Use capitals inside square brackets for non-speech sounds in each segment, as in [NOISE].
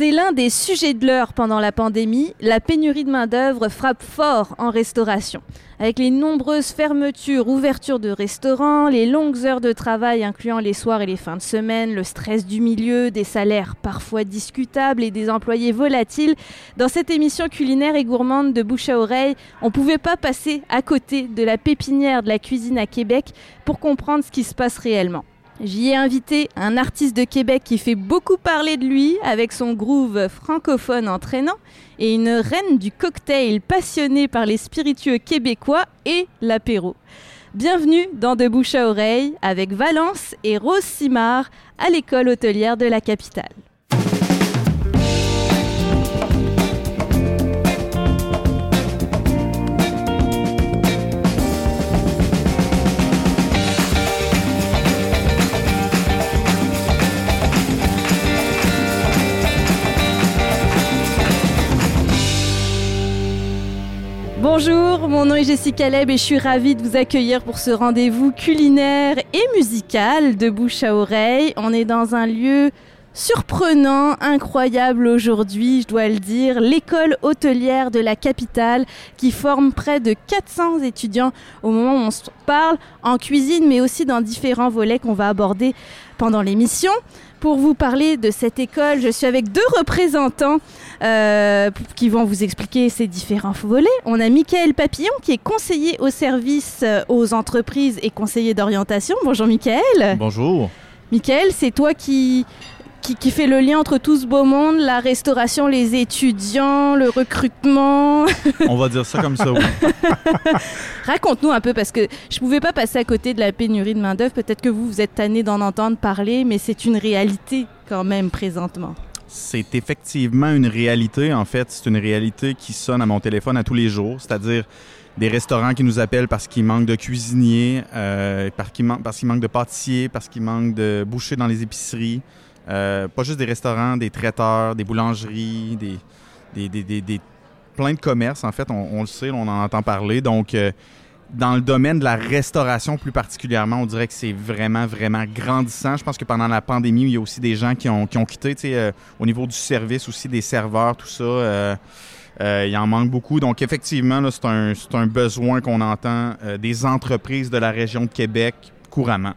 C'est l'un des sujets de l'heure pendant la pandémie. La pénurie de main-d'œuvre frappe fort en restauration. Avec les nombreuses fermetures, ouvertures de restaurants, les longues heures de travail incluant les soirs et les fins de semaine, le stress du milieu, des salaires parfois discutables et des employés volatiles, dans cette émission culinaire et gourmande de bouche à oreille, on ne pouvait pas passer à côté de la pépinière de la cuisine à Québec pour comprendre ce qui se passe réellement. J'y ai invité un artiste de Québec qui fait beaucoup parler de lui avec son groove francophone entraînant et une reine du cocktail passionnée par les spiritueux québécois et l'apéro. Bienvenue dans De Bouche à Oreille avec Valence et Rose Simard à l'école hôtelière de la capitale. Bonjour, mon nom est Jessica Leb et je suis ravie de vous accueillir pour ce rendez-vous culinaire et musical de bouche à oreille. On est dans un lieu surprenant, incroyable aujourd'hui, je dois le dire, l'école hôtelière de la capitale qui forme près de 400 étudiants au moment où on se parle en cuisine mais aussi dans différents volets qu'on va aborder pendant l'émission. Pour vous parler de cette école, je suis avec deux représentants euh, qui vont vous expliquer ces différents volets. On a Michael Papillon qui est conseiller au service euh, aux entreprises et conseiller d'orientation. Bonjour Michael. Bonjour. Michael, c'est toi qui qui, fait le lien entre tout ce beau monde, la restauration, les étudiants, le recrutement. [LAUGHS] On va dire ça comme ça, oui. [LAUGHS] Raconte-nous un peu, parce que je ne pouvais pas passer à côté de la pénurie de main-d'œuvre. Peut-être que vous, vous êtes tanné d'en entendre parler, mais c'est une réalité quand même présentement. C'est effectivement une réalité. En fait, c'est une réalité qui sonne à mon téléphone à tous les jours. C'est-à-dire des restaurants qui nous appellent parce qu'il manque de cuisiniers, euh, parce qu'il manque de pâtissiers, parce qu'il manque de bouchers dans les épiceries. Euh, pas juste des restaurants, des traiteurs, des boulangeries, des, des, plein de commerces, en fait, on, le sait, on en entend parler. Donc, euh, dans le domaine de la restauration plus particulièrement, on dirait que c'est vraiment, vraiment grandissant. Je pense que pendant la pandémie, il y a aussi des gens qui ont, qui ont quitté, euh, au niveau du service aussi, des serveurs, tout ça. il en manque beaucoup. Donc, effectivement, c'est un, un, besoin qu'on entend des entreprises de la région de Québec couramment.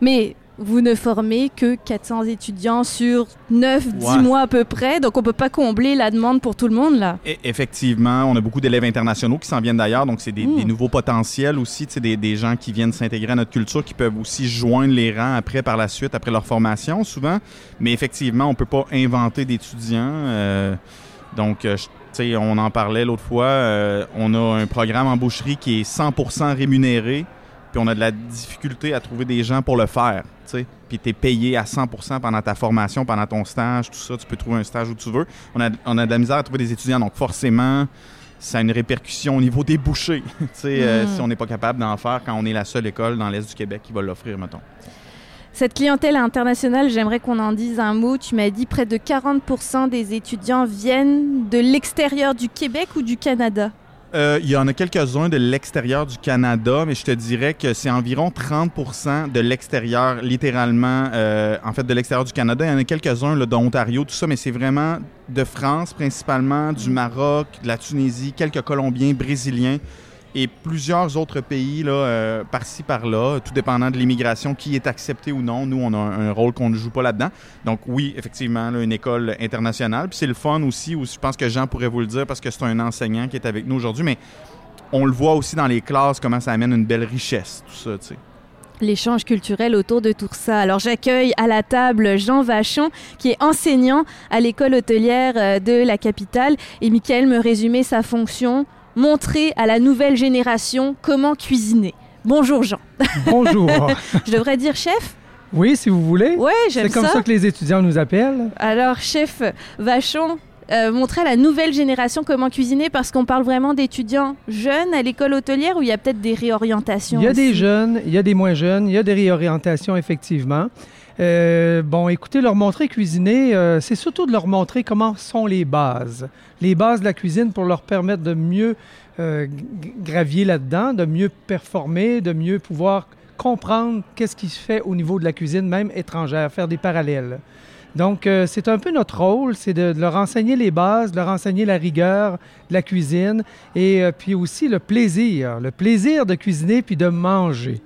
Mais vous ne formez que 400 étudiants sur 9-10 mois à peu près, donc on ne peut pas combler la demande pour tout le monde là. Et effectivement, on a beaucoup d'élèves internationaux qui s'en viennent d'ailleurs, donc c'est des, hmm. nouveaux potentiels aussi, des, des gens qui viennent s'intégrer à notre culture, qui peuvent aussi joindre les rangs après par la suite, après leur formation souvent. Mais effectivement, on ne peut pas inventer d'étudiants. Euh, donc, euh, on en parlait l'autre fois, euh, on a un programme en boucherie qui est 100% rémunéré puis on a de la difficulté à trouver des gens pour le faire, tu sais. Puis tu es payé à 100% pendant ta formation, pendant ton stage, tout ça, tu peux trouver un stage où tu veux. On a, on a de la misère à trouver des étudiants, donc forcément, ça a une répercussion au niveau des bouchées, [LAUGHS] tu sais, euh, mm. si on n'est pas capable d'en faire quand on est la seule école dans l'Est du Québec qui va l'offrir, mettons. Cette clientèle internationale, j'aimerais qu'on en dise un mot. Tu m'as dit près de 40% des étudiants viennent de l'extérieur du Québec ou du Canada? Euh, il y en a quelques-uns de l'extérieur du Canada, mais je te dirais que c'est environ 30% de l'extérieur, littéralement, euh, en fait, de l'extérieur du Canada. Il y en a quelques-uns d'Ontario, tout ça, mais c'est vraiment de France principalement, du Maroc, de la Tunisie, quelques Colombiens, Brésiliens et plusieurs autres pays, là, euh, par-ci, par-là, tout dépendant de l'immigration, qui est accepté ou non. Nous, on a un, rôle qu'on ne joue pas là-dedans. Donc oui, effectivement, une école internationale. Puis c'est le fun aussi, où je pense que Jean pourrait vous le dire parce que c'est un enseignant qui est avec nous aujourd'hui, mais on le voit aussi dans les classes, comment ça amène une belle richesse, tout ça, tu sais l'échange culturel autour de tout ça. Alors j'accueille à la table Jean Vachon, qui est enseignant à l'école hôtelière euh, de la capitale. Et Michael me résumait sa fonction montrer à la nouvelle génération comment cuisiner. Bonjour Jean. Bonjour. [LAUGHS] Je devrais dire chef? Oui, si vous voulez. Oui, j'aime ça. C'est comme ça que les étudiants nous appellent. Alors, chef Vachon, euh, montrer à la nouvelle génération comment cuisiner parce qu'on parle vraiment d'étudiants jeunes à l'école hôtelière ou il y a peut-être des réorientations Il y a des jeunes, il y a des moins jeunes, il y a des réorientations effectivement. Euh, bon, écoutez, leur montrer cuisiner, euh, c'est surtout de leur montrer comment sont les bases. Les bases de la cuisine pour leur permettre de mieux euh, gravier là-dedans, de mieux performer, de mieux pouvoir comprendre qu'est-ce qui se fait au niveau de la cuisine, même étrangère, faire des parallèles. Donc, c'est un peu notre rôle, c'est de, leur enseigner les bases, de leur enseigner la rigueur de la cuisine et puis aussi le plaisir, le plaisir de cuisiner puis de manger.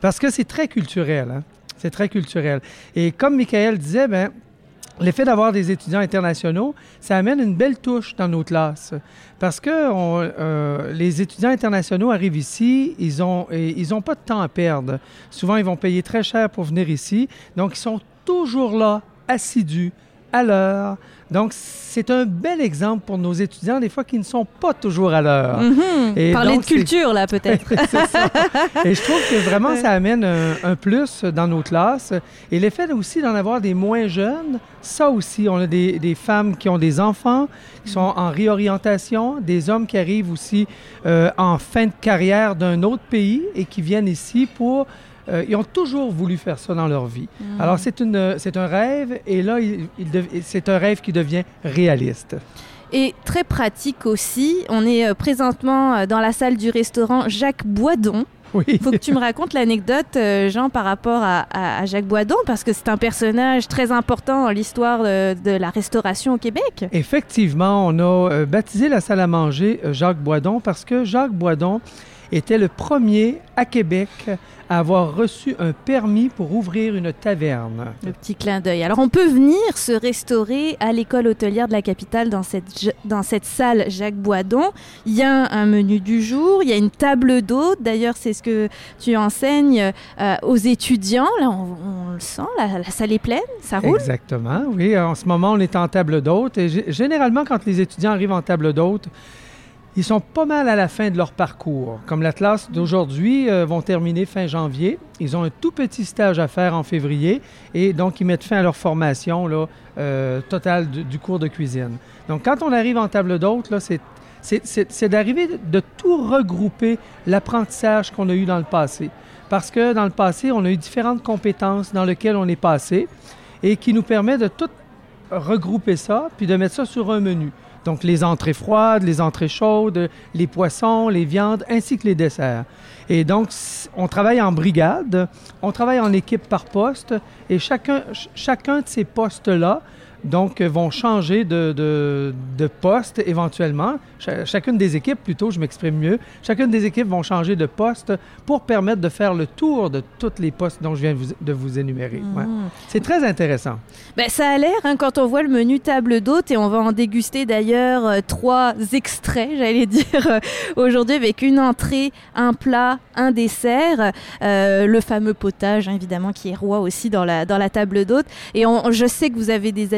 Parce que c'est très culturel, hein? C'est très culturel. Et comme Michael disait, ben, L'effet d'avoir des étudiants internationaux, ça amène une belle touche dans nos classes. Parce que euh, les étudiants internationaux arrivent ici, ils n'ont pas de temps à perdre. Souvent, ils vont payer très cher pour venir ici. Donc, ils sont toujours là, assidus, à l'heure. Donc, c'est un bel exemple pour nos étudiants, des fois, qui ne sont pas toujours à l'heure. Mhm. Et Parler donc, de culture, là, peut-être. [LAUGHS] C'est ça. Et je trouve que vraiment, ça amène un, un plus dans nos classes. Et l'effet aussi d'en avoir des moins jeunes, ça aussi, on a des, des femmes qui ont des enfants, qui sont en réorientation, des hommes qui arrivent aussi euh, en fin de carrière d'un autre pays et qui viennent ici pour... euh, ils ont toujours voulu faire ça dans leur vie. Alors, c'est une- c'est un rêve, et là, il- il dev- c'est un rêve qui devient réaliste. Et très pratique aussi. On est euh, présentement euh, dans la salle du restaurant Jacques Boisdon. Oui. Il faut que tu me racontes l'anecdote, Jean, par rapport à, Jacques Boisdon, parce que c'est un personnage très important dans l'histoire de, de la restauration au Québec. Effectivement, on a baptisé la salle à manger Jacques Boisdon parce que Jacques Boisdon était le premier à Québec à avoir reçu un permis pour ouvrir une taverne. Le petit clin d'œil. Alors, on peut venir se restaurer à l'école hôtelière de la capitale dans cette, dans cette salle Jacques Boisdon. Il y a un menu du jour, il y a une table d'hôte. D'ailleurs, c'est ce que tu enseignes euh, aux étudiants. Là, on, on le sent, la, la salle est pleine, ça roule. Exactement, oui. En ce moment, on est en table d'hôte et gé- généralement, quand les étudiants arrivent en table d'hôte, ils sont pas mal à la fin de leur parcours. Comme la classe d'aujourd'hui euh, vont terminer fin janvier, ils ont un tout petit stage à faire en février et donc ils mettent fin à leur formation euh, totale du, cours de cuisine. Donc quand on arrive en table d'hôte, c'est d'arriver de tout regrouper l'apprentissage qu'on a eu dans le passé. Parce que dans le passé, on a eu différentes compétences dans lesquelles on est passé et qui nous permet de tout regrouper ça puis de mettre ça sur un menu. Donc les entrées froides, les entrées chaudes, les poissons, les viandes, ainsi que les desserts. Et donc, on travaille en brigade, on travaille en équipe par poste, et chacun, ch- chacun de ces postes-là, donc, euh, vont changer de, de- de poste éventuellement. Cha- chacune des équipes, plutôt, je m'exprime mieux, chacune des équipes vont changer de poste pour permettre de faire le tour de tous les postes dont je viens de vous, de vous énumérer. Ouais. Mhm. C'est très intéressant. Ben, ça a l'air hein, quand on voit le menu table d'hôte et on va en déguster d'ailleurs euh, trois extraits, j'allais [LAUGHS] dire, euh, aujourd'hui avec une entrée, un plat, un dessert, euh, le fameux potage hein, évidemment qui est roi aussi dans la, dans la table d'hôte. Et on- je sais que vous avez des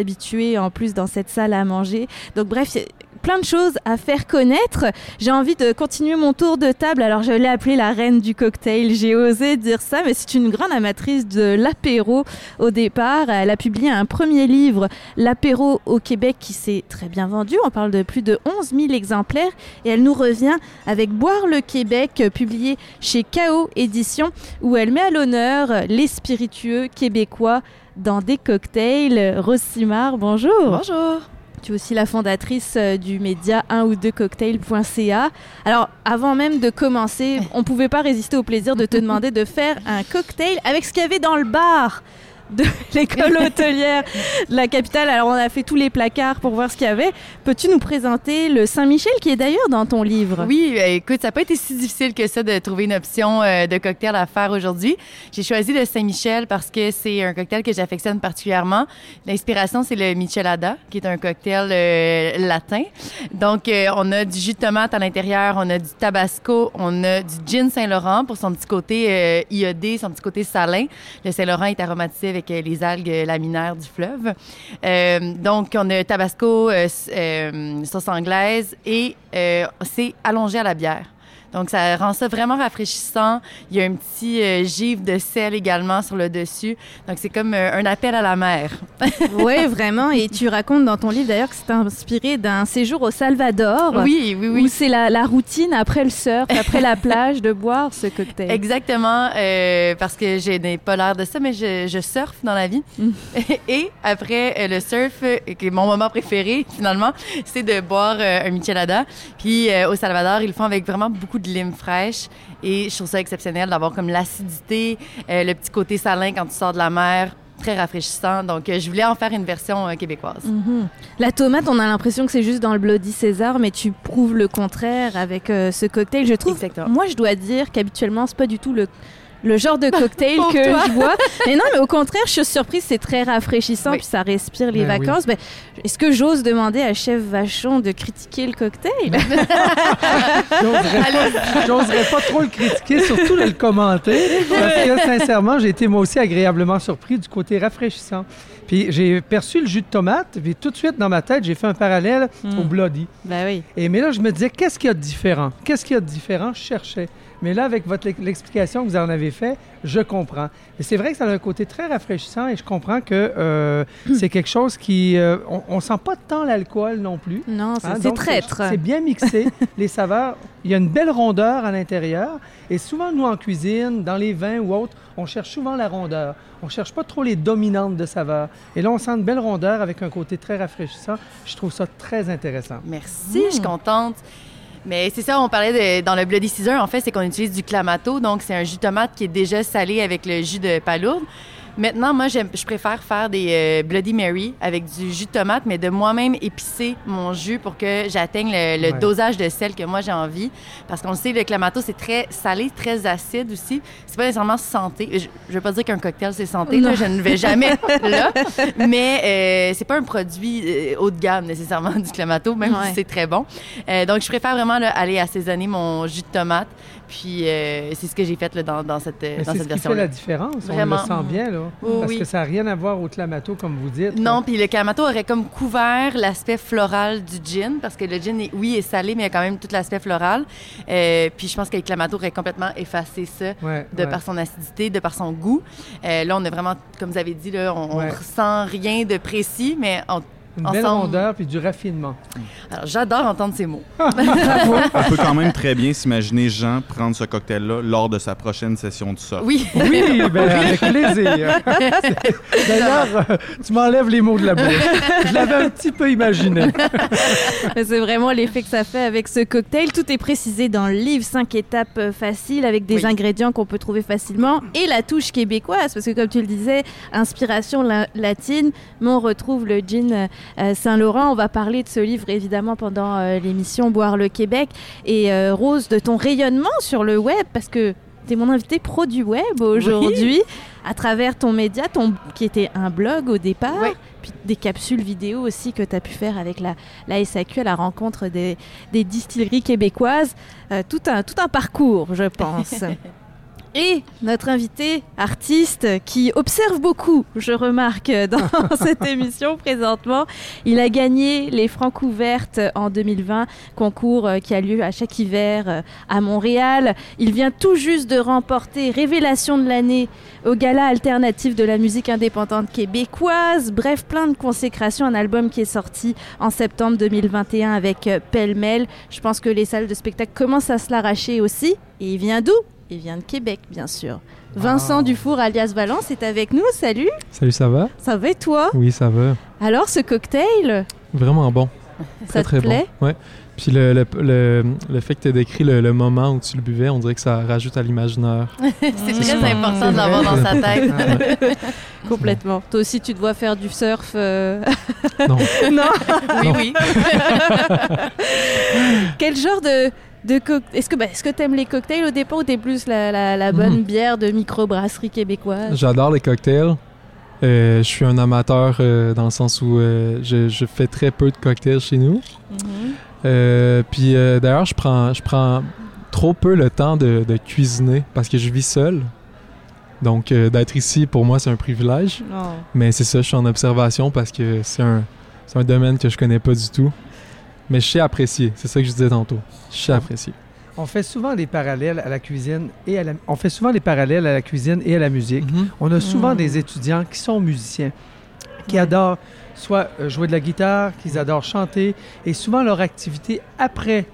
en plus dans cette salle à manger. Donc bref, plein de choses à faire connaître. J'ai envie de continuer mon tour de table. Alors je l'ai appelée la reine du cocktail. J'ai osé dire ça, mais c'est une grande amatrice de l'apéro au départ. Elle a publié un premier livre, L'apéro au Québec, qui s'est très bien vendu. On parle de plus de 11 000 exemplaires. Et elle nous revient avec Boire le Québec, publié chez KO Éditions, où elle met à l'honneur les spiritueux québécois dans des cocktails. Rose Simard, bonjour. Bonjour. Tu es aussi la fondatrice euh, du média 1 ou 2 cocktail.ca. Alors, avant même de commencer, on ne pouvait pas résister au plaisir de te demander de faire un cocktail avec ce qu'il y avait dans le bar de [LAUGHS] l'école hôtelière de la capitale. Alors, on a fait tous les placards pour voir ce qu'il y avait. Peux-tu nous présenter le Saint-Michel qui est d'ailleurs dans ton livre? Oui, euh, écoute, ça n'a pas été si difficile que ça de trouver une option euh, de cocktail à faire aujourd'hui. J'ai choisi le Saint-Michel parce que c'est un cocktail que j'affectionne particulièrement. L'inspiration, c'est le Michelada, qui est un cocktail euh, latin. Donc, on a du jus de tomate à l'intérieur, on a du tabasco, on a du gin Saint-Laurent pour son petit côté euh, iodé, son petit côté salin. Le Saint-Laurent est aromatisé avec euh, les algues laminaires du fleuve. Euh, donc, on a tabasco, euh, euh, sauce anglaise et euh, c'est allongé à la bière. Donc, ça rend ça vraiment rafraîchissant. Il y a un petit euh, givre de sel également sur le dessus. Donc, c'est comme euh, un appel à la mer. [LAUGHS] Oui, vraiment. Et tu racontes dans ton livre d'ailleurs que c'est inspiré d'un séjour au Salvador. Oui, oui, Où oui. c'est la, la routine après le surf, après la plage, de boire ce cocktail. Exactement, euh, parce que je n'ai pas l'air de ça, mais je, je surfe dans la vie. Mm. [LAUGHS] Et après le surf, qui est mon moment préféré finalement, c'est de boire un michelada. Puis au Salvador, ils le font avec vraiment beaucoup de lime fraîche. Et je trouve ça exceptionnel d'avoir comme l'acidité, euh, le petit côté salin quand tu sors de la mer. très rafraîchissants. Donc, euh, je voulais en faire une version euh, québécoise. Mhm. La tomate, on a l'impression que c'est juste dans le Bloody César, mais tu prouves le contraire avec ce cocktail. Je trouve, Exactement. moi, je dois dire qu'habituellement, c'est pas du tout le le genre de cocktail que toi. je bois. Mais non, mais au contraire, je suis surprise, c'est très rafraîchissant, Oui. puis ça respire les Ben oui. vacances. Ben, Est-ce que j'ose demander à Chef Vachon de critiquer le cocktail? [LAUGHS] J'oserais pas, pas trop le critiquer, surtout de le commenter, parce que sincèrement, j'ai été moi aussi agréablement surpris du côté rafraîchissant. Puis j'ai perçu le jus de tomate, puis tout de suite dans ma tête, j'ai fait un parallèle au Bloody. Ben oui. Et mais là, je me disais, qu'est-ce qu'il y a de différent? Qu'est-ce qu'il y a de différent? Je cherchais. Mais là, avec votre l'explication que vous en avez fait, je comprends. C'est vrai que ça a un côté très rafraîchissant et je comprends que euh, c'est quelque chose qui... euh, on, on sent pas tant l'alcool non plus. Non, c'est Hein, c'est donc, traître. C'est bien mixé, [LAUGHS] les saveurs. Il y a une belle rondeur à l'intérieur. Et souvent, nous, en cuisine, dans les vins ou autres, on cherche souvent la rondeur. On cherche pas trop les dominantes de saveurs. Et là, on sent une belle rondeur avec un côté très rafraîchissant. Je trouve ça très intéressant. Merci, je suis contente. Mais c'est ça, on parlait de, dans le Bloody Caesar, en fait, c'est qu'on utilise du clamato, donc c'est un jus tomate qui est déjà salé avec le jus de palourde. Maintenant, moi, je préfère faire des euh, Bloody Mary avec du jus de tomate, mais de moi-même épicer mon jus pour que j'atteigne le, le Ouais. dosage de sel que moi j'ai envie. Parce qu'on le sait, le clamato, c'est très salé, très acide aussi. C'est pas nécessairement santé. Je, je veux pas dire qu'un cocktail, c'est santé, là, Non. je ne vais jamais [LAUGHS] là. Mais euh, c'est pas un produit euh, haut de gamme nécessairement du clamato, même Ouais. si c'est très bon. Euh, donc, je préfère vraiment là, aller assaisonner mon jus de tomate. Puis, euh, c'est ce que j'ai fait là, dans, dans cette, Mais dans c'est cette ce version-là. la différence. On le sent bien, là. Parce oui. que ça n'a rien à voir au clamato, comme vous dites. Non, puis le clamato aurait comme couvert l'aspect floral du gin, parce que le gin, est, oui, est salé, mais il y a quand même tout l'aspect floral. Euh, puis je pense que le clamato aurait complètement effacé ça Ouais, de ouais. par son acidité, de par son goût. Euh, là, on a vraiment, comme vous avez dit, là, on, on Ouais. ressent rien de précis, mais on- Une belle ensemble. rondeur puis du raffinement. alors j'adore entendre ces mots. [LAUGHS] On peut quand même très bien s'imaginer Jean prendre ce cocktail-là lors de sa prochaine session de surf. Oui. Oui, [LAUGHS] ben, avec plaisir. [LAUGHS] D'ailleurs, euh, tu m'enlèves les mots de la bouche. Je l'avais un petit peu imaginé. Mais C'est vraiment l'effet que ça fait avec ce cocktail. Tout est précisé dans le livre, 5 étapes euh, faciles avec des Oui. ingrédients qu'on peut trouver facilement et la touche québécoise parce que comme tu le disais, inspiration la- latine, mais on retrouve le gin euh, Saint-Laurent. On va parler de ce livre évidemment pendant euh, l'émission Boire le Québec et euh, Rose de ton rayonnement sur le web parce que tu es mon invité pro du web aujourd'hui à travers ton média ton, qui était un blog au départ Oui. puis des capsules vidéo aussi que tu as pu faire avec la, la SAQ à la rencontre des, des distilleries québécoises. Euh, tout, un, tout un parcours, je pense. [LAUGHS] Et notre invité artiste qui observe beaucoup, je remarque [LAUGHS] dans [LAUGHS] cette émission présentement, il a gagné les Francs ouvertes en 2020, concours euh, qui a lieu à chaque hiver euh, à Montréal. Il vient tout juste de remporter Révélation de l'année au Gala alternatif de la musique indépendante québécoise. Bref, plein de consécrations. Un album qui est sorti en septembre 2021 avec euh, Pêle-Mêle. Je pense que les salles de spectacle commencent à se l'arracher aussi. Et il vient d'où? Il vient de Québec, bien sûr. Vincent Wow. Dufour, alias Valence, est avec nous. Salut, Salut, ça va? ça va et toi? Oui, ça va. Alors, ce cocktail, Vraiment bon. ça très, te très plaît? Bon. Ouais. Puis le, le, le, le fait que tu aies décrit le, le moment où tu le buvais, on dirait que ça rajoute à l'imaginaire. [LAUGHS] C'est très super. important de l'avoir dans sa tête. Ah, [LAUGHS] Complètement. Toi aussi, tu dois faire du surf. euh, Non. [LAUGHS] non? Oui, Non. oui. Quel genre de, de Est-ce que bah, est-ce que t'aimes les cocktails au départ ou t'es plus la, la, la bonne Mhm. bière de microbrasserie québécoise? J'adore les cocktails. Euh, je suis un amateur euh, dans le sens où euh, je, je fais très peu de cocktails chez nous. Mhm. Puis d'ailleurs, je prends, je prends trop peu le temps de, de cuisiner parce que je vis seul. Donc d'être ici, pour moi, c'est un privilège. Oh. Mais c'est ça, je suis en observation parce que c'est un, c'est un domaine que je connais pas du tout. Mais je sais apprécier, c'est ça que je disais tantôt. Je sais apprécier. On fait souvent des parallèles à la cuisine et à la... On fait souvent des parallèles à la cuisine et à la musique. On a souvent Mm. des étudiants qui sont musiciens, qui Ouais. adorent soit euh, jouer de la guitare, qu'ils adorent chanter, et souvent leur activité après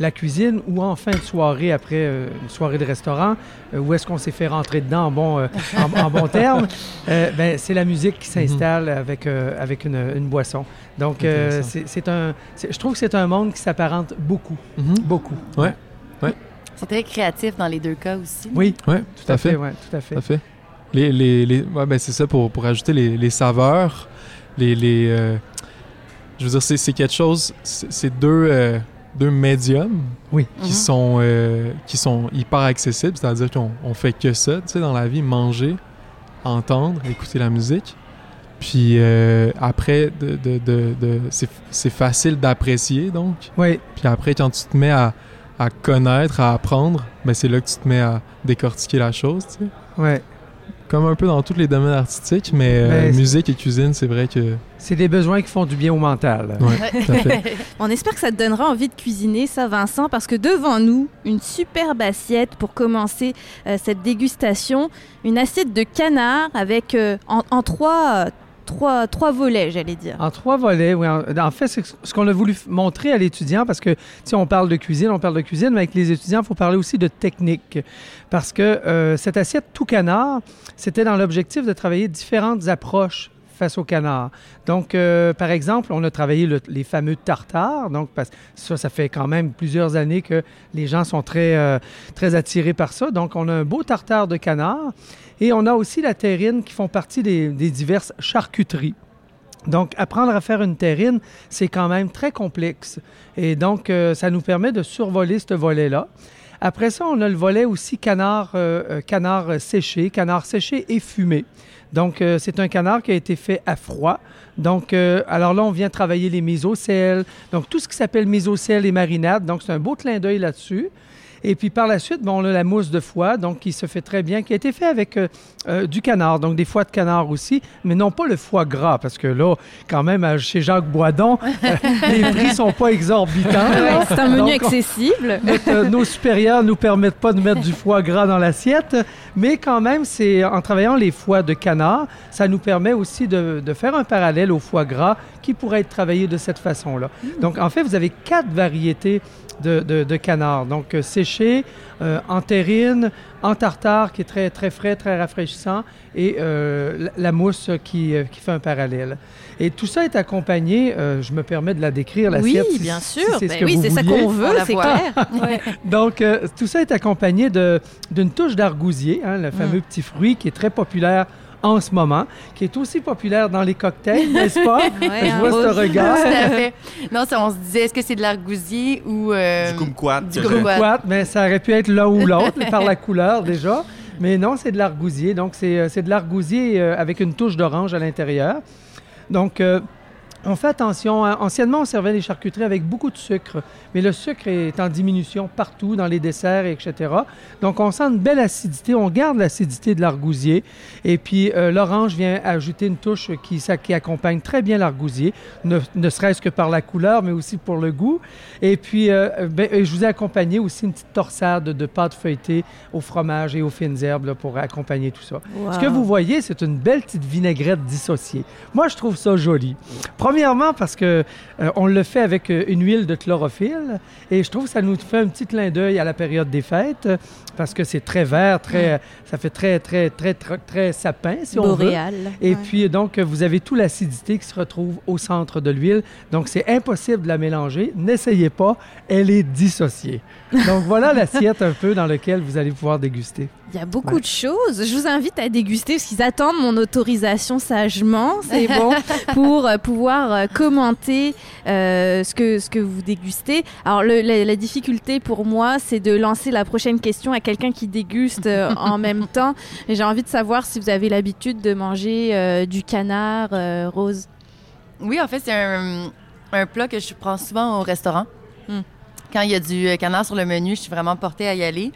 la cuisine ou en fin de soirée, après euh, une soirée de restaurant, euh, où est-ce qu'on s'est fait rentrer dedans en bon, euh, en, en bon [LAUGHS] terme, euh, ben, c'est la musique qui s'installe avec, euh, avec une, une boisson. Donc, euh, c'est c'est un, je trouve que c'est un monde qui s'apparente beaucoup, Mhm. beaucoup. C'est très créatif dans les deux cas aussi. Oui, Ouais, tout à fait. ouais, tout à fait. Tout à fait. les, les, les- ouais, ben c'est ça pour, pour ajouter les, les saveurs. Les, les, euh, je veux dire, c'est, quelque chose. C'est, c'est deux, euh, deux médiums Oui. qui, Mhm. sont, euh, qui sont hyper accessibles, c'est-à-dire qu'on on fait que ça, tu sais, dans la vie, manger, entendre, écouter la musique. Puis euh, après, de, de, de, de- c'est, c'est facile d'apprécier, donc. Oui, Puis après, quand tu te mets à, à connaître, à apprendre, ben c'est là que tu te mets à décortiquer la chose, tu sais. ouais. Comme un peu dans tous les domaines artistiques, mais euh, Ben, musique et cuisine, c'est vrai que... C'est des besoins qui font du bien au mental. Ouais, tout à [LAUGHS] fait. On espère que ça te donnera envie de cuisiner, ça, Vincent, parce que devant nous, une superbe assiette pour commencer euh, cette dégustation. Une assiette de canard avec euh, en, en trois, euh, trois, trois volets, j'allais dire. En trois volets, oui. En, fait, ce qu'on a voulu montrer à l'étudiant, parce que si on parle de cuisine, on parle de cuisine, mais avec les étudiants, il faut parler aussi de technique. Parce que euh, cette assiette tout canard, c'était dans l'objectif de travailler différentes approches face au canard. Donc, euh, par exemple, on a travaillé le- les fameux tartares. Donc, parce, ça, ça fait quand même plusieurs années que les gens sont très, euh, très attirés par ça. Donc, on a un beau tartare de canard. Et on a aussi la terrine qui font partie des, diverses charcuteries. Donc, apprendre à faire une terrine, c'est quand même très complexe. Et donc, euh, ça nous permet de survoler ce volet-là. Après ça, on a le volet aussi canard, euh, euh, canard séché, canard séché et fumé. Donc, c'est un canard qui a été fait à froid. Donc, alors là, on vient travailler les mésocèles. Donc, tout ce qui s'appelle mésocèles et marinades. Donc, c'est un beau clin d'œil là-dessus. Et puis par la suite, bon, on a la mousse de foie, donc qui se fait très bien, qui a été fait avec euh, euh, du canard, donc des foies de canard aussi, mais non pas le foie gras, parce que là, quand même, à- chez Jacques Boisdon, [LAUGHS] euh, les prix sont pas exorbitants. Ouais, c'est un menu Donc, on- accessible. [LAUGHS] notre- euh, nos supérieurs nous permettent pas de mettre du foie gras dans l'assiette, mais quand même, c'est en travaillant les foies de canard, ça nous permet aussi de, de faire un parallèle au foie gras qui pourrait être travaillé de cette façon-là. Donc, en fait, vous avez quatre variétés de, de, de canard. Donc, euh, séché, euh, en terrine, en tartare, qui est très, très frais, très rafraîchissant, et euh, la, la mousse qui, euh, qui fait un parallèle. Et tout ça est accompagné, je me permets de la décrire, Oui, l'assiette. si- bien si sûr. c'est Ben oui, c'est ça qu'on On veut, c'est clair. [LAUGHS] Ouais. Donc, tout ça est accompagné d'une touche d'argousier, hein, le fameux petit fruit qui est très populaire en ce moment, qui est aussi populaire dans les cocktails, n'est-ce pas? Ouais, [LAUGHS] Je vois ce rose. regard. Tout à fait. Non, ça, on se disait, est-ce que c'est de l'argousier ou... euh, Du kumquat. du kumquat. mais ça aurait pu être l'un ou l'autre par la [LAUGHS] couleur déjà. Mais non, c'est de l'argousier. Donc, c'est euh, c'est de l'argousier euh, avec une touche d'orange à l'intérieur. Donc, euh, on fait attention. hein. Anciennement, on servait les charcuteries avec beaucoup de sucre, mais le sucre est en diminution partout dans les desserts, etc. Donc, on sent une belle acidité. On garde l'acidité de l'argousier. Et puis, euh, l'orange vient ajouter une touche qui, ça, qui accompagne très bien l'argousier, ne, ne serait-ce que par la couleur, mais aussi pour le goût. Et puis, euh, ben, je vous ai accompagné aussi une petite torsade de pâte feuilletée au fromage et aux fines herbes là, pour accompagner tout ça. Ce que vous voyez, c'est une belle petite vinaigrette dissociée. Moi, je trouve ça joli. Premièrement, parce que euh, on le fait avec euh, une huile de chlorophylle et je trouve que ça nous fait un petit clin d'œil à la période des fêtes parce que c'est très vert, très, ça fait très, très, très, très, très sapin, si on veut. Et Ouais. puis, donc, vous avez toute l'acidité qui se retrouve au centre de l'huile. Donc, c'est impossible de la mélanger. N'essayez pas, elle est dissociée. Donc, voilà [LAUGHS] l'assiette un peu dans laquelle vous allez pouvoir déguster. Il y a beaucoup Ouais. de choses. Je vous invite à déguster parce qu'ils attendent mon autorisation sagement, c'est [LAUGHS] bon, pour euh, pouvoir euh, commenter euh, ce, que, ce que vous dégustez. Alors, le- la, la difficulté pour moi, c'est de lancer la prochaine question à quelqu'un qui déguste euh, [LAUGHS] en même temps. Et j'ai envie de savoir si vous avez l'habitude de manger euh, du canard euh, rose. Oui, en fait, c'est un, un plat que je prends souvent au restaurant. Hmm. Quand il y a du canard sur le menu, je suis vraiment portée à y aller.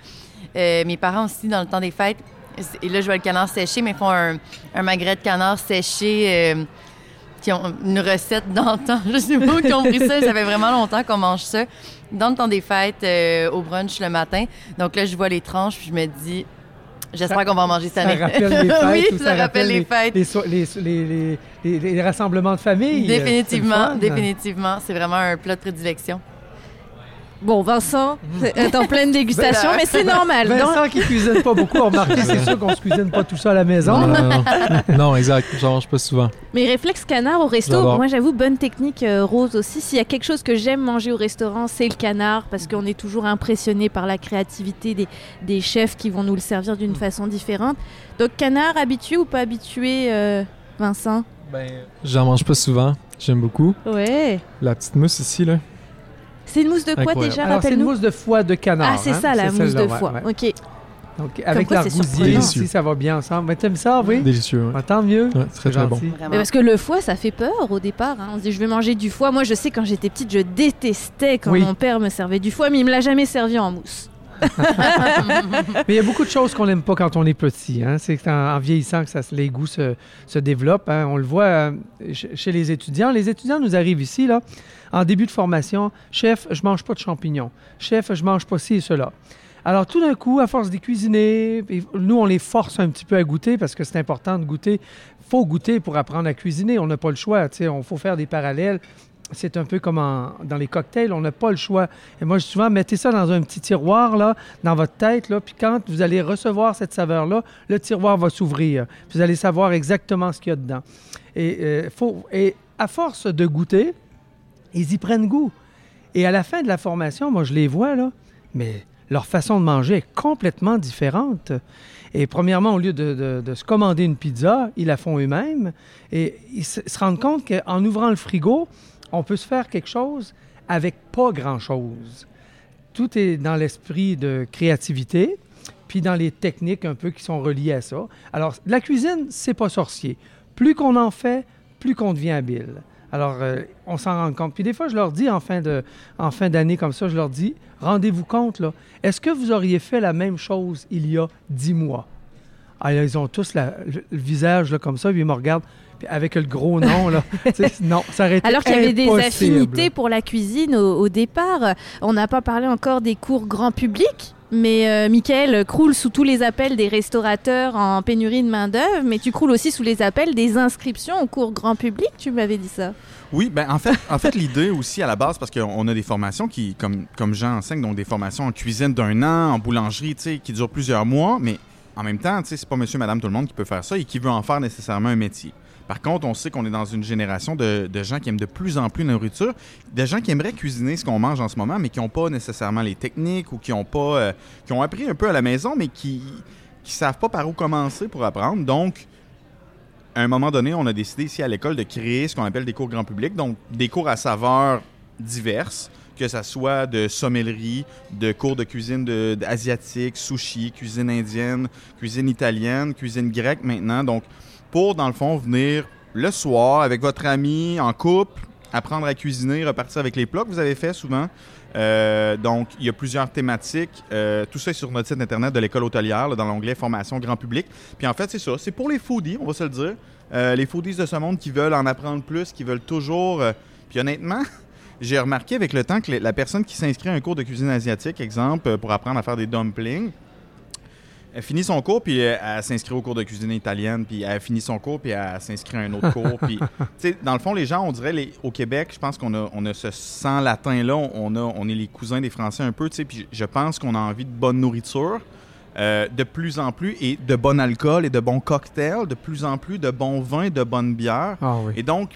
Mes parents aussi, dans le temps des fêtes, et là, je vois le canard séché, mais ils font un, un magret de canard séché qui ont une recette d'antan. [LAUGHS] Je sais pas où ils ont pris ça. Ça fait vraiment longtemps qu'on mange ça. Dans le temps des fêtes, euh, au brunch le matin. Donc là, je vois les tranches, puis je me dis, j'espère qu'on va en manger cette Ça rappelle les [LAUGHS] fêtes oui, ou ça, rappelle les, fêtes. les, so- les, rassemblements de famille. Définitivement, définitivement. C'est vraiment un plat de prédilection. Bon, Vincent est en pleine dégustation, mais c'est normal. Dans- Vincent qui cuisine pas beaucoup, remarquez, c'est sûr qu'on se cuisine pas tout ça à la maison. Non, non, non. [LAUGHS] non, exact. J'en mange pas souvent. Mais réflexe canard au resto, moi j'avoue, bonne technique euh, rose aussi. S'il y a quelque chose que j'aime manger au restaurant, c'est le canard, parce qu'on est toujours impressionné par la créativité des, des chefs qui vont nous le servir d'une façon différente. Donc canard, habitué ou pas habitué, euh, Vincent? Ben, j'en mange pas souvent. J'aime beaucoup. Ouais. La petite mousse ici, là. C'est une mousse de quoi Incroyable. déjà Alors, c'est une mousse de foie de canard. Ah, c'est hein? ça, la mousse de foie. ouais. Ok. Donc, avec quoi, c'est l'argousier aussi, ça va bien ensemble. Mais t'aimes ça, oui? Délicieux. ouais. Ah, tant mieux. Ouais, très, très bon. Mais Vraiment. parce que le foie, ça fait peur au départ. hein. On se dit, je vais manger du foie. Moi, je sais, quand j'étais petite, je détestais quand Oui. mon père me servait du foie, mais il me l'a jamais servi en mousse. Mais il y a beaucoup de choses qu'on n'aime pas quand on est petit. Hein? C'est en, vieillissant que les goûts se, développent. hein. On le voit euh, ch- chez les étudiants. Les étudiants nous arrivent ici, là, en début de formation. Chef, je mange pas de champignons. Chef, je mange pas ci et cela. Alors, tout d'un coup, à force de cuisiner, nous, on les force un petit peu à goûter parce que c'est important de goûter. faut goûter pour apprendre à cuisiner. On n'a pas le choix. Il faut faire des parallèles. C'est un peu comme en- dans les cocktails, on n'a pas le choix. Et moi, je dis souvent, mettez ça dans un petit tiroir, là, dans votre tête, là, puis quand vous allez recevoir cette saveur-là, le tiroir va s'ouvrir. Vous allez savoir exactement ce qu'il y a dedans. Et, euh, faut, et à force de goûter, ils y prennent goût. Et à la fin de la formation, moi, je les vois, là, mais leur façon de manger est complètement différente. Et premièrement, au lieu de, de- de se commander une pizza, ils la font eux-mêmes. Et ils se, se rendent compte qu'en ouvrant le frigo, on peut se faire quelque chose avec pas grand-chose. Tout est dans l'esprit de créativité, puis dans les techniques un peu qui sont reliées à ça. Alors, la cuisine, c'est pas sorcier. Plus qu'on en fait, plus qu'on devient habile. Alors, euh, on s'en rend compte. Puis des fois, je leur dis en fin d'année comme ça, je leur dis, rendez-vous compte, là, est-ce que vous auriez fait la même chose il y a dix mois? Ah, là, ils ont tous le, visage là, comme ça, puis ils me regardent avec le gros nom. Là. [LAUGHS] Non, ça aurait été Alors qu'il y avait des affinités pour la cuisine au, au départ. On n'a pas parlé encore des cours grand public. Mais euh, Michael croule sous tous les appels des restaurateurs en pénurie de main-d'œuvre, mais tu croules aussi sous les appels des inscriptions au cours grand public, tu m'avais dit ça. Oui, ben en fait, en fait l'idée aussi à la base, parce qu'on a des formations qui, comme, comme Jean enseigne, donc des formations en cuisine d'un an, en boulangerie, tu sais, qui durent plusieurs mois, mais en même temps, tu sais, c'est pas monsieur, madame, tout le monde qui peut faire ça et qui veut en faire nécessairement un métier. Par contre, on sait qu'on est dans une génération de, gens qui aiment de plus en plus la nourriture, de gens qui aimeraient cuisiner ce qu'on mange en ce moment, mais qui n'ont pas nécessairement les techniques ou qui ont pas, euh, appris un peu à la maison, mais qui qui savent pas par où commencer pour apprendre. Donc, à un moment donné, on a décidé ici à l'école de créer ce qu'on appelle des cours grand public, donc des cours à saveurs diverses, que ça soit de sommellerie, de cours de cuisine de, asiatique, sushi, cuisine indienne, cuisine italienne, cuisine grecque maintenant. Donc, pour, dans le fond, venir le soir avec votre ami, en couple, apprendre à cuisiner, repartir avec les plats que vous avez fait souvent. Euh, donc, il y a plusieurs thématiques. Euh, tout ça est sur notre site internet de l'école hôtelière, dans l'onglet Formation grand public. Puis en fait, c'est ça. C'est pour les foodies, on va se le dire. Euh, les foodies de ce monde qui veulent en apprendre plus, qui veulent toujours. Puis honnêtement, [LAUGHS] j'ai remarqué avec le temps que la personne qui s'inscrit à un cours de cuisine asiatique, exemple, euh, pour apprendre à faire des dumplings, elle finit son cours, puis euh, elle s'inscrit au cours de cuisine italienne, puis elle finit son cours, puis elle s'inscrit à un autre cours. Puis, [LAUGHS] dans le fond, les gens, on dirait, les, au Québec, je pense qu'on a, on a ce sang latin-là, on, a, on est les cousins des Français un peu, puis je pense qu'on a envie de bonne nourriture. euh, de plus en plus, et de bon alcool et de bons cocktails, de plus en plus de bons vins, de bonnes bières. Ah oui. Et donc,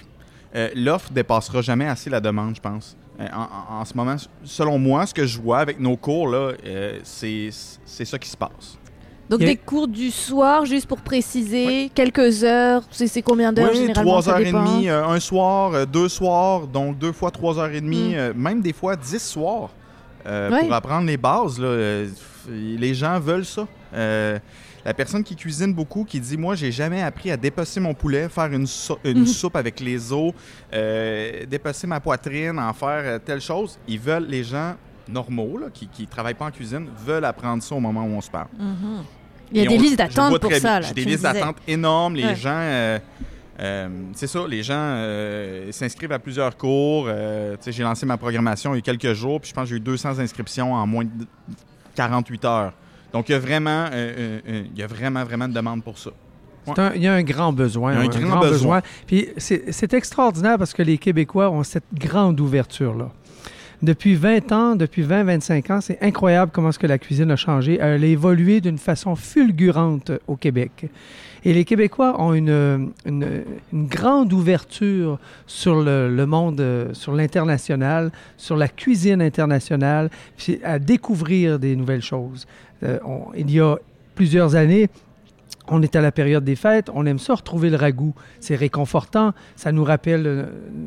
euh, l'offre dépassera jamais assez la demande, je pense. Euh, en, en- en ce moment, selon moi, ce que je vois avec nos cours, là, euh, c'est c'est ça qui se passe. Donc des cours du soir, juste pour préciser, quelques heures, c'est c'est combien d'heures Oui, généralement trois ça heures et demie, euh, un soir, euh, deux soirs, donc deux fois trois heures et demie, Mm. euh, même des fois dix soirs euh, pour apprendre les bases. Là, euh, les gens veulent ça. La personne qui cuisine beaucoup, qui dit Moi, j'ai jamais appris à dépecer mon poulet, faire une, sou- une [LAUGHS] soupe avec les os, euh, dépecer ma poitrine, en faire euh, telle chose. Ils veulent, les gens normaux, là, qui ne travaillent pas en cuisine, veulent apprendre ça au moment où on se parle. Mhm. Il y a Et des on- listes d'attente pour ça. J'ai des listes d'attente énormes. Les Ouais. gens, euh, euh, c'est ça, les gens euh, s'inscrivent à plusieurs cours. Euh, j'ai lancé ma programmation il y a quelques jours, puis je pense que j'ai eu 200 inscriptions en moins de 48 heures. Donc, il y a vraiment, euh, euh, euh, il y a vraiment, vraiment de demande pour ça. Un- Il y a un grand besoin. Il y a un grand besoin. Puis c'est extraordinaire parce que les Québécois ont cette grande ouverture-là. Depuis 20 ans, depuis 20-25 ans, c'est incroyable comment ce que la cuisine a changé. Elle a évolué d'une façon fulgurante au Québec. Et les Québécois ont une, une, une grande ouverture sur le, le monde, sur l'international, sur la cuisine internationale, puis à découvrir des nouvelles choses. Euh, on- il y a plusieurs années, on est à la période des fêtes, on aime ça retrouver le ragoût. C'est réconfortant, ça nous rappelle euh,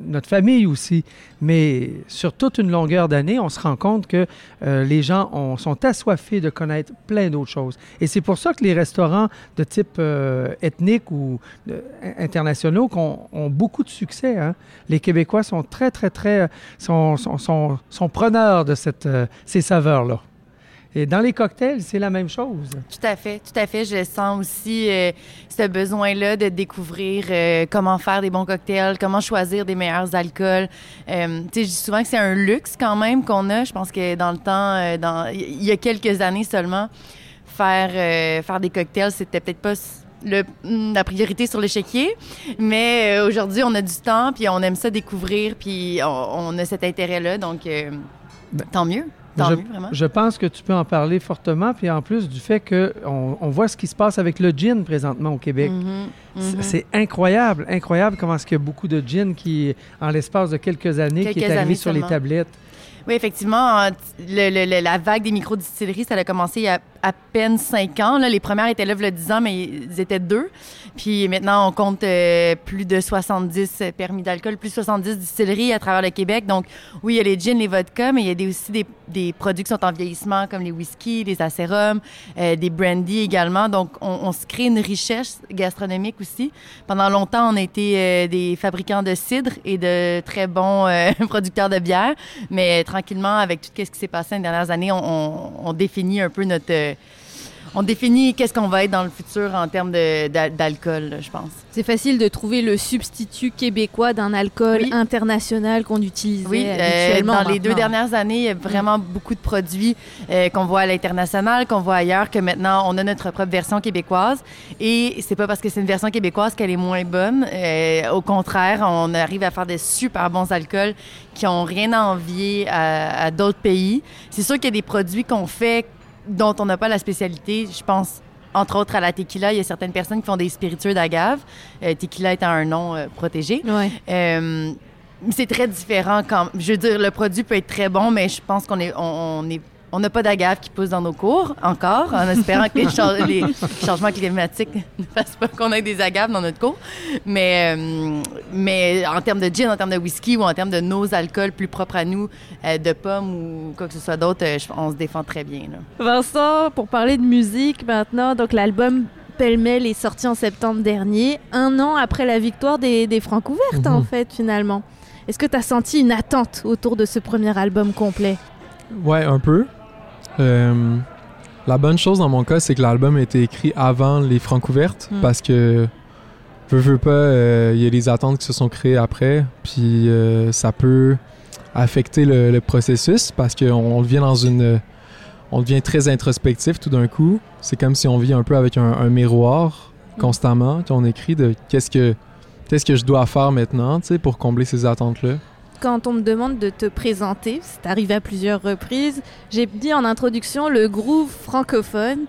notre famille aussi. Mais sur toute une longueur d'année, on se rend compte que euh, les gens ont- sont assoiffés de connaître plein d'autres choses. Et c'est pour ça que les restaurants de type ethnique ou euh, internationaux qu'on- ont beaucoup de succès. hein. Les Québécois sont très, très, très... sont, preneurs de ces saveurs-là. Et dans les cocktails, c'est la même chose. Tout à fait, tout à fait. Je sens aussi euh, ce besoin-là de découvrir euh, comment faire des bons cocktails, comment choisir des meilleurs alcools. Euh, tu sais, je dis souvent que c'est un luxe quand même qu'on a. Je pense que dans le temps, il y a quelques années seulement, faire faire des cocktails, c'était peut-être pas mm, la priorité sur l'échiquier, mais aujourd'hui, on a du temps, puis on aime ça découvrir, puis on, a cet intérêt-là, donc tant mieux, tant je- mieux, vraiment? Je pense que tu peux en parler fortement, puis en plus du fait qu'on on voit ce qui se passe avec le gin présentement au Québec. Mhm, C'est- mhm. C'est incroyable, incroyable comment est-ce qu'il y a beaucoup de gin qui, en l'espace de quelques années, qui est arrivé années sur les tablettes. Oui, effectivement, euh, la vague des micro-distilleries, ça a commencé il y a à peine cinq ans. Les premières étaient là il y a 10 ans, mais ils étaient deux. Puis maintenant, on compte euh, plus de 70 permis d'alcool, plus de 70 distilleries à travers le Québec. Donc, oui, il y a les gins, les vodkas, mais il y a aussi des, produits qui sont en vieillissement, comme les whisky, les acérums, euh, des brandy également. Donc, on, se crée une richesse gastronomique aussi. Pendant longtemps, on a été des fabricants de cidre et de très bons [LAUGHS] producteurs de bière. Mais tranquillement, avec tout ce qui s'est passé les dernières années, on, définit un peu notre... on définit qu'est-ce qu'on va être dans le futur en termes d'alcool, je pense. C'est facile de trouver le substitut québécois d'un alcool Oui. international qu'on utilise Oui, euh, habituellement. dans les deux dernières années, il y a vraiment beaucoup de produits euh, qu'on voit à l'international, qu'on voit ailleurs, que maintenant on a notre propre version québécoise. Et c'est pas parce que c'est une version québécoise qu'elle est moins bonne. Euh, au contraire, on arrive à faire des super bons alcools qui ont rien à envier à, à d'autres pays. C'est sûr qu'il y a des produits qu'on fait dont on n'a pas la spécialité. Je pense entre autres à la tequila, il y a certaines personnes qui font des spiritueux d'agave, euh, tequila étant un nom euh, protégé. Ouais. Euh, c'est très différent quand je veux dire le produit peut être très bon mais je pense qu'on est on, on est on n'a pas d'agave qui pousse dans nos cours encore, en espérant que les, [LAUGHS] cha- les changements climatiques ne fassent pas qu'on ait des agaves dans notre cours. Mais, euh, mais en termes de gin, en termes de whisky ou en termes de nos alcools plus propres à nous, euh, de pommes ou quoi que ce soit d'autre, euh, on se défend très bien. Là. Vincent, pour parler de musique maintenant, donc l'album Pêle-mêle est sorti en septembre dernier, un an après la victoire des, des Francs ouvertes Mhm. en fait finalement. Est-ce que tu as senti une attente autour de ce premier album complet? Ouais, un peu. Euh, la bonne chose dans mon cas, c'est que l'album a été écrit avant les francs ouvertes Mm. parce que veux, veux pas, euh, il y a des attentes qui se sont créées après, puis euh, ça peut affecter le, le processus parce qu'on on devient dans une, on devient très introspectif tout d'un coup. C'est comme si on vit un peu avec un, un miroir constamment qu'on écrit de qu'est-ce que qu'est-ce que je dois faire maintenant, tu sais, pour combler ces attentes-là. Quand on me demande de te présenter, c'est arrivé à plusieurs reprises, j'ai dit en introduction le groove francophone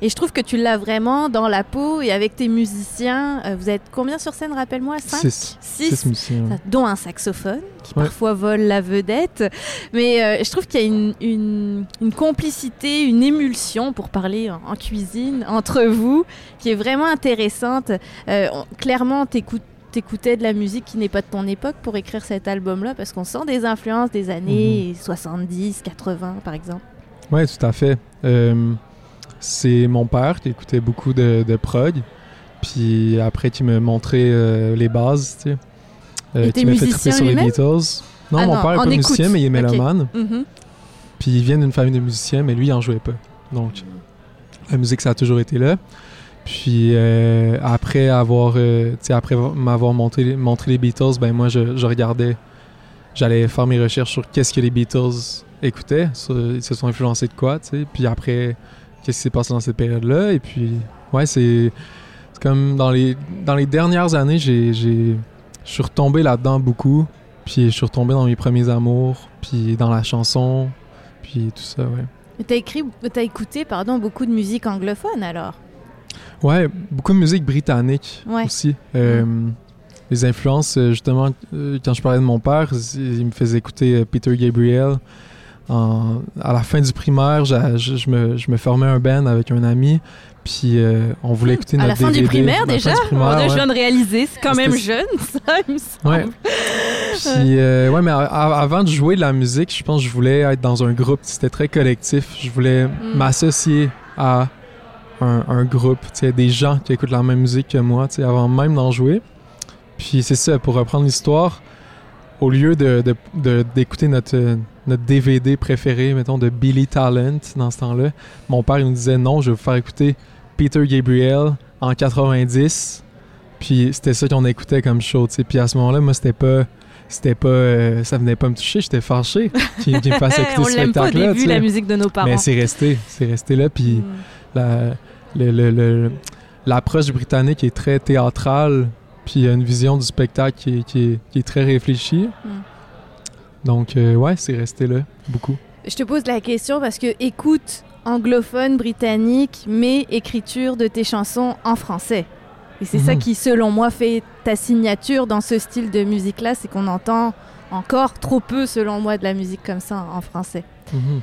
et je trouve que tu l'as vraiment dans la peau et avec tes musiciens. euh, vous êtes combien sur scène, rappelle-moi Cinq? Six. Six? Six musiciens. Dont un saxophone qui Ouais. parfois vole la vedette. Mais euh, je trouve qu'il y a une, une- une complicité, une émulsion, pour parler en, en cuisine, entre vous, qui est vraiment intéressante. Euh, on- clairement, t'écoutes t'écoutais de la musique qui n'est pas de ton époque pour écrire cet album-là, parce qu'on sent des influences des années 70, 80, par exemple. Oui, tout à fait. Euh, c'est mon père qui écoutait beaucoup de, de prog, puis après qui me montrait euh, les bases, tu sais. Euh, qui m'a fait musicien triper sur les? Beatles. Non, Ah mon non, père est en pas écoute. musicien, mais il est mélomane. Mhm. Puis il vient d'une famille de musiciens, mais lui, il en jouait pas. Donc, la musique, ça a toujours été là. Puis euh, après avoir, euh, après m'avoir montré, montré les Beatles, ben moi, je, regardais, j'allais faire mes recherches sur qu'est-ce que les Beatles écoutaient, ils se sont influencés de quoi, tu sais. Puis après, qu'est-ce qui s'est passé dans cette période-là? Et puis, ouais, c'est comme dans les, dans les dernières années, j'ai, je suis retombé là-dedans beaucoup. Puis je suis retombé dans mes premiers amours, puis dans la chanson, puis tout ça, ouais. T'as écrit, t'as écouté, pardon, beaucoup de musique anglophone alors? Ouais, beaucoup de musique britannique Ouais. aussi. Euh, les influences, euh, justement, euh, quand je parlais de mon père, il me faisait écouter Peter Gabriel. En- à la fin du primaire, je, je me, je me formais un band avec un ami, puis euh, on voulait écouter à notre la fin du primaire À la déjà? fin du primaire, Mon Dieu, je ouais. viens de réaliser, c'est quand même C'était- jeune, ça, il me semble. Ouais. Puis, euh, ouais, mais a- a- avant de jouer de la musique, je pense que je voulais être dans un groupe. C'était très collectif. Je voulais Mm. m'associer à un, un groupe, tu sais, des gens qui écoutent la même musique que moi, tu sais, avant même d'en jouer. Puis c'est ça, pour reprendre l'histoire, au lieu de, de- d'écouter notre, notre DVD préféré, mettons, de Billy Talent dans ce temps-là, mon père il nous disait non, je vais vous faire écouter Peter Gabriel en 90. Puis c'était ça qu'on écoutait comme show, tu sais. Puis à ce moment-là, moi, c'était pas. C'était pas. euh, ça venait pas me toucher, j'étais fâché [LAUGHS] qu'il qu'il me fasse écouter ce l'aime pas au spectacle-là. début, tu sais. la musique de nos parents. Mais c'est resté. C'est resté là. Puis Mm. la- le- l'approche britannique est très théâtrale. Puis il y a une vision du spectacle qui est, qui est- qui est très réfléchie. Mm. Donc, euh, ouais, c'est resté là, beaucoup. Je te pose la question parce que écoute anglophone, britannique, mais écriture de tes chansons en français. Et c'est ça Mhm. qui, selon moi, fait ta signature dans ce style de musique-là, c'est qu'on entend encore trop peu, selon moi, de la musique comme ça en français. Mhm.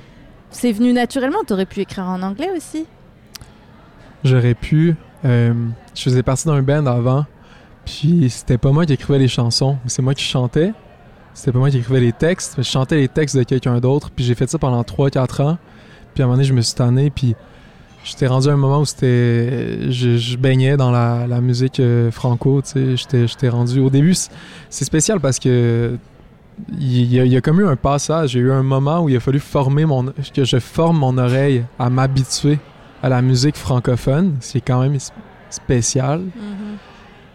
C'est venu naturellement, t'aurais pu écrire en anglais aussi. J'aurais pu. euh, je faisais partie d'un band avant, puis c'était pas moi qui écrivais les chansons, c'est moi qui chantais. C'était pas moi qui écrivais les textes, mais je chantais les textes de quelqu'un d'autre, puis j'ai fait ça pendant 3-4 ans. Puis à un moment donné, je me suis tanné, puis j'étais rendu à un moment où c'était. Je, baignais dans la, musique euh, franco, tu sais. J'étais, rendu. Au début, c'est spécial parce que. Il y, a, il y a comme eu un passage, j'ai eu un moment où il a fallu former mon, que je forme mon oreille à m'habituer à la musique francophone, c'est quand même spécial.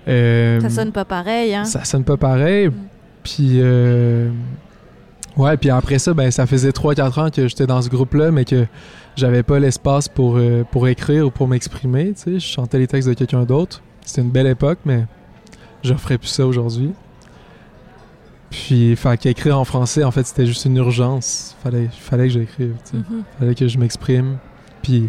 Euh, Ça sonne pas pareil, hein? ça sonne pas pareil. Mm. Puis, euh, ouais, puis après ça, ben, ça faisait 3-4 ans que j'étais dans ce groupe-là, mais que j'avais pas l'espace pour, euh, pour écrire ou pour m'exprimer. Tu sais, je chantais les textes de quelqu'un d'autre. C'était une belle époque, mais je referais plus ça aujourd'hui. Puis, fait qu'écrire en français, en fait, c'était juste une urgence. Fallait, fallait que j'écrive. tu sais Mhm. fallait que je m'exprime. Puis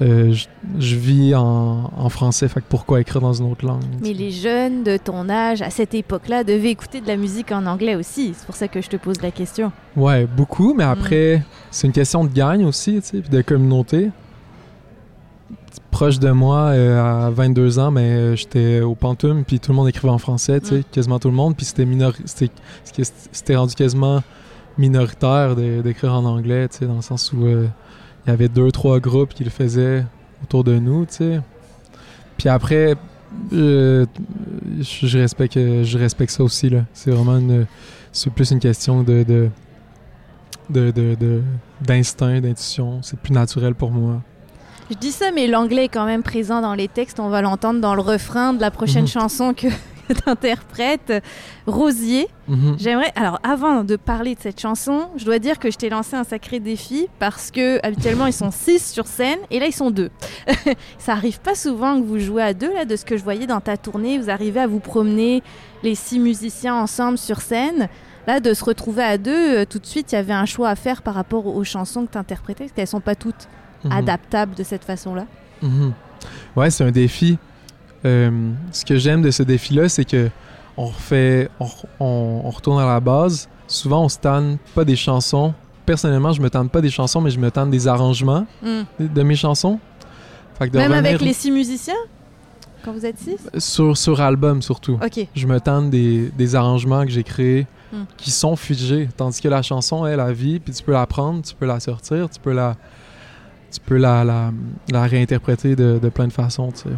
euh, je, je vis en, en français, fait pourquoi écrire dans une autre langue? Mais les jeunes de ton âge, à cette époque-là, devaient écouter de la musique en anglais aussi. C'est pour ça que je te pose la question. Ouais, beaucoup, mais après, c'est une question de gagne aussi, tu sais, puis de communauté. Proche de moi, euh, à 22 ans, mais euh, j'étais au Pantoum, puis tout le monde écrivait en français, tu sais, Mm. quasiment tout le monde, puis c'était minor... c'était rendu quasiment minoritaire d'écrire en anglais, tu sais, dans le sens où euh, il y avait deux, trois groupes qui le faisaient autour de nous, tu sais. Puis après, euh, je, je respecte, je respecte ça aussi, là. C'est vraiment une... C'est plus une question de... de de, de, de- d'instinct, d'intuition. C'est plus naturel pour moi. Je dis ça, mais l'anglais est quand même présent dans les textes. On va l'entendre dans le refrain de la prochaine Mhm. chanson que, interprètes, Rosier. Mhm. J'aimerais. Alors, avant de parler de cette chanson, je dois dire que je t'ai lancé un sacré défi parce que habituellement ils sont six sur scène et là ils sont deux. [LAUGHS] Ça arrive pas souvent que vous jouez à deux là, de ce que je voyais dans ta tournée. Vous arrivez à vous promener les six musiciens ensemble sur scène. Là, de se retrouver à deux, euh, tout de suite, il y avait un choix à faire par rapport aux chansons que tu interprétais, parce qu'elles sont pas toutes Mhm. adaptables de cette façon-là. Mhm. Ouais, c'est un défi. Euh, ce que j'aime de ce défi-là, c'est que on refait, on, on- on retourne à la base. Souvent, on se tanne pas des chansons. Personnellement, je me tente pas des chansons, mais je me tente des arrangements de, de mes chansons. Fait que de Même avec les six musiciens? Quand vous êtes six? Sur sur album surtout. Je me tente des, des arrangements que j'ai créés Hmm. qui sont figés, tandis que la chanson, elle, la vie, puis tu peux la prendre, tu peux la sortir, tu peux la, tu peux la, la, la réinterpréter de, de plein de façons, tu sais.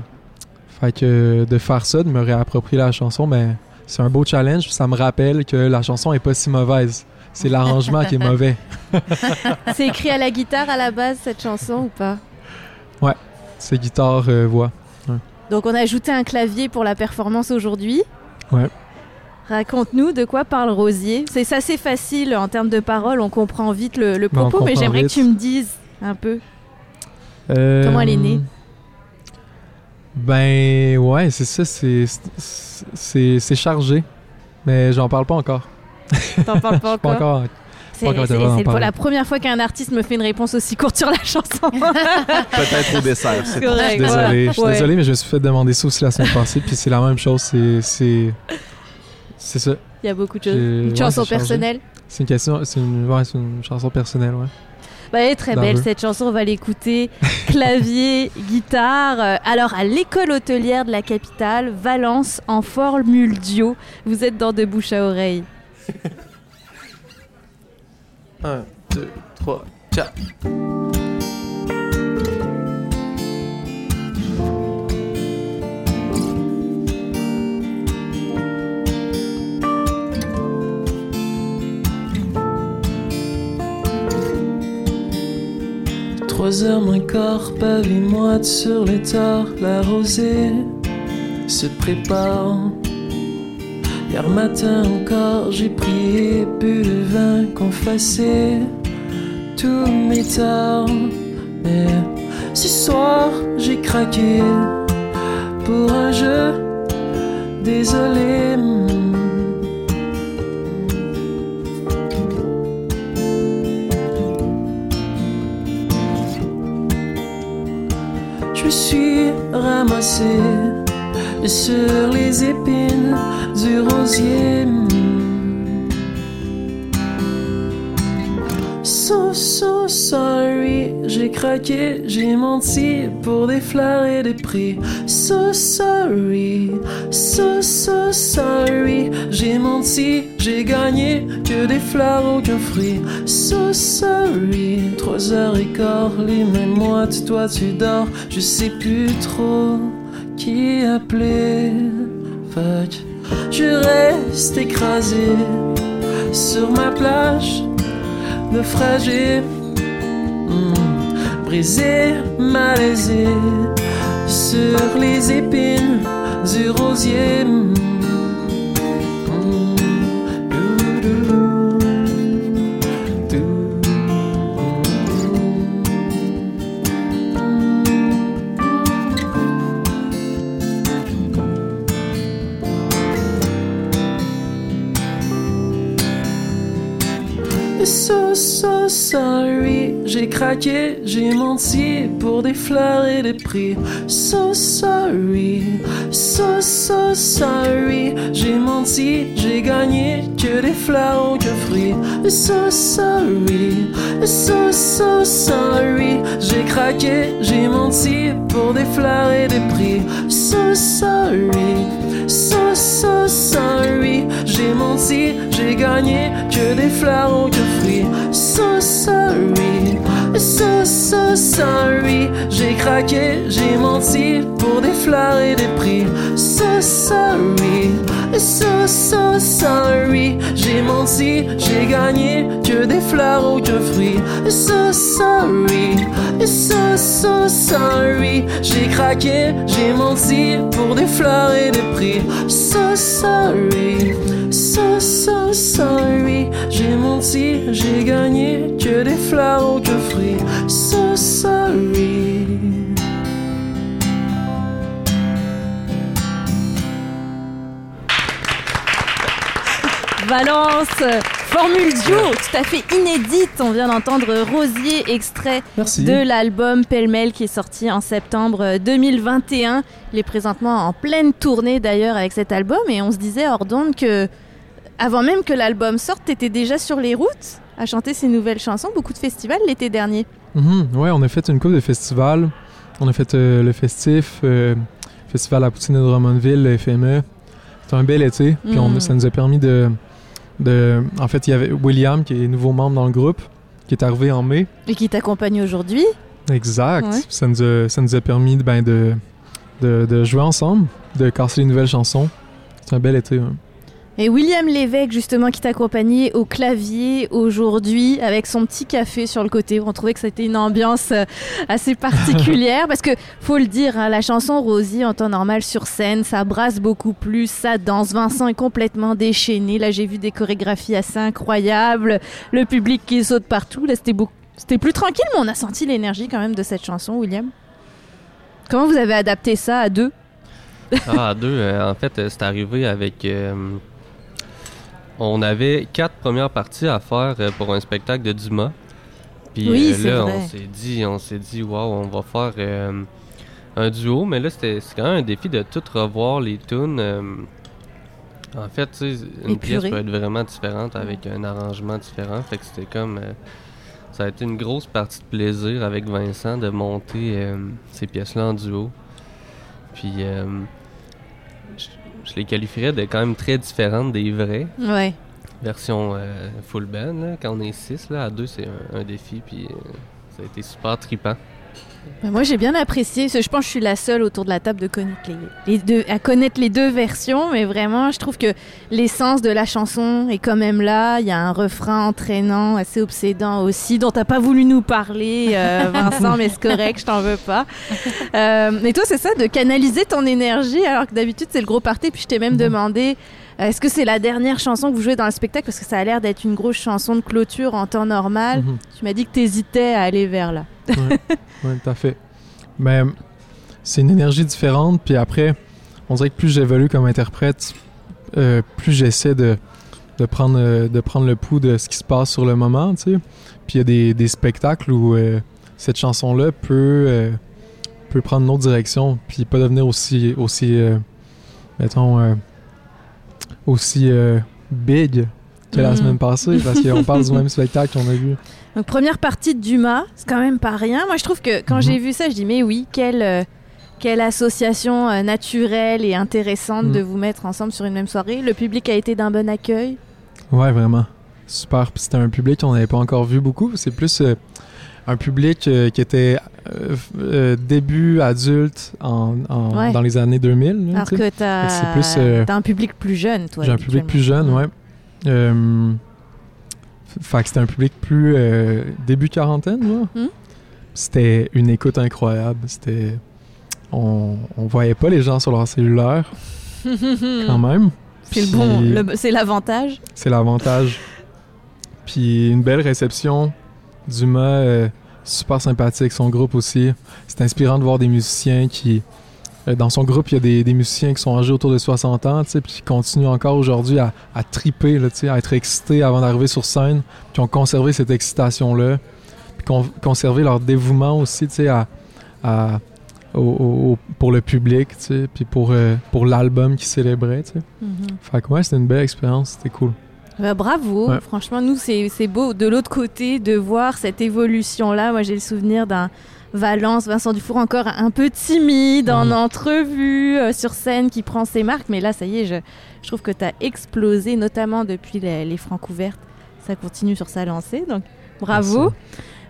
Fait que de faire ça, de me réapproprier la chanson, ben, c'est un beau challenge, ça me rappelle que la chanson est pas si mauvaise. C'est l'arrangement qui est mauvais. [LAUGHS] C'est écrit à la guitare à la base cette chanson ou pas? C'est guitare, euh, voix. Donc on a ajouté un clavier pour la performance aujourd'hui. Ouais. Raconte-nous de quoi parle Rosier. C'est assez facile en termes de paroles, on comprend vite le, le Ben, propos, mais j'aimerais que tu me dises un peu. Euh, Comment elle est née? Ben ouais, c'est ça, c'est c'est- c'est c'est chargé. Mais j'en parle pas encore. T'en parles pas [LAUGHS] encore? C'est pas encore la première fois qu'un artiste me fait une réponse aussi courte sur la chanson. [LAUGHS] Peut-être au dessert. c'est Correct. Je suis désolé, je suis Ouais. désolé, mais je me suis fait demander ça aussi la semaine passée, puis c'est la même chose. C'est, c'est, c'est ça. Il y a beaucoup de choses. Une ouais, chanson personnelle? C'est une question, c'est une, ouais, c'est une chanson personnelle, ouais. Bah, elle est très D'un belle cette chanson, on va l'écouter. [LAUGHS] Clavier, guitare. Euh, Alors à l'école hôtelière de la capitale, Valence en formule duo. Vous êtes dans de bouche à oreille. 1, 2, 3, 4. Trois heures moins quart, pavé moite sur le tard, la rosée se prépare. Hier matin encore, j'ai prié, bu le vin, confessé tous mes torts. Mais ce soir, j'ai craqué pour un jeu. Désolé. Ramassé sur les épines du rosier. So, so sorry, j'ai craqué, j'ai menti pour des fleurs et des prix. So sorry, so, so sorry, j'ai menti, j'ai gagné que des fleurs, aucun fruit. So sorry, trois heures et quart, les mêmes moites, toi tu dors, je sais plus trop qui appeler. Fuck, je reste écrasé sur ma plage, naufragé, hmm, brisé, malaisé. Sur les épines du rosier. hmm, sorry, j'ai craqué, j'ai menti pour des fleurs et des prix. So sorry, so, so sorry, j'ai menti, j'ai gagné que des fleurs, aucun fruit. So sorry, so, so sorry, j'ai craqué, j'ai menti pour des fleurs et des prix. So sorry. So, so sorry, j'ai menti, j'ai gagné que des fleurs, aucun fruit. So sorry, so, so sorry, j'ai craqué, j'ai menti fleurs et des prix. So sorry, so, so sorry, j'ai menti, j'ai gagné que des fleurs, aucun fruit. So sorry, so, so sorry, j'ai craqué, j'ai menti pour des fleurs et des prix. So sorry, so, so sorry, j'ai menti, j'ai gagné que des fleurs, aucun fruit. So sorry. Valence, formule duo, tout à fait inédite. On vient d'entendre Rosier, extrait Merci. de l'album Pêle-mêle qui est sorti en septembre 2021. Il est présentement en pleine tournée d'ailleurs avec cet album et on se disait hors d'onde que avant même que l'album sorte, t'étais déjà sur les routes à chanter ces nouvelles chansons. Beaucoup de festivals l'été dernier. Mhm, ouais, on a fait une couple de festivals. On a fait euh, le festif, euh, Festival à Poutine de Drummondville, le FME. C'était un bel été. Puis Mm. ça nous a permis de, de. En fait, il y avait William, qui est nouveau membre dans le groupe, qui est arrivé en mai. Et qui t'accompagne aujourd'hui. Exact. Ouais. Ça, nous a, ça nous a permis de, ben, de, de, de jouer ensemble, de casser les nouvelles chansons. C'est un bel été. hein. Et William Lévesque, justement, qui t'accompagnait au clavier aujourd'hui avec son petit café sur le côté. On trouvait que c'était une ambiance euh, assez particulière [LAUGHS] parce que, faut le dire, hein, la chanson Rosie en temps normal sur scène, ça brasse beaucoup plus, ça danse. Vincent est complètement déchaîné. Là, j'ai vu des chorégraphies assez incroyables, le public qui saute partout. Là, c'était beaucoup. C'était plus tranquille, mais on a senti l'énergie quand même de cette chanson, William. Comment vous avez adapté ça à deux? Ah, à deux, euh, en fait, euh, c'est arrivé avec. euh, on avait quatre premières parties à faire euh, pour un spectacle de Dumas. Puis Oui, euh, là, vrai. on s'est dit, on s'est dit, waouh, on va faire euh, un duo. Mais là, c'était c'est quand même un défi de tout revoir les tunes. euh, en fait, une pièce peut être vraiment différente avec un arrangement différent. Fait que c'était comme. ça a été une grosse partie de plaisir avec Vincent de monter ces pièces-là en duo. Puis, je, les qualifierais de quand même très différentes des vraies Ouais. versions euh, full band. là. Quand on est six, là, à deux, c'est un, un défi. Puis, euh, ça a été super trippant. Ben, Moi, j'ai bien apprécié. Je pense que je suis la seule autour de la table de connaître les, les deux, à connaître les deux versions, mais vraiment, je trouve que l'essence de la chanson est quand même là. Il y a un refrain entraînant, assez obsédant aussi, dont t'as pas voulu nous parler, euh, [LAUGHS] Vincent, mais c'est correct, je t'en veux pas. Euh, mais toi, c'est ça, de canaliser ton énergie, alors que d'habitude, c'est le gros party. Puis je t'ai même demandé. Est-ce que c'est la dernière chanson que vous jouez dans le spectacle? Parce que ça a l'air d'être une grosse chanson de clôture en temps normal. Mhm. Tu m'as dit que t'hésitais à aller vers là. Oui, [LAUGHS] tout à fait. Mais c'est une énergie différente. Puis après, on dirait que plus j'évolue comme interprète, euh, plus j'essaie de, de, prendre, euh, de prendre le pouls de ce qui se passe sur le moment, tu sais. Puis il y a des, des spectacles où euh, cette chanson-là peut, euh, peut prendre une autre direction, puis pas devenir aussi, aussi mettons, aussi euh, big que la Mhm. semaine passée, parce qu'on parle du [LAUGHS] même spectacle qu'on a vu. Donc première partie de Dumas, c'est quand même pas rien. Moi je trouve que quand Mhm. j'ai vu ça, je dis mais oui, quelle, euh, quelle association euh, naturelle et intéressante Mhm. de vous mettre ensemble sur une même soirée. Le public a été d'un bon accueil. Ouais, vraiment. Super. Puis c'était un public qu'on n'avait pas encore vu beaucoup. C'est plus un public euh, qui était euh, euh, début adulte en, en- Ouais. dans les années 2000. là, Alors que t'as plus, un public plus jeune, toi. J'ai un public plus jeune, ouais. Fait que c'était un public plus début quarantaine, là. Mhm. C'était une écoute incroyable. C'était... On, on voyait pas les gens sur leur cellulaire, [LAUGHS] quand même. Hmm. C'est le bon, c'est l'avantage. c'est l'avantage. Puis une belle réception. Dumas, euh, super sympathique, son groupe aussi. C'est inspirant de voir des musiciens qui... euh, dans son groupe, il y a des, des musiciens qui sont âgés autour de 60 ans, tu sais, puis qui continuent encore aujourd'hui à, à triper, là, tu sais, à être excités avant d'arriver sur scène, qui ont conservé cette excitation-là, puis con- conservé leur dévouement aussi, tu sais, à, à- au- pour le public, tu sais, puis pour, euh, pour l'album qu'ils célébraient, tu sais. Mhm. Fait que ouais, c'était une belle expérience, c'était cool. Bah, bravo, Ouais. franchement, nous, c'est beau de l'autre côté de voir cette évolution-là. Moi, j'ai le souvenir d'un Valence, Vincent Dufour, encore un peu timide en entrevue, euh, sur scène, qui prend ses marques. Mais là, ça y est, je, je trouve que tu as explosé, notamment depuis les, les francs ouvertes. Ça continue sur sa lancée, donc bravo. Merci.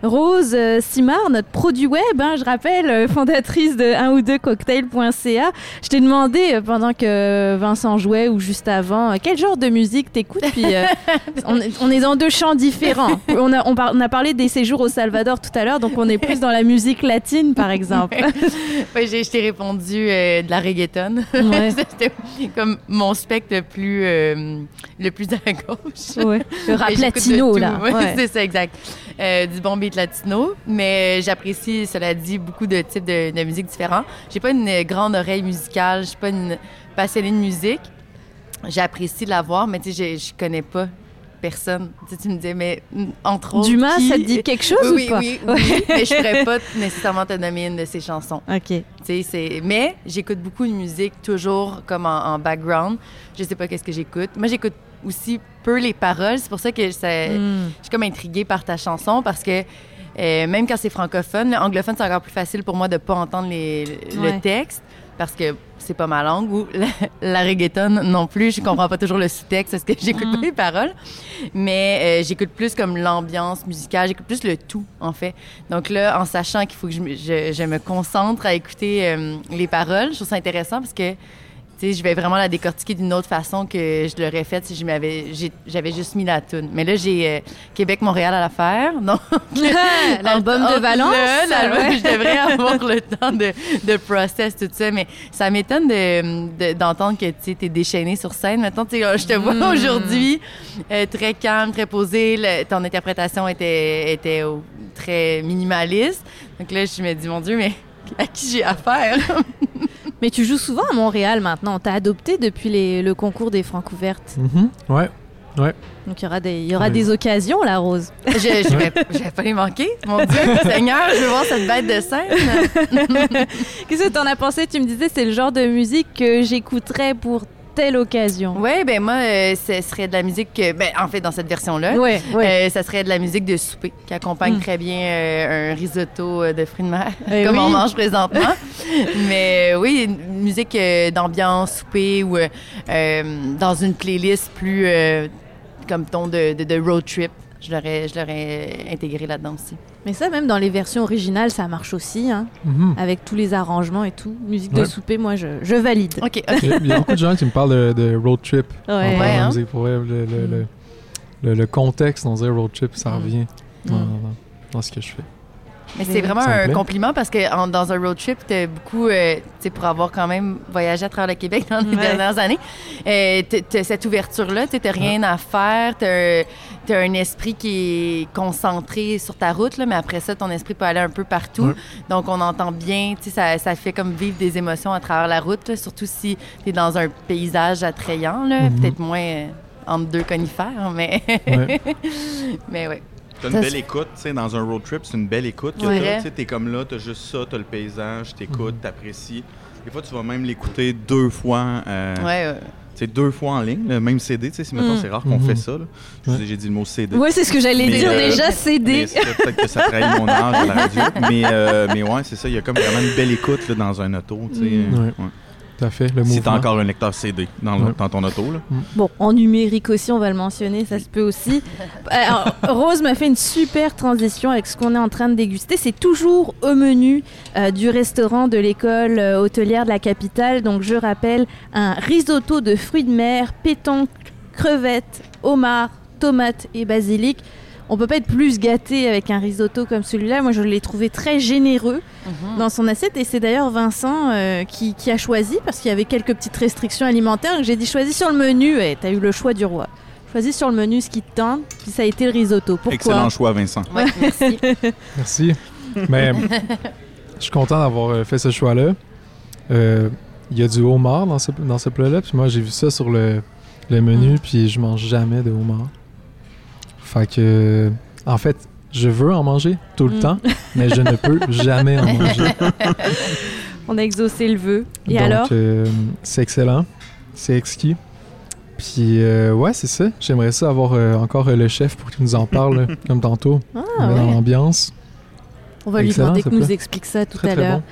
Rose euh, Simard, notre produit web, hein, je rappelle, euh, fondatrice de 1 ou 2 cocktail.ca. Je t'ai demandé euh, pendant que Vincent jouait ou juste avant, quel genre de musique t'écoutes Puis euh, [LAUGHS] on, est- on est dans deux champs différents. On a, on, par- on a parlé des séjours au Salvador tout à l'heure, donc on est plus dans la musique latine, par exemple. [LAUGHS] Ouais, j'ai- je t'ai répondu euh, de la reggaeton. Ouais. [LAUGHS] C'était comme mon spectre le plus, euh, le plus à gauche. Ouais. Le rap latino, là. Ouais. c'est ça, exact. Euh, du bon beat latino. Mais euh, j'apprécie, cela dit, beaucoup de types de, de musique différents. J'ai pas une euh, grande oreille musicale. Je suis pas une passionnée de musique. J'apprécie de la voir, mais tu sais, je, je connais pas personne. Tu, sais, tu me disais, mais mm, entre autres. Dumas, qui- ça te dit quelque chose oui, ou pas? oui, oui, mais je pourrais pas nécessairement te nommer une de ses chansons. Ok. Tu sais, c'est... Mais j'écoute beaucoup de musique, toujours comme en, en background. Je sais pas qu'est-ce que j'écoute. Moi, j'écoute aussi peu les paroles. C'est pour ça que ça... Hmm. je suis comme intriguée par ta chanson parce que euh, même quand c'est francophone, anglophone, c'est encore plus facile pour moi de pas entendre les, Ouais. le texte parce que c'est pas ma langue ou la, la reggaeton non plus. Je comprends pas toujours le sous-texte parce que [LAUGHS] j'écoute Mhm. pas les paroles. Mais euh, j'écoute plus comme l'ambiance musicale, j'écoute plus le tout en fait. Donc là, en sachant qu'il faut que je, me- je, je me concentre à écouter euh, les paroles, je trouve ça intéressant parce que je vais vraiment la décortiquer d'une autre façon que je l'aurais faite si je m'avais j'ai- j'avais juste mis la tune. Mais là, j'ai euh, Québec-Montréal à la faire. [LAUGHS] Donc, [LAUGHS] L'album de Valence. Là, l'album, ouais. je devrais avoir le temps de, de process tout ça. Mais ça m'étonne de- de- d'entendre que tu es déchaîné sur scène. Maintenant, sais, je te vois Mm. aujourd'hui euh, très calme, très posé. Le- ton interprétation était, très minimaliste. Donc là, je me dis, mon Dieu, mais [LAUGHS] à qui j'ai affaire? Mais tu joues souvent à Montréal maintenant. T'as adopté depuis les- le concours des Francs ouvertes. Mhm. Ouais. Ouais. Donc il y aura des, il y aura Ouais. des occasions, la Rose. Je, je, vais, je vais pas les manquer. Mon Dieu, Seigneur, je veux voir cette bête de scène. [LAUGHS] Qu'est-ce que t'en as pensé? Tu me disais c'est le genre de musique que j'écouterais pour telle occasion. Oui, ben moi, euh, ce serait de la musique, euh, ben, en fait, dans cette version-là, Ouais, ouais. euh, ça serait de la musique de souper qui accompagne Mm. très bien un risotto de fruits de mer, Eh [LAUGHS] comme oui. on mange présentement. [LAUGHS] Mais oui, une musique d'ambiance, souper ou dans une playlist plus comme ton de, de, de road trip. Je l'aurais, je l'aurais intégré là-dedans aussi. Mais ça, même dans les versions originales, ça marche aussi, hein, Mhm. avec tous les arrangements et tout. Musique de Ouais. souper, moi, je, je valide. OK, Il y a- il y a beaucoup de gens qui me parlent de, de road trip. Ouais. de hein? musique. Pour vrai, le, le, le, le- le contexte, on dirait road trip, ça Mm. revient dans, Mm. dans- dans ce que je fais. Mais c'est vraiment un plaît. compliment parce que en- dans un road trip, t'as beaucoup, euh, tu sais, pour avoir quand même voyagé à travers le Québec dans les Ouais. dernières années, euh, t'as- cette ouverture-là, tu n'as rien à faire, tu as, un esprit qui est concentré sur ta route, là, mais après ça, ton esprit peut aller un peu partout. Ouais. Donc, on entend bien, tu sais, ça, ça fait comme vivre des émotions à travers la route, là, surtout si tu es dans un paysage attrayant, là, Mhm. peut-être moins euh, entre deux conifères, mais, Ouais. [LAUGHS] mais ouais. T'as une Ça, belle écoute, tu sais, dans un road trip, c'est une belle écoute que Ouais. t'as. Vrai. Tu sais, t'es comme là, t'as juste ça, t'as le paysage, t'écoutes, Mhm. t'apprécies. Des fois, tu vas même l'écouter deux fois, euh, Ouais, ouais. tu sais, deux fois en ligne, le même CD, tu sais, si mettons, Mm. c'est rare qu'on Mhm. fait ça, là. Vous ai- J'ai dit le mot CD. Ouais, c'est ce que j'allais dire euh, déjà, CD. peut-être que ça trahit mon âge à la radio. [LAUGHS] Mais, euh, mais ouais, c'est ça, il y a comme vraiment une belle écoute là, dans un auto, tu sais. Mm. Ouais. Tout à fait. Le Si t'as encore un lecteur CD dans, le- Ouais. dans ton auto, là. Bon, en numérique aussi, on va le mentionner, ça se peut aussi. [LAUGHS] Alors, Rose m'a fait une super transition avec ce qu'on est en train de déguster. C'est toujours au menu euh, du restaurant de l'école euh, hôtelière de la capitale. Donc, je rappelle un risotto de fruits de mer, pétanque, crevettes, homard, tomates et basilic. On peut pas être plus gâté avec un risotto comme celui-là. Moi, je l'ai trouvé très généreux Mhm. dans son assiette et c'est d'ailleurs Vincent euh, qui, qui a choisi parce qu'il y avait quelques petites restrictions alimentaires. J'ai dit choisis sur le menu et t'as eu le choix du roi. Choisis sur le menu ce qui te tente, puis ça a été le risotto. Pourquoi Excellent choix, Vincent. Ouais, [LAUGHS] merci. Merci. Mais [LAUGHS] je suis content d'avoir euh, fait ce choix-là. Euh, Il y a du homard dans ce, dans ce plat-là. Puis moi, j'ai vu ça sur le, le menu, puis je mange jamais de homard. Fait que, en fait, je veux en manger tout le Mm. temps, mais je ne peux [LAUGHS] jamais en manger. On a exaucé le vœu. Et Donc, alors? euh, c'est excellent. C'est exquis. Puis, euh, ouais, c'est ça. J'aimerais ça avoir euh, encore euh, le chef pour qu'il nous en parle, [LAUGHS] comme tantôt. Ah, On met dans ouais. l'ambiance. On va lui Excellent, demander ce qu'il nous explique ça tout Très, à très l'heure. bon.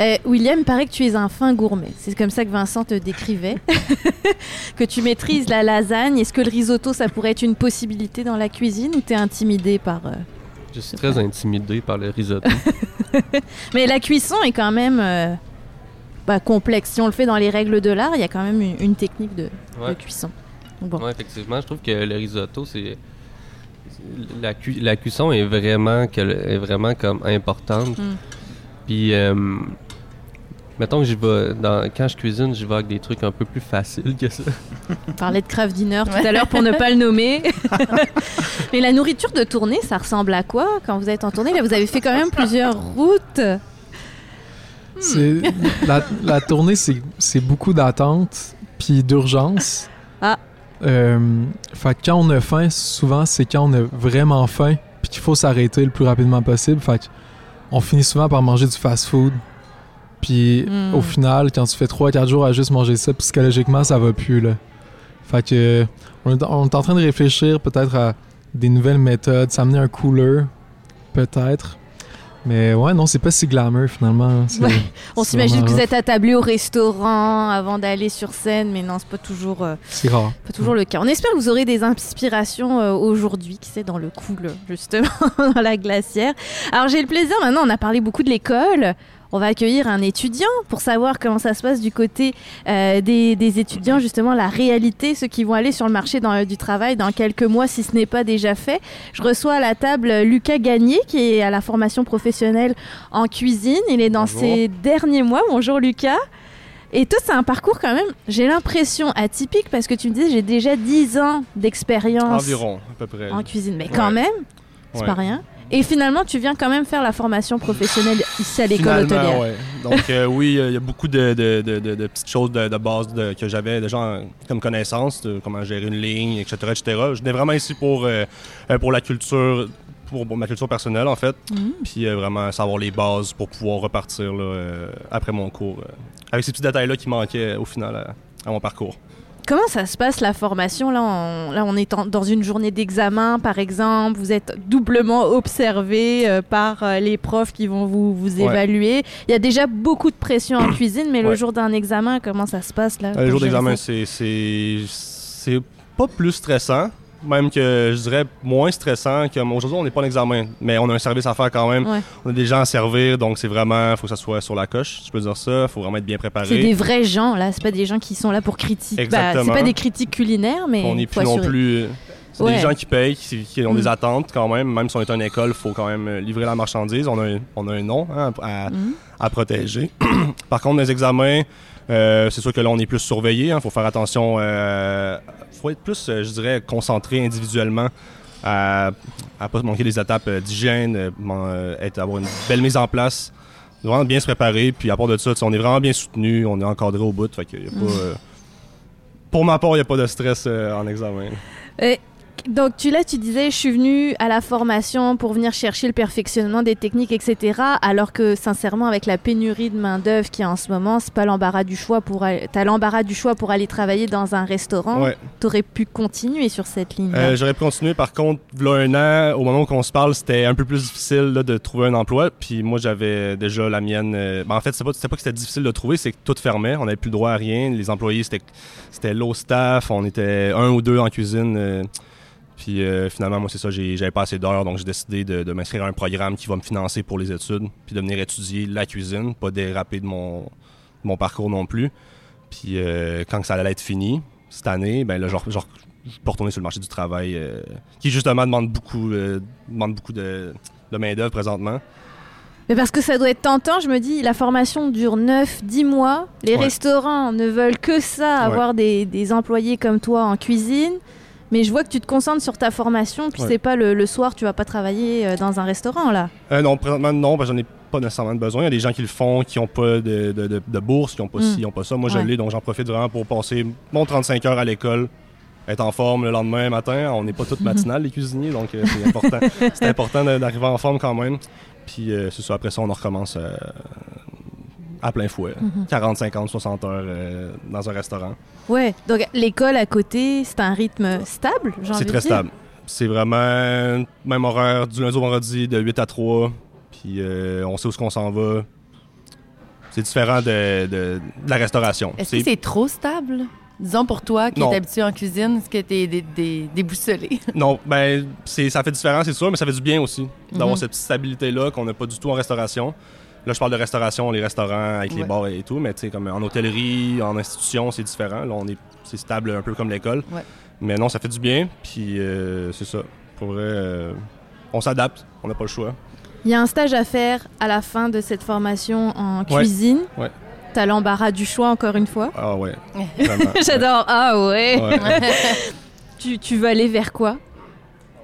Euh, William, il paraît que tu es un fin gourmet. C'est comme ça que Vincent te décrivait. [LAUGHS] que tu maîtrises la lasagne. Est-ce que le risotto, ça pourrait être une possibilité dans la cuisine ou t'es intimidé par... euh, Je suis très intimidé par le risotto. [LAUGHS] Mais la cuisson est quand même euh, bah, complexe. Si on le fait dans les règles de l'art, il y a quand même une, une technique de, cuisson. Bon. Ouais, effectivement, je trouve que le risotto, c'est. La, cu- la cuisson est vraiment, est vraiment comme importante. Mm. Puis, euh, mettons que j'y vais. Dans, quand je cuisine, j'y vais avec des trucs un peu plus faciles que ça. [LAUGHS] On parlait de craft dinner tout Ouais. à l'heure pour ne pas le nommer. [LAUGHS] Mais la nourriture de tournée, ça ressemble à quoi quand vous êtes en tournée? Là, vous avez fait quand même plusieurs routes. C'est la, la tournée, c'est c'est beaucoup d'attente puis d'urgence. Ah. Euh, fait que quand on a faim, souvent c'est quand on a vraiment faim puis qu'il faut s'arrêter le plus rapidement possible. Fait que on finit souvent par manger du fast-food. Puis Mm. au final, quand tu fais 3-4 jours à juste manger ça, psychologiquement, ça va plus là. Fait que on est, on est en train de réfléchir peut-être à des nouvelles méthodes, s'amener un cooler, peut-être. Mais ouais, non, c'est pas si glamour finalement. [LAUGHS] Ouais. On s'imagine que vous êtes attablé au restaurant avant d'aller sur scène, mais non, c'est pas toujours, euh, C'est rare. pas toujours le cas. On espère que vous aurez des inspirations euh, aujourd'hui, qui c'est dans le cool, justement, [LAUGHS] dans la glacière. Alors j'ai le plaisir, maintenant on a parlé beaucoup de l'école. On va accueillir un étudiant pour savoir comment ça se passe du côté euh, des, des étudiants, justement la réalité, ceux qui vont aller sur le marché dans- du travail dans quelques mois, si ce n'est pas déjà fait. Je reçois à la table euh, Lucas Gagné, qui est à la formation professionnelle en cuisine. Il est dans Bonjour. ses derniers mois. Bonjour Lucas. Et toi, c'est un parcours quand même, j'ai l'impression atypique parce que tu me dis j'ai déjà 10 ans d'expérience Environ, à peu près. en cuisine. Mais quand même, c'est Ouais. pas rien. Et finalement, tu viens quand même faire la formation professionnelle ici à l'école hôtelière. ouais. Donc euh, oui, il y a beaucoup de, de- de- de- de petites choses de, base que j'avais déjà comme connaissance, comment gérer une ligne, etc., etc. Je venais vraiment ici pour, euh, euh, pour la culture, pour, pour ma culture personnelle en fait, Mhm. puis euh, vraiment savoir les bases pour pouvoir repartir là, euh, après mon cours, euh, avec ces petits détails-là qui manquaient au final à mon parcours. Comment ça se passe la formation là on, là, on est en- dans une journée d'examen, par exemple. Vous êtes doublement observé euh, par euh, les profs qui vont vous, vous Ouais. évaluer. Il y a déjà beaucoup de pression en [CLEARS THROAT] cuisine, mais le jour d'un examen, comment ça se passe là Euh, Le jour d'examen, c'est pas plus stressant, même que je dirais moins stressant que aujourd'hui on n'est pas en examen, mais on a un service à faire quand même. Ouais. On a des gens à servir, donc c'est vraiment, faut que ça soit sur la coche, je peux dire ça. Faut vraiment être bien préparé. C'est des vrais gens là, c'est pas des gens qui sont là pour critiquer. Bah, c'est pas des critiques culinaires, mais on n'est plus non plus. C'est Ouais. des gens qui payent, qui, qui ont Mm. des attentes quand même. Même si on est une école, il faut quand même livrer la marchandise. On a un, on a un nom hein, à, Mhm. à protéger. [CLEARS THROAT] Par contre, les examens, euh, c'est sûr que là, on est plus surveillé. Il faut faire attention. Il faut être plus, euh, je dirais, concentré individuellement à ne pas manquer des étapes euh, d'hygiène, euh, euh, être, avoir une belle mise en place, vraiment bien se préparer. Puis à part de ça, on est vraiment bien soutenu, on est encadré au bout. Fait y a pas, euh, pour ma part, il n'y a pas de stress euh, en examen. Et donc tu là tu disais je suis venu à la formation pour venir chercher le perfectionnement des techniques etc alors que sincèrement avec la pénurie de main d'œuvre qui est en ce moment c'est pas l'embarras du choix pour aller- t'as l'embarras du choix pour aller travailler dans un restaurant Ouais. t'aurais pu continuer sur cette ligne Euh, J'aurais pu continuer. Par contre, là un an, au moment où on se parle, c'était un peu plus difficile là, de trouver un emploi. Puis moi, j'avais déjà la mienne. euh, ben, en fait, c'est pas, pas que c'était difficile de trouver, c'est que tout fermait. On n'avait plus le droit à rien. Les employés, c'était, c'était low staff. On était un ou deux en cuisine. euh, puis euh, finalement, moi, c'est ça, j'avais pas assez d'heures. Donc, j'ai décidé de, de m'inscrire à un programme qui va me financer pour les études. Puis de venir étudier la cuisine, pas déraper de mon, de mon parcours non plus. Puis euh, quand ça allait être fini, cette année, ben là, genre, genre je peux retourner sur le marché du travail, euh, qui justement demande beaucoup, demande beaucoup de, de main-d'œuvre présentement. mais parce que ça doit être tentant je me dis la formation dure 9-10 mois les Ouais. restaurants ne veulent que ça Ouais. avoir des, des employés comme toi en cuisine mais je vois que tu te concentres sur ta formation puis Ouais. c'est pas le, le soir tu vas pas travailler euh, dans un restaurant là Euh, non, présentement, non, parce que j'en ai pas nécessairement besoin. Il y a des gens qui le font, qui n'ont pas de, de, de- de bourse, qui n'ont pas Mm. ci, qui n'ont pas ça. Moi, je Ouais. l'ai, donc j'en profite vraiment pour passer mon 35 heures à l'école, être en forme le lendemain matin. On n'est pas toutes [LAUGHS] matinales, les cuisiniers, donc euh, c'est important. [LAUGHS] c'est important d'arriver en forme quand même. Puis euh, c'est ça, après ça, on en recommence euh, à plein fouet. Mhm. 40, 50, 60 heures euh, dans un restaurant. Ouais, donc l'école à côté, c'est un rythme stable, j'ai C'est très dire? stable. C'est vraiment même horaire du lundi au vendredi de 8 à 3. Puis euh, on sait où est-ce qu'on s'en va. C'est différent de, de- de la restauration. Est-ce que c'est trop stable? Disons pour toi qui es habitué en cuisine, est-ce que t'es dé- dé- déboussolé? [LAUGHS] Non, ben c'est ça fait différent, c'est sûr, mais ça fait du bien aussi d'avoir Mhm. cette petite stabilité-là qu'on n'a pas du tout en restauration. Là, je parle de restauration, les restaurants avec les bars et tout, mais tu sais, comme en hôtellerie, en institution, c'est différent. Là, on est, c'est stable un peu comme l'école. Ouais. Mais non, ça fait du bien, puis euh, c'est ça. Pour vrai, euh, on s'adapte, on n'a pas le choix. Il y a un stage à faire à la fin de cette formation en cuisine. Ouais. T'as l'embarras du choix encore une fois. Ah ouais. [LAUGHS] J'adore. Ah ouais. Ouais. [LAUGHS] Tu, tu veux aller vers quoi?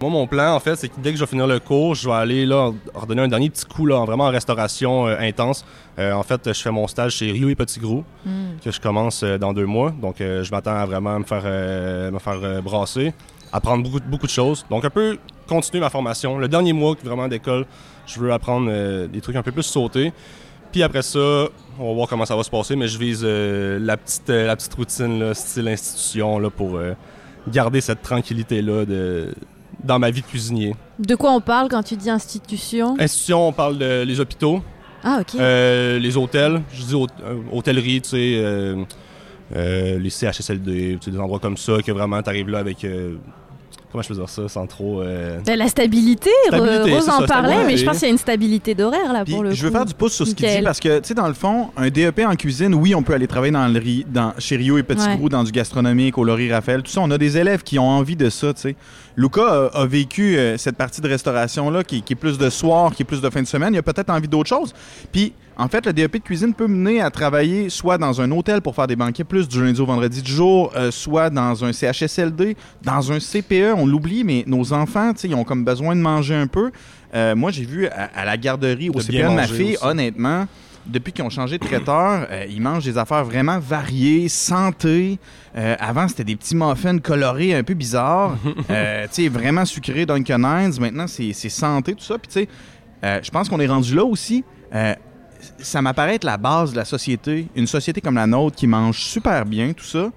Moi, mon plan, en fait, c'est que dès que je vais finir le cours, je vais aller là, redonner un dernier petit coup, là, vraiment en restauration euh, intense. Euh, en fait, je fais mon stage chez Rio et Petit Gros, que je commence euh, dans deux mois. Donc, je m'attends à vraiment me faire, me faire brasser, apprendre beaucoup, beaucoup de choses. Donc, un peu continuer ma formation. Le dernier mois, vraiment d'école, je veux apprendre des trucs un peu plus sautés. Puis après ça, on va voir comment ça va se passer, mais je vise la, petite, la petite routine, là, style institution, là, pour garder cette tranquillité-là de, dans ma vie de cuisinier. De quoi on parle quand tu dis institution? Institution, on parle de les hôpitaux, Ah ok. euh, les hôtels, je dis euh, hôtellerie, tu sais, euh, euh, les CHSLD, tu sais, des endroits comme ça, que vraiment t'arrives là avec... comment je peux dire ça sans trop... euh, Ben, la stabilité, Stabilité, Rose en ça, parlait, mais je pense qu'il y a une stabilité d'horaire là Puis pour le je veux coup. faire du pouce sur ce qu'il dit parce que, tu sais, dans le fond, un DEP en cuisine, oui, on peut aller travailler dans le riz, dans, chez Rio et Petit Ouais. Gros, dans du gastronomique, au Laurie Raphaël, tout ça. On a des élèves qui ont envie de ça, tu sais. Luca a, a vécu euh, cette partie de restauration-là qui, qui est plus de soir, qui est plus de fin de semaine. Il a peut-être envie d'autre chose. Puis, En fait, le DEP de cuisine peut mener à travailler soit dans un hôtel pour faire des banquets plus du lundi au vendredi du jour, euh, soit dans un CHSLD, dans un CPE, on l'oublie, mais nos enfants, ils ont comme besoin de manger un peu. Euh, moi, j'ai vu à, à la garderie, au De CPE de ma fille, aussi. honnêtement, depuis qu'ils ont changé de traiteur, euh, ils mangent des affaires vraiment variées, santé. Euh, avant, c'était des petits muffins colorés un peu bizarres. [LAUGHS] Euh, tu sais, vraiment sucrés Dunkin' Hines. Maintenant, c'est santé, tout ça. Puis, tu sais, je pense qu'on est rendu là aussi. Ça m'apparaît être la base de la société. Une société comme la nôtre qui mange super bien, tout ça,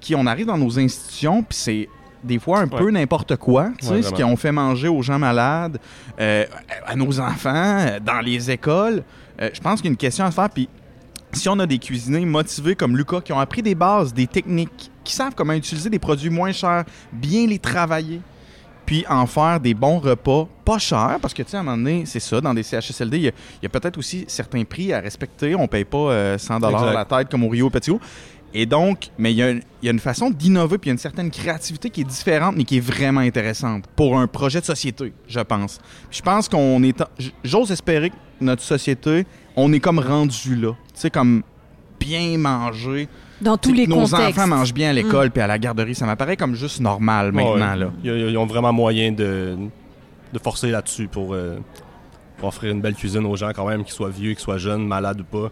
qui on arrive dans nos institutions, puis c'est des fois un peu n'importe quoi, tu sais, Ouais, ce qu'on fait manger aux gens malades, euh, à nos enfants, euh, dans les écoles. Euh, je pense qu'il y a une question à se faire. Puis si on a des cuisiniers motivés comme Lucas qui ont appris des bases, des techniques, qui savent comment utiliser des produits moins chers, bien les travailler, puis en faire des bons repas pas chers, parce que tu sais, à un moment donné, c'est ça, dans des CHSLD, il y a, peut-être aussi certains prix à respecter. On paye pas euh, 100 dollars Exact. la tête comme au Rio Petit Haut. Et donc, mais il y, a une- il y a une façon d'innover, puis il y a une certaine créativité qui est différente, mais qui est vraiment intéressante pour un projet de société, je pense. Puis je pense qu'on est. J'ose espérer que notre société, on est comme rendu là. Tu sais, comme bien manger. Dans tous les nos contextes. enfants mangent bien à l'école puis à la garderie. Ça m'apparaît comme juste normal maintenant, Ouais. là. Ils, ils ont vraiment moyen de, de forcer là-dessus pour, euh, pour offrir une belle cuisine aux gens quand même, qu'ils soient vieux, qu'ils soient jeunes, malades ou pas.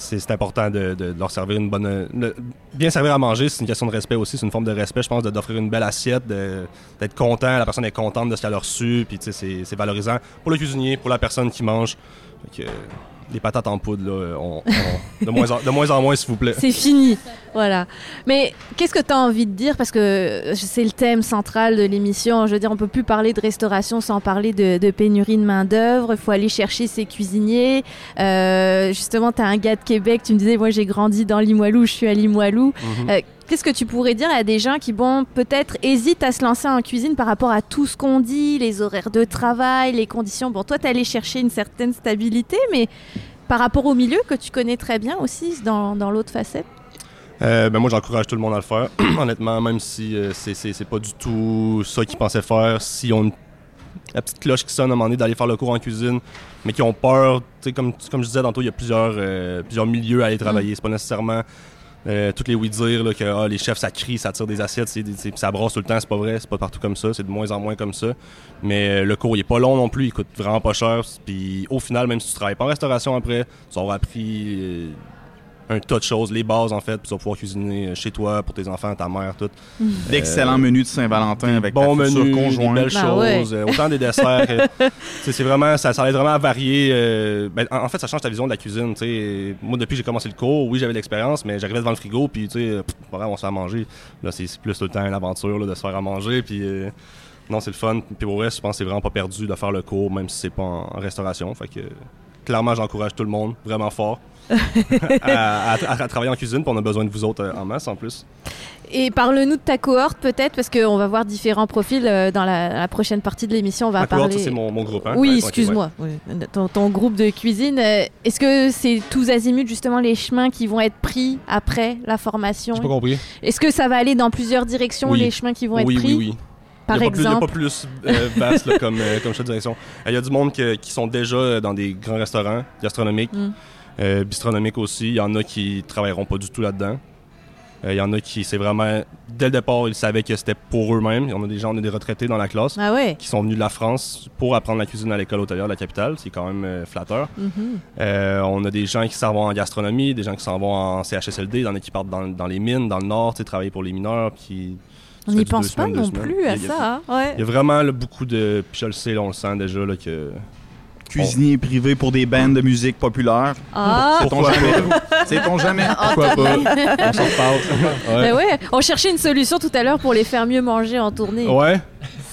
C'est important de, de- de leur servir une bonne... le- bien servir à manger, c'est une question de respect aussi, c'est une forme de respect, je pense, de- d'offrir une belle assiette, d'être content, la personne est contente de ce qu'elle a reçu, puis tu sais, c'est valorisant pour le cuisinier, pour la personne qui mange. Fait que, euh, les patates en poudre, là, on- on- de, moins en, de moins en moins, s'il vous plaît. C'est fini. Voilà. Mais qu'est-ce que tu as envie de dire? Parce que c'est le thème central de l'émission. Je veux dire, on peut plus parler de restauration sans parler de, de pénurie de main-d'œuvre. Il faut aller chercher ses cuisiniers. Euh, justement, tu as un gars de Québec. Tu me disais, moi, j'ai grandi dans Limoilou, je suis à Limoilou. Mhm. Euh, Qu'est-ce que tu pourrais dire à des gens qui, bon, peut-être hésitent à se lancer en cuisine par rapport à tout ce qu'on dit, les horaires de travail, les conditions? Bon, toi, tu allé chercher une certaine stabilité, mais par rapport au milieu que tu connais très bien aussi dans, dans l'autre facette? Euh, ben moi, j'encourage tout le monde à le faire. [CLEARS THROAT] Honnêtement, même si euh, c'est- pas du tout ça qu'ils pensaient faire, ont une, la petite cloche qui sonne à un moment donné d'aller faire le cours en cuisine, mais qui ont peur, comme, comme je disais tantôt, il y a plusieurs, euh, plusieurs milieux à aller travailler. C'est pas nécessairement euh, toutes les oui-dire que ah, les chefs, ça crie, ça tire des assiettes, ça brasse tout le temps. C'est pas vrai, c'est pas partout comme ça, c'est de moins en moins comme ça. Mais euh, le cours, il est pas long non plus, il coûte vraiment pas cher. Puis au final, même si tu travailles pas en restauration après, tu auras appris euh, un tas de choses, les bases en fait, puis tu vas pouvoir cuisiner euh, chez toi, pour tes enfants, ta mère, tout. D'excellents menus de Saint-Valentin avec Bons ta future menus, des belles Bah ouais. choses, euh, autant des desserts. [LAUGHS] c'est vraiment, ça, ça aide vraiment à varier. euh, ben, en en fait, ça change ta vision de la cuisine. tu sais. Moi, depuis que j'ai commencé le cours, oui, j'avais de l'expérience, mais j'arrivais devant le frigo, puis tu sais, euh, on se fait à manger. Là, c'est c'est plus tout le temps une aventure là, de se faire à manger, puis euh, non, c'est le fun. Puis pour vrai, je pense que c'est vraiment pas perdu de faire le cours, même si c'est pas en, en restauration. Fait que clairement, j'encourage tout le monde, vraiment fort, [LAUGHS] à, à- à travailler en cuisine. Puis on a besoin de vous autres euh, en masse en plus. Et parle-nous de ta cohorte peut-être, parce qu'on va voir différents profils euh, dans la, la prochaine partie de l'émission. On va Ma cohorte, parler. ça, c'est mon, mon groupe. Hein? Oui, ouais. excuse-moi. Oui, Ton, ton groupe de cuisine, euh, est-ce que c'est tous azimuts justement les chemins qui vont être pris après la formation? J'ai pas compris. Est-ce que ça va aller dans plusieurs directions Oui. les chemins qui vont oui, être pris? oui, oui. Par il n'y a, exemple, pas plus euh, vaste là, comme, euh, comme choix de direction. Il y a du monde que- qui sont déjà dans des grands restaurants gastronomiques, Mm. Euh, bistronomiques aussi. Il y en a qui travailleront pas du tout là-dedans. Euh, Il y en a qui, c'est vraiment, dès le départ, ils savaient que c'était pour eux-mêmes. On a des gens, on a des retraités dans la classe ah ouais. qui sont venus de la France pour apprendre la cuisine à l'école hôtelière de la capitale. C'est quand même euh, flatteur. Mhm. Euh, on a des gens qui s'en vont en gastronomie, des gens qui s'en vont en CHSLD, il y en a qui partent dans, dans les mines, dans le nord, travailler pour les mineurs. Qui, On n'y pense pas non semaines. plus à Il y a- ça. hein, ouais. il y a vraiment là, beaucoup de. Puis je le sais, là, on le sent déjà là, que. Cuisinier privé pour des bandes de musique populaire. Ah, C'est ton jamais. C'est ton jamais? [LAUGHS] Pourquoi pas? On s'en reparle. [LAUGHS] ben Ouais. ouais. On cherchait une solution tout à l'heure pour les faire mieux manger en tournée. Ouais.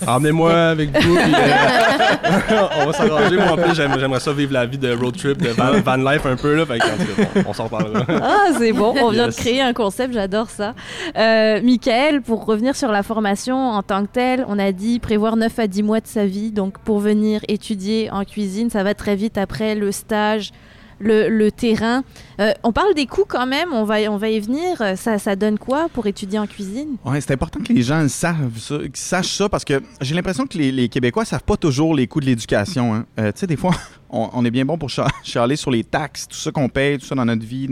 Emmenez-moi avec vous. puis, euh, [LAUGHS] [LAUGHS] on va s'arranger. Moi, en plus, j'aime- j'aimerais ça vivre la vie de road trip, de van, van life un peu. Là, fait que, on s'en reparlera. Ah, c'est bon, on vient Yes. de créer un concept, j'adore ça. Euh, Michael, pour revenir sur la formation en tant que telle, on a dit prévoir 9 à 10 mois de sa vie. Donc, pour venir étudier en cuisine, ça va très vite après le stage, le, terrain. Euh, on parle des coûts quand même, on va, on va y venir. Ça, ça donne quoi pour étudier en cuisine? Ouais, c'est important que les gens savent ça, sachent ça parce que j'ai l'impression que les, Québécois savent pas toujours les coûts de l'éducation. hein. Euh, tu sais, des fois, [LAUGHS] on, est bien bon pour cha- [LAUGHS] chialer sur les taxes, tout ça qu'on paye, tout ça dans notre vie.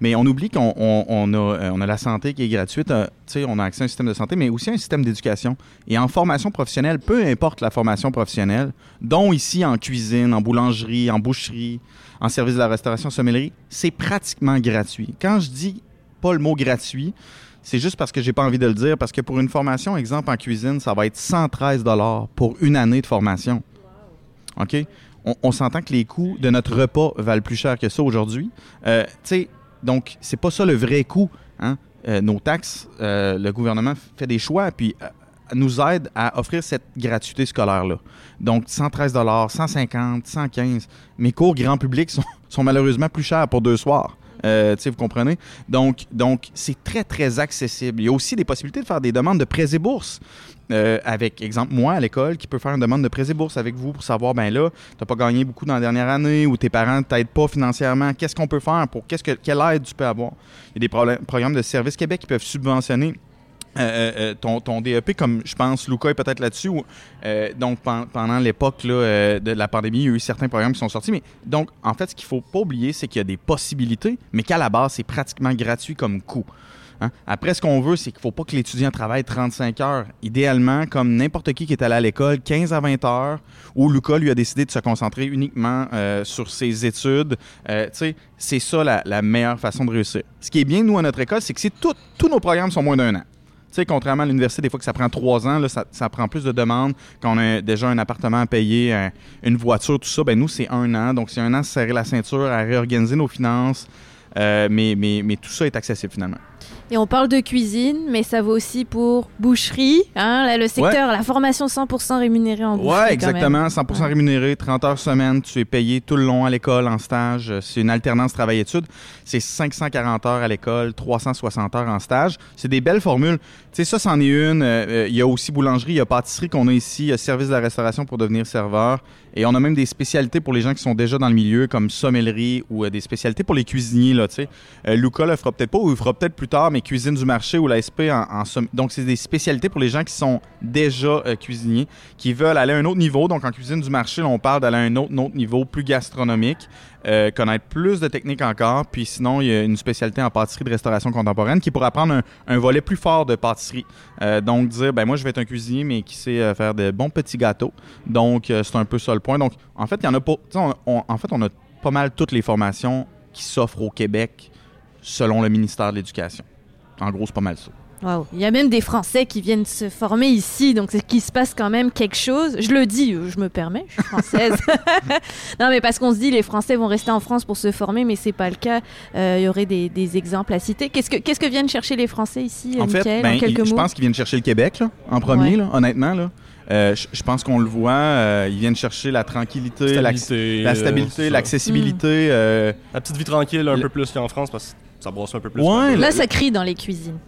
Mais on oublie qu'on on, on a, euh, on a la santé qui est gratuite. tu sais, on a accès à un système de santé, mais aussi un système d'éducation. Et en formation professionnelle, peu importe la formation professionnelle, dont ici en cuisine, en boulangerie, en boucherie, en service de la restauration, sommellerie, c'est pratiquement gratuit. Quand je dis pas le mot gratuit, c'est juste parce que j'ai pas envie de le dire, parce que pour une formation, exemple en cuisine, ça va être 113 dollars pour une année de formation. OK? On, s'entend que les coûts de notre repas valent plus cher que ça aujourd'hui. Euh, tu sais, donc, c'est pas ça le vrai coût. Hein? Euh, nos taxes, euh, le gouvernement fait des choix, puis euh, nous aide à offrir cette gratuité scolaire-là. Donc, 113 150 115 Mes cours grand public [LAUGHS] sont, malheureusement plus chers pour deux soirs. Euh, vous comprenez? Donc, c'est très, très accessible. Il y a aussi des possibilités de faire des demandes de prêts et bourses. Euh, avec, exemple, moi à l'école, qui peut faire une demande de prêts et bourses avec vous pour savoir, ben là, tu n'as pas gagné beaucoup dans la dernière année ou tes parents t'aident pas financièrement. Qu'est-ce qu'on peut faire pour qu'est-ce que, quelle aide tu peux avoir? Il y a des programmes de Service Québec qui peuvent subventionner euh, euh, euh, ton, ton DEP, comme je pense, Luca est peut-être là-dessus. donc, pen- pendant l'époque de la pandémie, il y a eu certains programmes qui sont sortis. Mais donc, en fait, ce qu'il faut pas oublier, c'est qu'il y a des possibilités, mais qu'à la base, c'est pratiquement gratuit comme coût. Hein? Après, ce qu'on veut, c'est qu'il faut pas que l'étudiant travaille 35 heures. Idéalement, comme n'importe qui qui est allé à l'école, 15 à 20 heures, où Lucas, lui, a décidé de se concentrer uniquement sur ses études. Tu sais, c'est ça la, la meilleure façon de réussir. Ce qui est bien, nous, à notre école, c'est que tous nos programmes sont moins d'un an. Tu sais, contrairement à l'université, des fois que ça prend trois ans, ça, prend plus de demandes. Quand on a déjà un appartement à payer, un- une voiture, tout ça, ben nous, c'est un an. Donc, c'est un an à se serrer la ceinture, à réorganiser nos finances. Euh, mais, mais, mais tout ça est accessible finalement. Et on parle de cuisine, mais ça vaut aussi pour boucherie. Hein, là, le secteur, la formation 100% rémunérée en boucherie. Ouais, exactement. 100% Ouais. rémunéré, 30 heures semaine. Tu es payé tout le long à l'école, en stage. Euh, C'est une alternance travail-études. C'est 540 heures à l'école, 360 heures en stage. C'est des belles formules. Tu sais, ça, c'en est une. Euh, euh, Il y a aussi boulangerie, il y a pâtisserie qu'on a ici, il y a service de la restauration pour devenir serveur. Et on a même des spécialités pour les gens qui sont déjà dans le milieu, comme sommellerie ou euh, des spécialités pour les cuisiniers, là, tu sais. Euh, Luca le fera peut-être pas ou il fera peut-être plus mais cuisine du marché ou la SP en, en Donc, c'est des spécialités pour les gens qui sont déjà euh, cuisiniers, qui veulent aller à un autre niveau. Donc, en cuisine du marché, on parle d'aller à un autre, niveau plus gastronomique, euh, connaître plus de techniques encore. Puis sinon, il y a une spécialité en pâtisserie de restauration contemporaine qui pourra prendre un, un volet plus fort de pâtisserie. Euh, donc, dire, ben moi, je vais être un cuisinier, mais qui sait faire de bons petits gâteaux. Donc, c'est un peu ça le point. Donc, en fait, il y en a pas. en fait, on a pas mal toutes les formations qui s'offrent au Québec selon le ministère de l'Éducation. En gros, c'est pas mal ça. Wow. Il y a même des Français qui viennent se former ici, donc c'est qu'il se passe quand même quelque chose. Je le dis, euh, je me permets, je suis française. [LAUGHS] non, mais parce qu'on se dit les Français vont rester en France pour se former, mais c'est pas le cas. Euh, Il y aurait des, des exemples à citer. Qu'est-ce que qu'est-ce que viennent chercher les Français ici, euh, En fait, Mickaël, ben, en quelques il- je pense qu'ils viennent chercher le Québec là, en premier, Ouais. là, honnêtement. Là. Euh, je, je pense qu'on le voit. euh, ils viennent chercher la tranquillité, Stabilité, la stabilité, l'accessibilité. euh, La petite vie tranquille un Le- peu plus qu'en France parce que ça brasse un peu plus. Ouais, Là, ça crie dans les cuisines.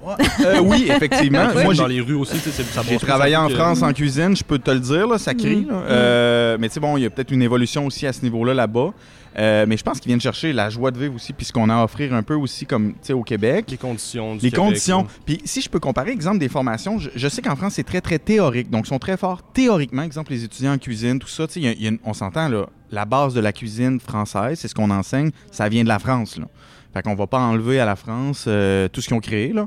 euh, oui, effectivement. [LAUGHS] Moi, dans j'ai les rues aussi, ça j'ai travaillé en que- France en cuisine, je peux te le dire, là, ça crie. Mm. là. Euh, mais tu sais, bon, il y a peut-être une évolution aussi à ce niveau-là là-bas. Euh, mais je pense qu'ils viennent chercher la joie de vivre aussi, puis ce qu'on a à offrir un peu aussi, comme tu sais, au Québec. Les conditions du Les Québec, conditions. Puis si je peux comparer, exemple des formations, je, je sais qu'en France, c'est très, très théorique. Donc, ils sont très forts théoriquement. Exemple, les étudiants en cuisine, tout ça. Y a- y a on s'entend, là, la base de la cuisine française, c'est ce qu'on enseigne, ça vient de la France, là. Fait qu'on va pas enlever à la France euh, tout ce qu'ils ont créé, là.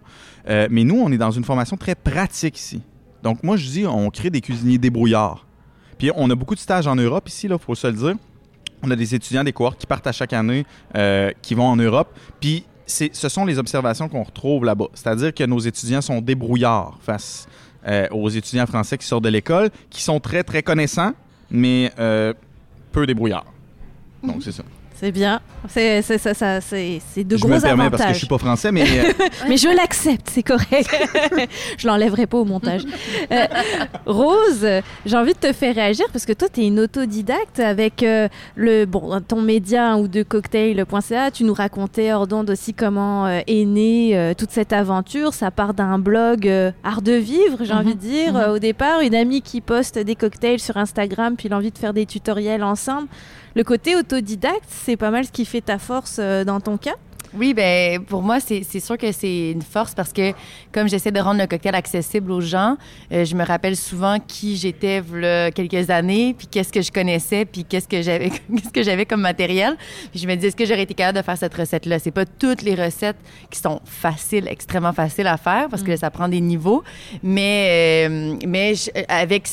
Euh, mais nous, on est dans une formation très pratique ici. Donc, moi, je dis, on crée des cuisiniers débrouillards. Puis, on a beaucoup de stages en Europe ici, là, faut se le dire. On a des étudiants des cohortes qui partent à chaque année, euh, qui vont en Europe. Puis, c'est- ce sont les observations qu'on retrouve là-bas. C'est-à-dire que nos étudiants sont débrouillards face aux étudiants français qui sortent de l'école, qui sont très, très connaissants, mais peu débrouillards. Donc, c'est ça. C'est bien. C'est c'est- ça- ça- de je gros me le permets avantages. parce que je suis pas français, mais euh, [LAUGHS] Mais je l'accepte, c'est correct. [LAUGHS] je l'enlèverai pas au montage. Euh, Rose, j'ai envie de te faire réagir parce que toi, tu es une autodidacte avec euh, le bon ton média ou deux cocktails.ca. Tu nous racontais hors d'onde aussi comment euh, est née euh, toute cette aventure. Ça part d'un blog euh, Art de vivre, j'ai Mhm. envie de dire. Mhm. Euh, au départ, une amie qui poste des cocktails sur Instagram, puis l'envie de faire des tutoriels ensemble. Le côté autodidacte, c'est pas mal ce qui fait ta force euh, dans ton cas? Oui, ben pour moi, c'est sûr que c'est une force parce que comme j'essaie de rendre le cocktail accessible aux gens, euh, je me rappelle souvent qui j'étais quelques années, puis qu'est-ce que je connaissais, puis qu'est-ce que j'avais [LAUGHS] qu'est-ce que j'avais comme matériel. Puis je me dis, est-ce que j'aurais été capable de faire cette recette-là? C'est pas toutes les recettes qui sont faciles, extrêmement faciles à faire parce que Mm. ça prend des niveaux, mais, euh, mais je- avec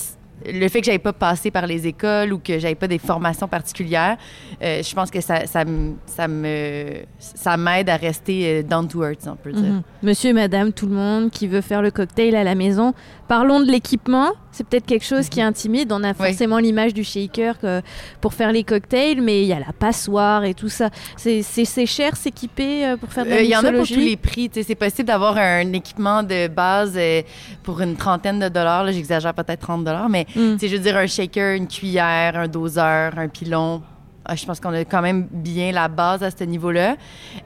le fait que j'avais pas passé par les écoles ou que j'avais pas des formations particulières, euh, je pense que ça, ça, ça me ça m'aide à rester euh, down to earth, on peut dire. Mhm. Monsieur et madame, tout le monde qui veut faire le cocktail à la maison. Parlons de l'équipement. C'est peut-être quelque chose qui intimide. On a forcément l'image du shaker que- pour faire les cocktails, mais il y a la passoire et tout ça. C'est cher s'équiper euh, pour faire de la Euh, Il y en a pour tous les prix. C'est possible d'avoir un équipement de base euh, pour une trentaine de dollars. J'exagère peut-être 30 dollars, mais Mm. je veux dire un shaker, une cuillère, un doseur, un pilon. Ah, je pense qu'on a quand même bien la base à ce niveau-là.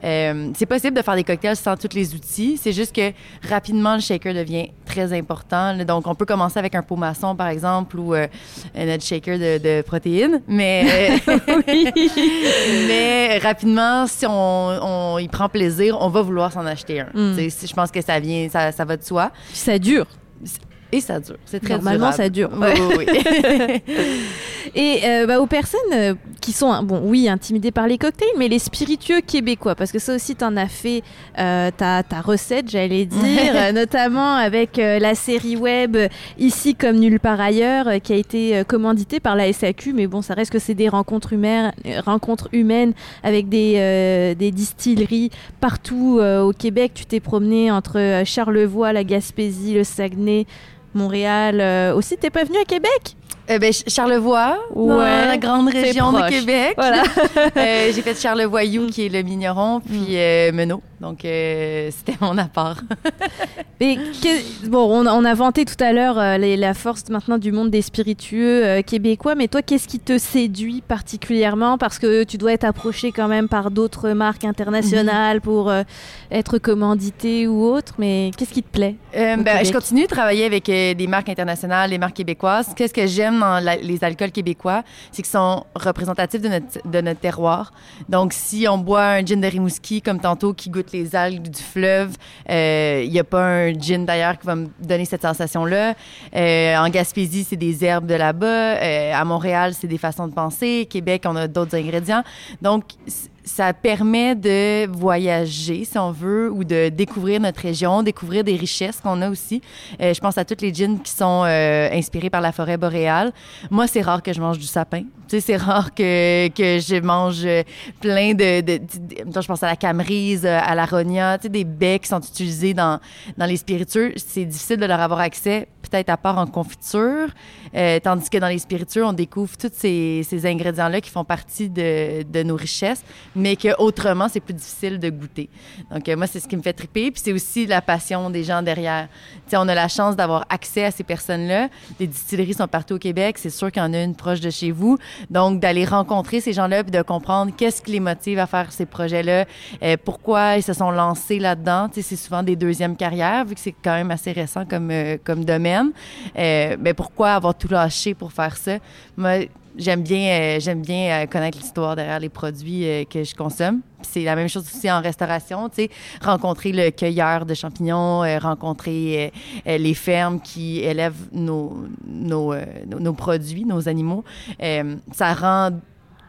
Euh, c'est possible de faire des cocktails sans tous les outils. C'est juste que rapidement, le shaker devient très important. Donc, on peut commencer avec un pot maçon, par exemple, ou euh, notre shaker de, de protéines. Mais, euh, [LAUGHS] mais rapidement, si on, on y prend plaisir, on va vouloir s'en acheter un. Mm. Sais, Je pense que ça vient, ça, ça va de soi. Puis ça dure. Et ça dure. C'est très Normalement, durable. ça dure. Oui, oui, oui. [LAUGHS] Et euh, bah, aux personnes euh, qui sont, bon, oui, intimidées par les cocktails, mais les spiritueux québécois, parce que ça aussi, t'en as fait euh, ta, ta recette, j'allais dire, [LAUGHS] notamment avec euh, la série web Ici comme nulle part ailleurs, qui a été commanditée par la SAQ, mais bon, ça reste que c'est des rencontres humaines, rencontres humaines avec des, euh, des distilleries partout au Québec. Tu t'es promené entre Charlevoix, la Gaspésie, le Saguenay. Montréal euh, aussi, t'es pas venu à Québec? Euh, ben, Ch- Charlevoix, dans Ouais, la grande région de. Québec. Voilà. [LAUGHS] Euh, j'ai fait Charlevoix-You, qui est le Migneron, puis euh, Menot. Donc, euh, c'était mon appart. Mais [LAUGHS] que- bon, on, on a vanté tout à l'heure la force maintenant du monde des spiritueux québécois, mais toi, qu'est-ce qui te séduit particulièrement? Parce que tu dois être approché quand même par d'autres marques internationales pour euh, être commandité ou autre, mais qu'est-ce qui te plaît? Ben, je continue de travailler avec des marques internationales, des marques québécoises. Qu'est-ce que j'aime dans les alcools québécois, c'est qu'ils sont représentatifs de notre, terroir. Donc, si on boit un gin de Rimouski, comme tantôt, qui goûte les algues du fleuve, euh, il n'y a pas un gin d'ailleurs qui va me donner cette sensation-là. Euh, en Gaspésie, c'est des herbes de là-bas. Euh, à Montréal, c'est des façons de penser. Québec, on a d'autres ingrédients. Donc, ça permet de voyager, si on veut, ou de découvrir notre région, découvrir des richesses qu'on a aussi. Euh, je pense à toutes les gins qui sont euh, inspirés par la forêt boréale. Moi, c'est rare que je mange du sapin. Tu sais, c'est rare que, que je mange euh, plein de... de, je pense à la camerise, à l'aronia, tu sais, des baies qui sont utilisés dans, dans les spiritueux. C'est difficile de leur avoir accès, peut-être à part en confiture. Euh, tandis que dans les spiritueux, on découvre tous ces, ces ingrédients-là qui font partie de, de nos richesses, mais que autrement, c'est plus difficile de goûter. Donc, euh, moi, c'est ce qui me fait triper. Puis c'est aussi la passion des gens derrière. Tu sais, on a la chance d'avoir accès à ces personnes-là. Les distilleries sont partout au Québec. C'est sûr qu'il y en a une proche de chez vous. Donc, d'aller rencontrer ces gens-là puis de comprendre qu'est-ce qui les motive à faire ces projets-là, euh, pourquoi ils se sont lancés là-dedans. Tu sais, c'est souvent des deuxièmes carrières, vu que c'est quand même assez récent comme, euh, comme domaine. Mais pourquoi avoir tout lâché pour faire ça? Moi, j'aime bien, euh, bien euh, connaître l'histoire derrière les produits euh, que je consomme. C'est la même chose aussi en restauration, tu sais, rencontrer le cueilleur de champignons, rencontrer les fermes qui élèvent nos, nos, produits, nos animaux. Ça rend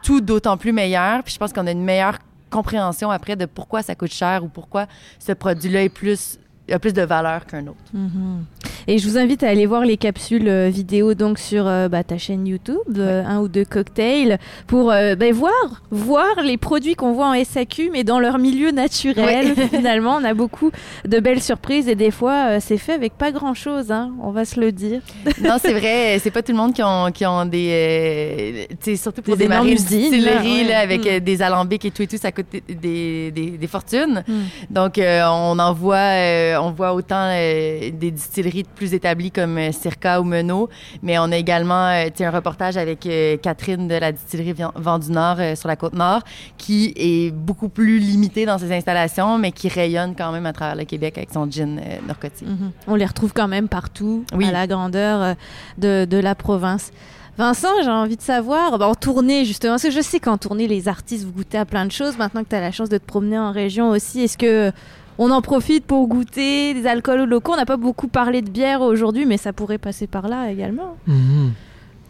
tout d'autant plus meilleur. Puis je pense qu'on a une meilleure compréhension après de pourquoi ça coûte cher ou pourquoi ce produit-là est plus a plus de valeur qu'un autre. Mhm. Et je vous invite à aller voir les capsules euh, vidéo donc sur euh, bah, ta chaîne YouTube, euh, un ou deux cocktails, pour bah, voir, voir les produits qu'on voit en SAQ, mais dans leur milieu naturel. [LAUGHS] [LAUGHS] Finalement, on a beaucoup de belles surprises et des fois, c'est fait avec pas grand-chose, hein, on va se le dire. [LAUGHS] non, c'est vrai, c'est pas tout le monde qui ont, qui ont des. euh, surtout pour Des démarrer une là, ouais. avec Mm. des alambics et tout et tout, ça coûte des, des, fortunes. Mm. Donc, euh, on en voit, euh, on voit autant des distilleries plus établies comme euh, Circa ou Menot, mais on a également euh, un reportage avec euh, Catherine de la distillerie Vent du Nord sur la côte nord, qui est beaucoup plus limitée dans ses installations, mais qui rayonne quand même à travers le Québec avec son gin euh, norcotique. Mhm. On les retrouve quand même partout, Oui. à la grandeur de, de la province. Vincent, j'ai envie de savoir, bah, en tournée justement, parce que je sais qu'en tournée, les artistes, vous goûtez à plein de choses. Maintenant que tu as la chance de te promener en région aussi, est-ce que on en profite pour goûter des alcools locaux On n'a pas beaucoup parlé de bière aujourd'hui, mais ça pourrait passer par là également. Mhm.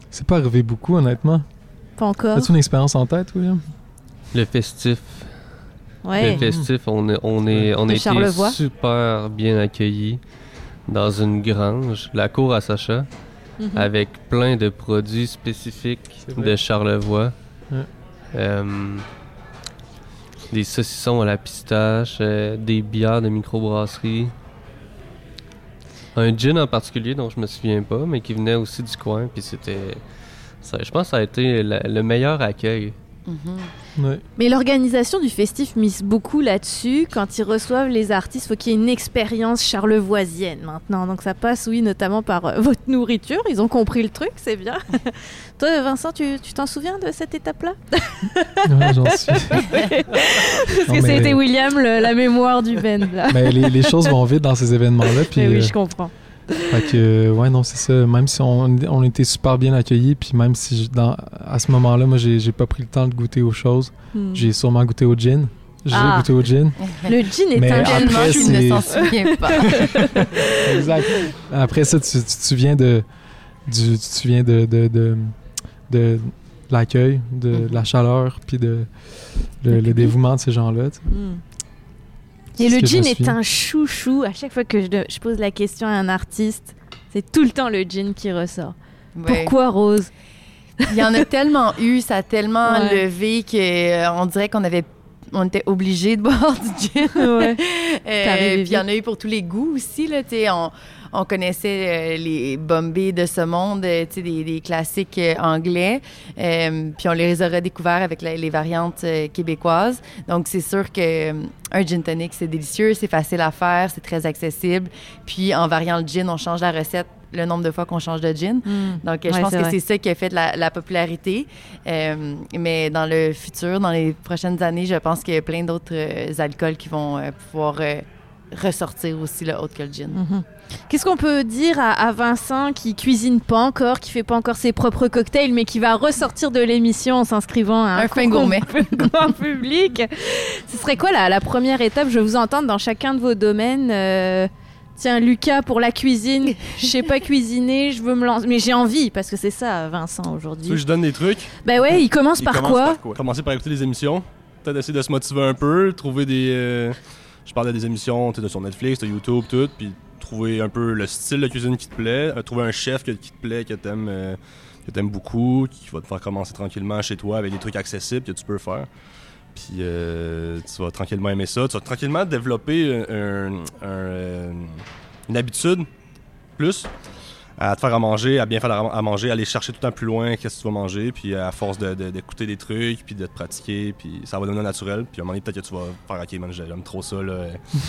C'est pas arrivé beaucoup, honnêtement. Pas encore. As-tu une expérience en tête, William? Le festif. Ouais. Le festif, on, est, on, est, on a été super bien accueillis dans une grange, la cour à Sacha, Mhm. avec plein de produits spécifiques de Charlevoix. Ouais. Euh, des saucissons à la pistache, euh, des bières de microbrasserie. Un gin en particulier dont je me souviens pas, mais qui venait aussi du coin, puis c'était... je pense que ça a été le meilleur accueil. Mhm. Ouais. Mais l'organisation du festif mise beaucoup là-dessus. Quand ils reçoivent les artistes, faut qu'il y ait une expérience charlevoisienne maintenant. Donc ça passe, oui, notamment par euh, [LAUGHS] votre nourriture. Ils ont compris le truc, c'est bien. [LAUGHS] Toi, Vincent, tu t'en souviens de cette étape-là? [LAUGHS] Ouais, j'en suis. Parce Non, que c'était William, le- la mémoire du. Là. Mais les, les choses vont vite dans ces événements-là. Oui, euh, je comprends. Fait que, euh, ouais, non, c'est ça. Même si on, on était super bien accueillis, puis même si je- dans, à ce moment-là, moi, j'ai j'ai pas pris le temps de goûter aux choses, Hmm. j'ai sûrement goûté au gin. J'ai Ah. goûté au gin. Le gin est Mais un après, Tellement qu'il ne s'en souvient pas. [LAUGHS] exact. Après ça, tu, tu te souviens de, du, tu te souviens de, de, de, de l'accueil, de, Mhm. la chaleur, puis de le, le dévouement de ces gens-là. tu sais. Hmm. C'est Et le que je gin me est un chouchou. À chaque fois que je, pose la question à un artiste, c'est tout le temps le gin qui ressort. Ouais. Pourquoi Rose? Il y en a tellement eu, ça a tellement Ouais. levé qu'on dirait qu'on avait on était obligé de boire du gin. Ouais. [LAUGHS] Euh, puis il y en a eu pour tous les goûts aussi. Là, tu sais, on, on connaissait euh, les Bombay de ce monde, euh, des, des classiques euh, anglais. Puis on les a redécouverts avec la- les variantes québécoises. Donc c'est sûr que un gin tonic, c'est délicieux, c'est facile à faire, c'est très accessible. Puis en variant le gin, on change la recette le nombre de fois qu'on change de gin. Donc, euh, je Ouais, pense que c'est ça qui a fait la, la popularité. Euh, mais dans le futur, dans les prochaines années, je pense qu'il y a plein d'autres euh, alcools qui vont euh, pouvoir ressortir aussi, là, autre que le gin. Mhm. Qu'est-ce qu'on peut dire à, à Vincent qui cuisine pas encore, qui fait pas encore ses propres cocktails, mais qui va ressortir de l'émission en s'inscrivant à un, Un fin concours gourmet. [LAUGHS] grand public? Ce serait quoi la, la première étape? Je vous entendre dans chacun de vos domaines. euh, Tiens, Lucas, pour la cuisine, je sais pas cuisiner, je veux me lancer. Mais j'ai envie, parce que c'est ça, Vincent, Tu veux que aujourd'hui. je donne des trucs? Bah ouais, il commence Il par commence quoi? par quoi? Commencer par écouter des émissions. Peut-être essayer de se motiver un peu, trouver des. euh, je parlais des émissions sur Netflix, sur YouTube, tout, puis trouver un peu le style de cuisine qui te plaît, euh, trouver un chef qui te plaît, que t'aimes, euh, que t'aimes beaucoup, qui va te faire commencer tranquillement chez toi avec des trucs accessibles que tu peux faire. Puis euh, tu vas tranquillement aimer ça. Tu vas tranquillement développer un, euh, une habitude plus à te faire à manger, à bien faire à manger, à aller chercher tout le temps plus loin qu'est-ce que tu vas manger, puis à force de- de- d'écouter des trucs, puis de te pratiquer, puis ça va devenir naturel. Puis à un moment donné, peut-être que tu vas faire OK, man, j'aime trop ça, là.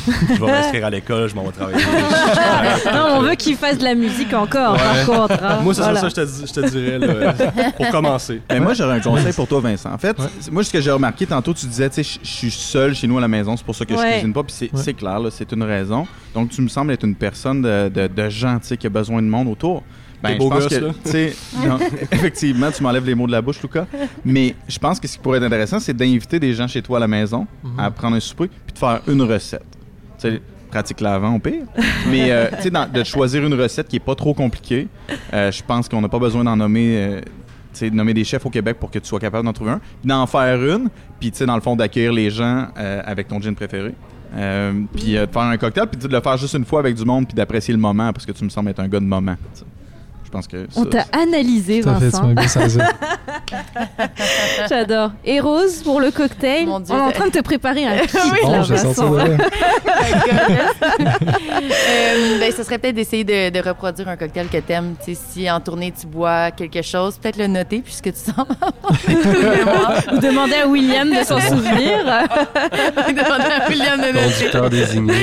je vais m'inscrire à l'école, je m'en vais travailler. [LAUGHS] Non, on veut qu'il fasse de la musique encore, Ouais. par contre. hein. Moi, c'est Voilà. ça, je te, je dirais, là, pour commencer. Mais moi, j'aurais un conseil pour toi, Vincent. En fait, Ouais. moi, ce que j'ai remarqué tantôt, tu disais, tu sais, je je suis seul chez nous à la maison, c'est pour ça que je Ouais. cuisine pas. Puis c'est clair, là, c'est une raison. Donc, tu me sembles être une personne de, de, de gens, tu sais, qui a besoin de monde autour. Ben, je pense gosses, que, non, [LAUGHS] effectivement, tu m'enlèves les mots de la bouche, Lucas. Mais je pense que ce qui pourrait être intéressant, c'est d'inviter des gens chez toi à la maison Mhm. à prendre un souper, puis de faire une recette. Tu sais, pratique l'avant au pire. Mais, euh, tu sais, dans- de choisir une recette qui est pas trop compliquée. Euh, je pense qu'on n'a pas besoin d'en nommer. euh, de nommer des chefs au Québec pour que tu sois capable d'en trouver un, puis d'en faire une, puis dans le fond, d'accueillir les gens avec ton gin préféré. Euh, puis euh, de faire un cocktail, puis de le faire juste une fois avec du monde, puis d'apprécier le moment, parce que tu me sembles être un gars de moment. Pense que On t'a analysé, Vincent. [LAUGHS] J'adore. Et Rose, pour le cocktail, Mon Dieu, on est en train de te préparer un [LAUGHS] kit, Oui. là, Bon, je vais sortir Vincent. [LAUGHS] Euh, ben, ce serait peut-être d'essayer de, de reproduire un cocktail que t'aimes. Tu sais, si en tournée tu bois quelque chose, peut-être le noter puisque tu sens. Vous demandez à William de s'en souvenir. Demander à William de noter. Conducteur désigné.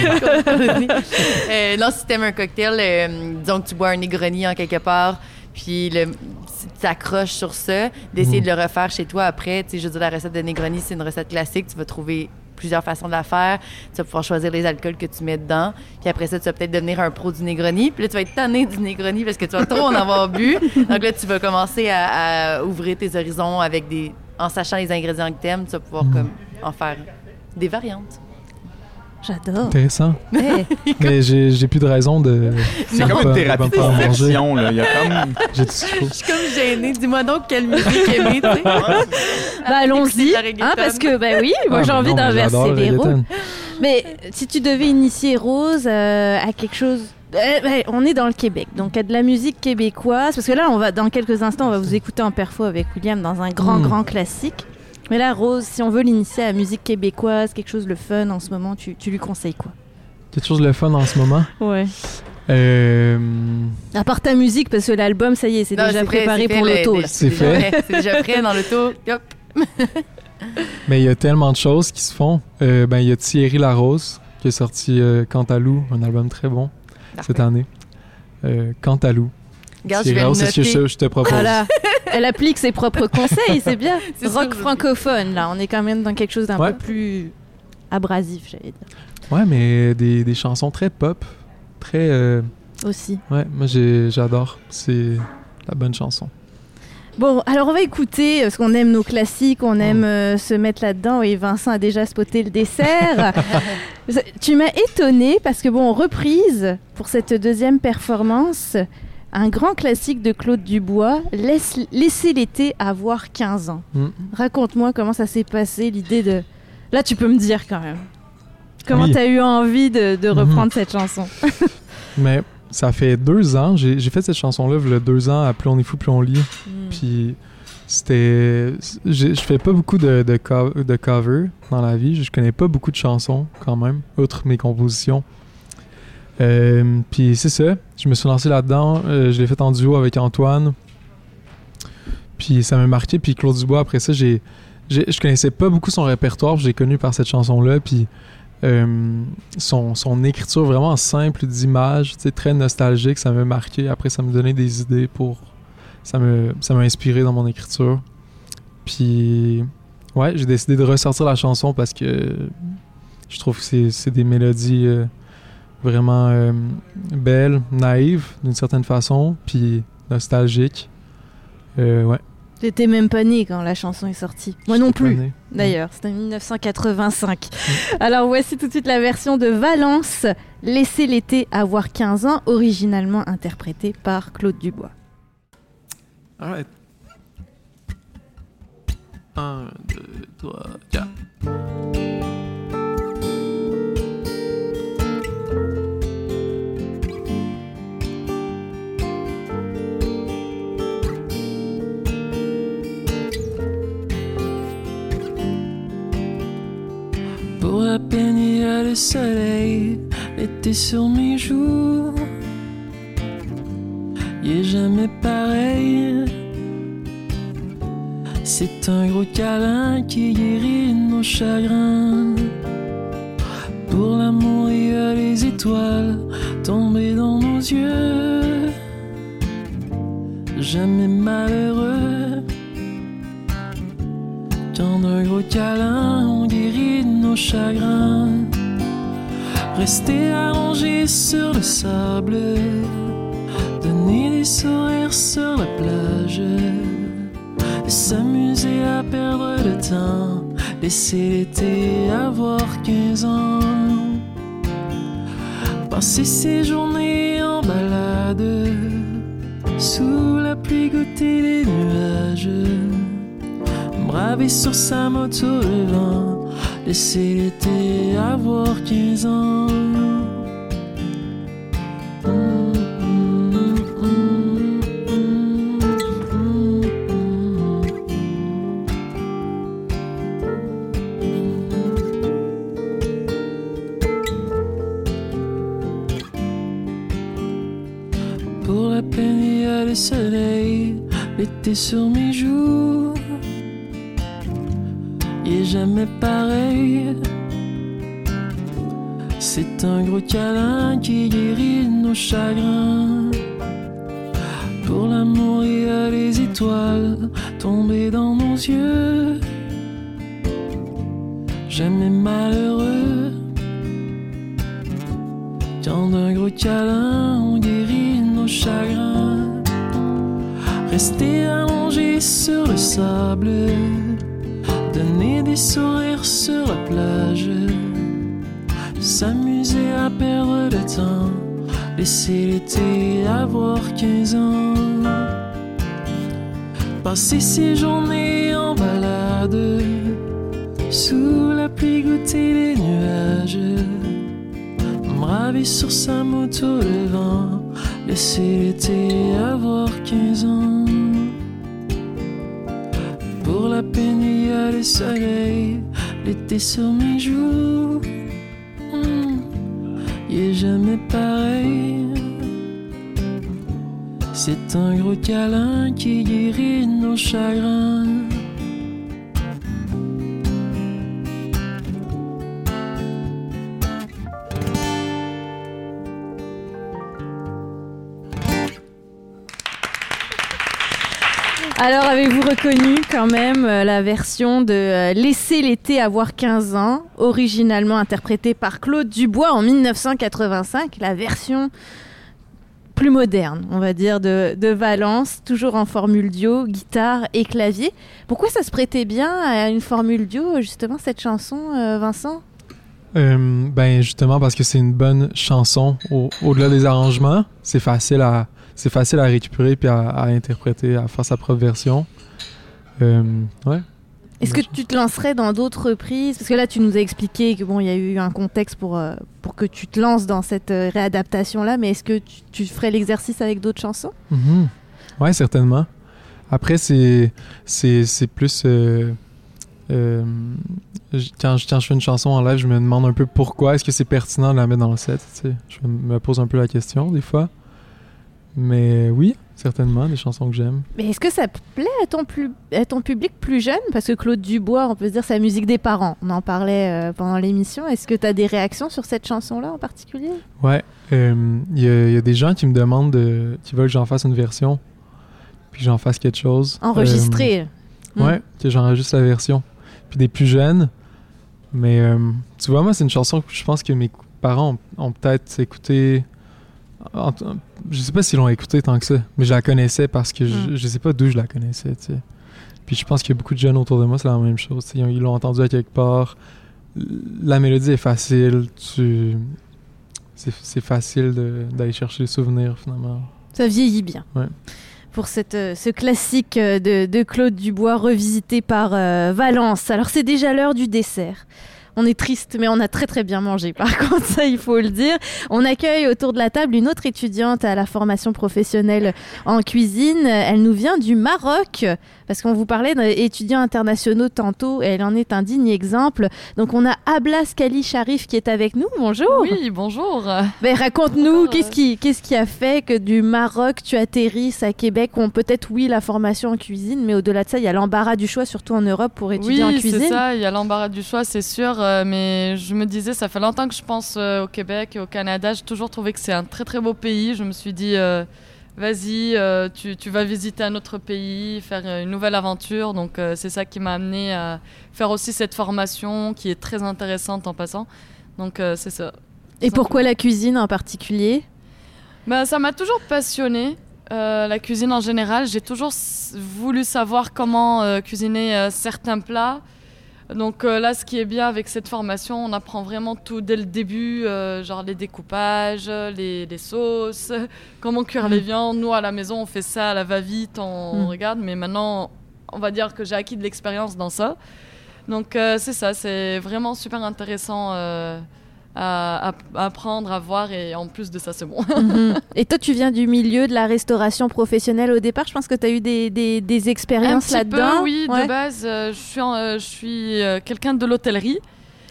Euh, non, si t'aimes un cocktail, euh, disons que tu bois un Negroni en quelque part, puis le, si tu t'accroches sur ça, d'essayer Mm. de le refaire chez toi après. Tu sais, je veux dire, la recette de Negroni, c'est une recette classique. Tu vas trouver plusieurs façons de la faire. Tu vas pouvoir choisir les alcools que tu mets dedans. Puis après ça, tu vas peut-être devenir un pro du Negroni. Puis là, tu vas être tanné du Negroni parce que tu vas trop en avoir bu. Donc là, tu vas commencer à, à ouvrir tes horizons avec des... En sachant les ingrédients que tu aimes, tu vas pouvoir comme en faire des variantes. J'adore. Intéressant. [LAUGHS] Hey. Mais j'ai j'ai plus de raison de. C'est comme une thérapie de conversion. là. Il y a comme... [LAUGHS] J'ai tout ce qu'il faut. Je suis comme gênée. Dis-moi donc quelle musique aimer, tu sais. Bah allons-y, hein, parce que bah oui, moi Ah, j'ai mais envie d'inverser les rôles. Mais euh, si tu devais initier Rose euh, à quelque chose, Euh, on est dans le Québec, donc à de la musique québécoise, parce que là, on va dans quelques instants, on va vous écouter en perfo avec William dans un grand Mm. grand classique. Mais là, Rose, si on veut l'initier à la musique québécoise, quelque chose de fun en ce moment, tu, tu lui conseilles quoi? Quelque chose de fun en ce moment? Ouais. Euh, À part ta musique, parce que l'album, ça y est, c'est déjà préparé pour l'auto. C'est déjà fait. prêt, C'est déjà prêt dans l'auto. Hop. [LAUGHS] Mais il y a tellement de choses qui se font. Euh, ben, il y a Thierry Larose qui a sorti euh, Cantalou, un album très bon cette année. Euh, Cantalou. Regarde, je vais le ce que noter. je, te propose. Voilà. Elle applique ses propres [LAUGHS] conseils, c'est bien. C'est Rock francophone, là, on est quand même dans quelque chose d'un Ouais. peu plus abrasif, j'allais dire. Ouais, mais des, des chansons très pop. Très. euh, Aussi. ouais, moi j'ai- j'adore. C'est la bonne chanson. Bon, alors on va écouter, parce qu'on aime nos classiques, on aime euh, se mettre là-dedans, et Vincent a déjà spoté le dessert. [LAUGHS] [LAUGHS] tu m'as étonné parce que, bon, reprise pour cette deuxième performance, un grand classique de Claude Dubois, Laisse, Laissez l'été avoir 15 ans. Mm. Raconte-moi comment ça s'est passé, l'idée de... Là, tu peux me dire quand même. Comment Oui. tu as eu envie de, de Mhm. reprendre cette chanson? [LAUGHS] Mais ça fait deux ans. J'ai fait cette chanson-là, a deux ans, à Plus on est fou, plus on lit. Puis c'était. Je fais pas beaucoup de, de, co- de cover dans la vie. Je connais pas beaucoup de chansons quand même, outre mes compositions. Euh, puis c'est ça. Je me suis lancé là-dedans. Euh, je l'ai fait en duo avec Antoine. Puis ça m'a marqué. Puis Claude Dubois, après ça, j'ai. j'ai- Je connaissais pas beaucoup son répertoire. Je l'ai connu par cette chanson-là. Puis. euh, son, son écriture vraiment simple d'images, très nostalgique, ça m'a marqué. Après, ça me donnait des idées pour ça me ça m'a inspiré dans mon écriture. Puis ouais, j'ai décidé de ressortir la chanson parce que je trouve que c'est, des mélodies vraiment euh, belles, naïves d'une certaine façon, puis nostalgiques. Euh, ouais. T'étais même pas né quand la chanson est sortie. Moi non j'étais plus. D'ailleurs, c'était en 1985. Alors voici tout de suite la version de Valence, Laissez l'été avoir 15 ans, originalement interprétée par Claude Dubois. Alright. 1, 2, 3, 4. Pour la peine, il y a le soleil, l'été sur mes joues. Il est jamais pareil. C'est un gros câlin qui guérit nos chagrins. Pour l'amour, il y a les étoiles tombées dans nos yeux. Jamais malheureux. Quand d'un gros câlin, on guérit nos chagrins. Rester allongé sur le sable, donner des sourires sur la plage, s'amuser à perdre le temps, laisser l'été avoir 15 ans. Passer ses journées en balade, sous la pluie goûter les nuages braver sur sa moto le vent, laisser l'été avoir 15 ans. Pour la peine, il y a le soleil, l'été sur mes joues. Jamais pareil. C'est un gros câlin qui guérit nos chagrins. Pour l'amour, il y a les étoiles tombées dans nos yeux. jamais malheureux. Quand d'un gros câlin, on guérit nos chagrins. Rester allongé sur le sable, des sur la plage, s'amuser à perdre le temps, laisser l'été avoir 15 ans. Passer ses journées en balade, sous la pluie goûter les nuages, me raver sur sa moto le vent, laisser l'été avoir 15 ans. Le soleil, l'été sur mes joues. Hmm, il est jamais pareil. C'est un gros câlin qui guérit nos chagrins. Alors, avez-vous reconnu quand même euh, la version de euh, Laisser l'été avoir 15 ans, originalement interprétée par Claude Dubois en 1985, la version plus moderne, on va dire, de, de Valence, toujours en formule duo, guitare et clavier. Pourquoi ça se prêtait bien à une formule duo, justement, cette chanson, euh, Vincent? Ben justement parce que c'est une bonne chanson. Au- Au-delà des arrangements, c'est facile à c'est facile à récupérer puis à, à interpréter, à faire sa propre version. Euh, ouais. Est-ce que tu te lancerais dans d'autres reprises? Parce que là, tu nous as expliqué que bon, il y a eu un contexte pour, euh, pour que tu te lances dans cette euh, réadaptation-là, mais est-ce que tu, tu ferais l'exercice avec d'autres chansons? Mhm. Ouais, certainement. Après, c'est plus euh, quand, je- quand je fais une chanson en live, je me demande un peu pourquoi est-ce que c'est pertinent de la mettre dans le set. tu sais? Je me pose un peu la question des fois. Mais oui, certainement, des chansons que j'aime. Mais est-ce que ça plaît à ton, plus, à ton public plus jeune? Parce que Claude Dubois, on peut se dire, c'est la musique des parents. On en parlait euh, pendant l'émission. Est-ce que tu as des réactions sur cette chanson-là en particulier? Ouais, euh, il y, a- il y a des gens qui me demandent, de, qui veulent que j'en fasse une version, puis j'en fasse quelque chose. Enregistrée Euh, ouais, que j'enregistre la version. Puis des plus jeunes. Mais euh, tu vois, moi, c'est une chanson que je pense que mes parents ont, ont peut-être écouté. Je sais pas s'ils l'ont écoutée tant que ça, mais je la connaissais parce que je, Mm. je sais pas d'où je la connaissais, tu sais. Puis je pense qu'il y a beaucoup de jeunes autour de moi, c'est la même chose. Ils ont- ils l'ont entendu à quelque part. La mélodie est facile, tu. C'est facile d'aller chercher les souvenirs finalement. Ça vieillit bien. Ouais. Pour cette, euh, ce classique euh, de, de Claude Dubois revisité par euh, Valence. Alors c'est déjà l'heure du dessert. On est triste, mais on a très très bien mangé. Par [LAUGHS] contre, ça, il faut le dire. On accueille autour de la table une autre étudiante à la formation professionnelle en cuisine. Elle nous vient du Maroc, parce qu'on vous parlait d'étudiants internationaux tantôt, et elle en est un digne exemple. Donc on a Ablas Kali Sharif qui est avec nous. Bonjour. Oui, bonjour. Ben, raconte-nous, qu'est-ce qui, qu'est-ce qui a fait que du Maroc, tu atterrisses à Québec, où on peut-être, oui, la formation en cuisine, mais au-delà de ça, il y a l'embarras du choix, surtout en Europe, pour étudier en Oui, cuisine. c'est ça, il y a l'embarras du choix, c'est sûr, euh, mais je me disais, ça fait longtemps que je pense euh, au Québec et au Canada, j'ai toujours trouvé que c'est un très très beau pays, je me suis dit, euh, vas-y, euh, tu, tu vas visiter un autre pays, faire euh, une nouvelle aventure, donc euh, c'est ça qui m'a amené à faire aussi cette formation qui est très intéressante en passant, donc euh, c'est ça. Et pourquoi la cuisine en particulier? Ben, ça m'a toujours passionné. la cuisine en général, j'ai toujours voulu savoir comment euh, cuisiner euh, certains plats. Donc euh, là, ce qui est bien avec cette formation, on apprend vraiment tout dès le début, euh, genre les découpages, les, les sauces, [LAUGHS] comment cuire les viandes. Nous, à la maison, on fait ça à la va-vite, on Mm. regarde, mais maintenant, on va dire que j'ai acquis de l'expérience dans ça. Donc euh, c'est ça, c'est vraiment super intéressant à, apprendre, à voir, et en plus de ça, c'est bon. Mhm. [LAUGHS] Et toi, tu viens du milieu de la restauration professionnelle au départ. Je pense que tu as eu des, des, des expériences là-dedans. oui, Ouais. de base, euh, je suis, euh, je suis euh, quelqu'un de l'hôtellerie.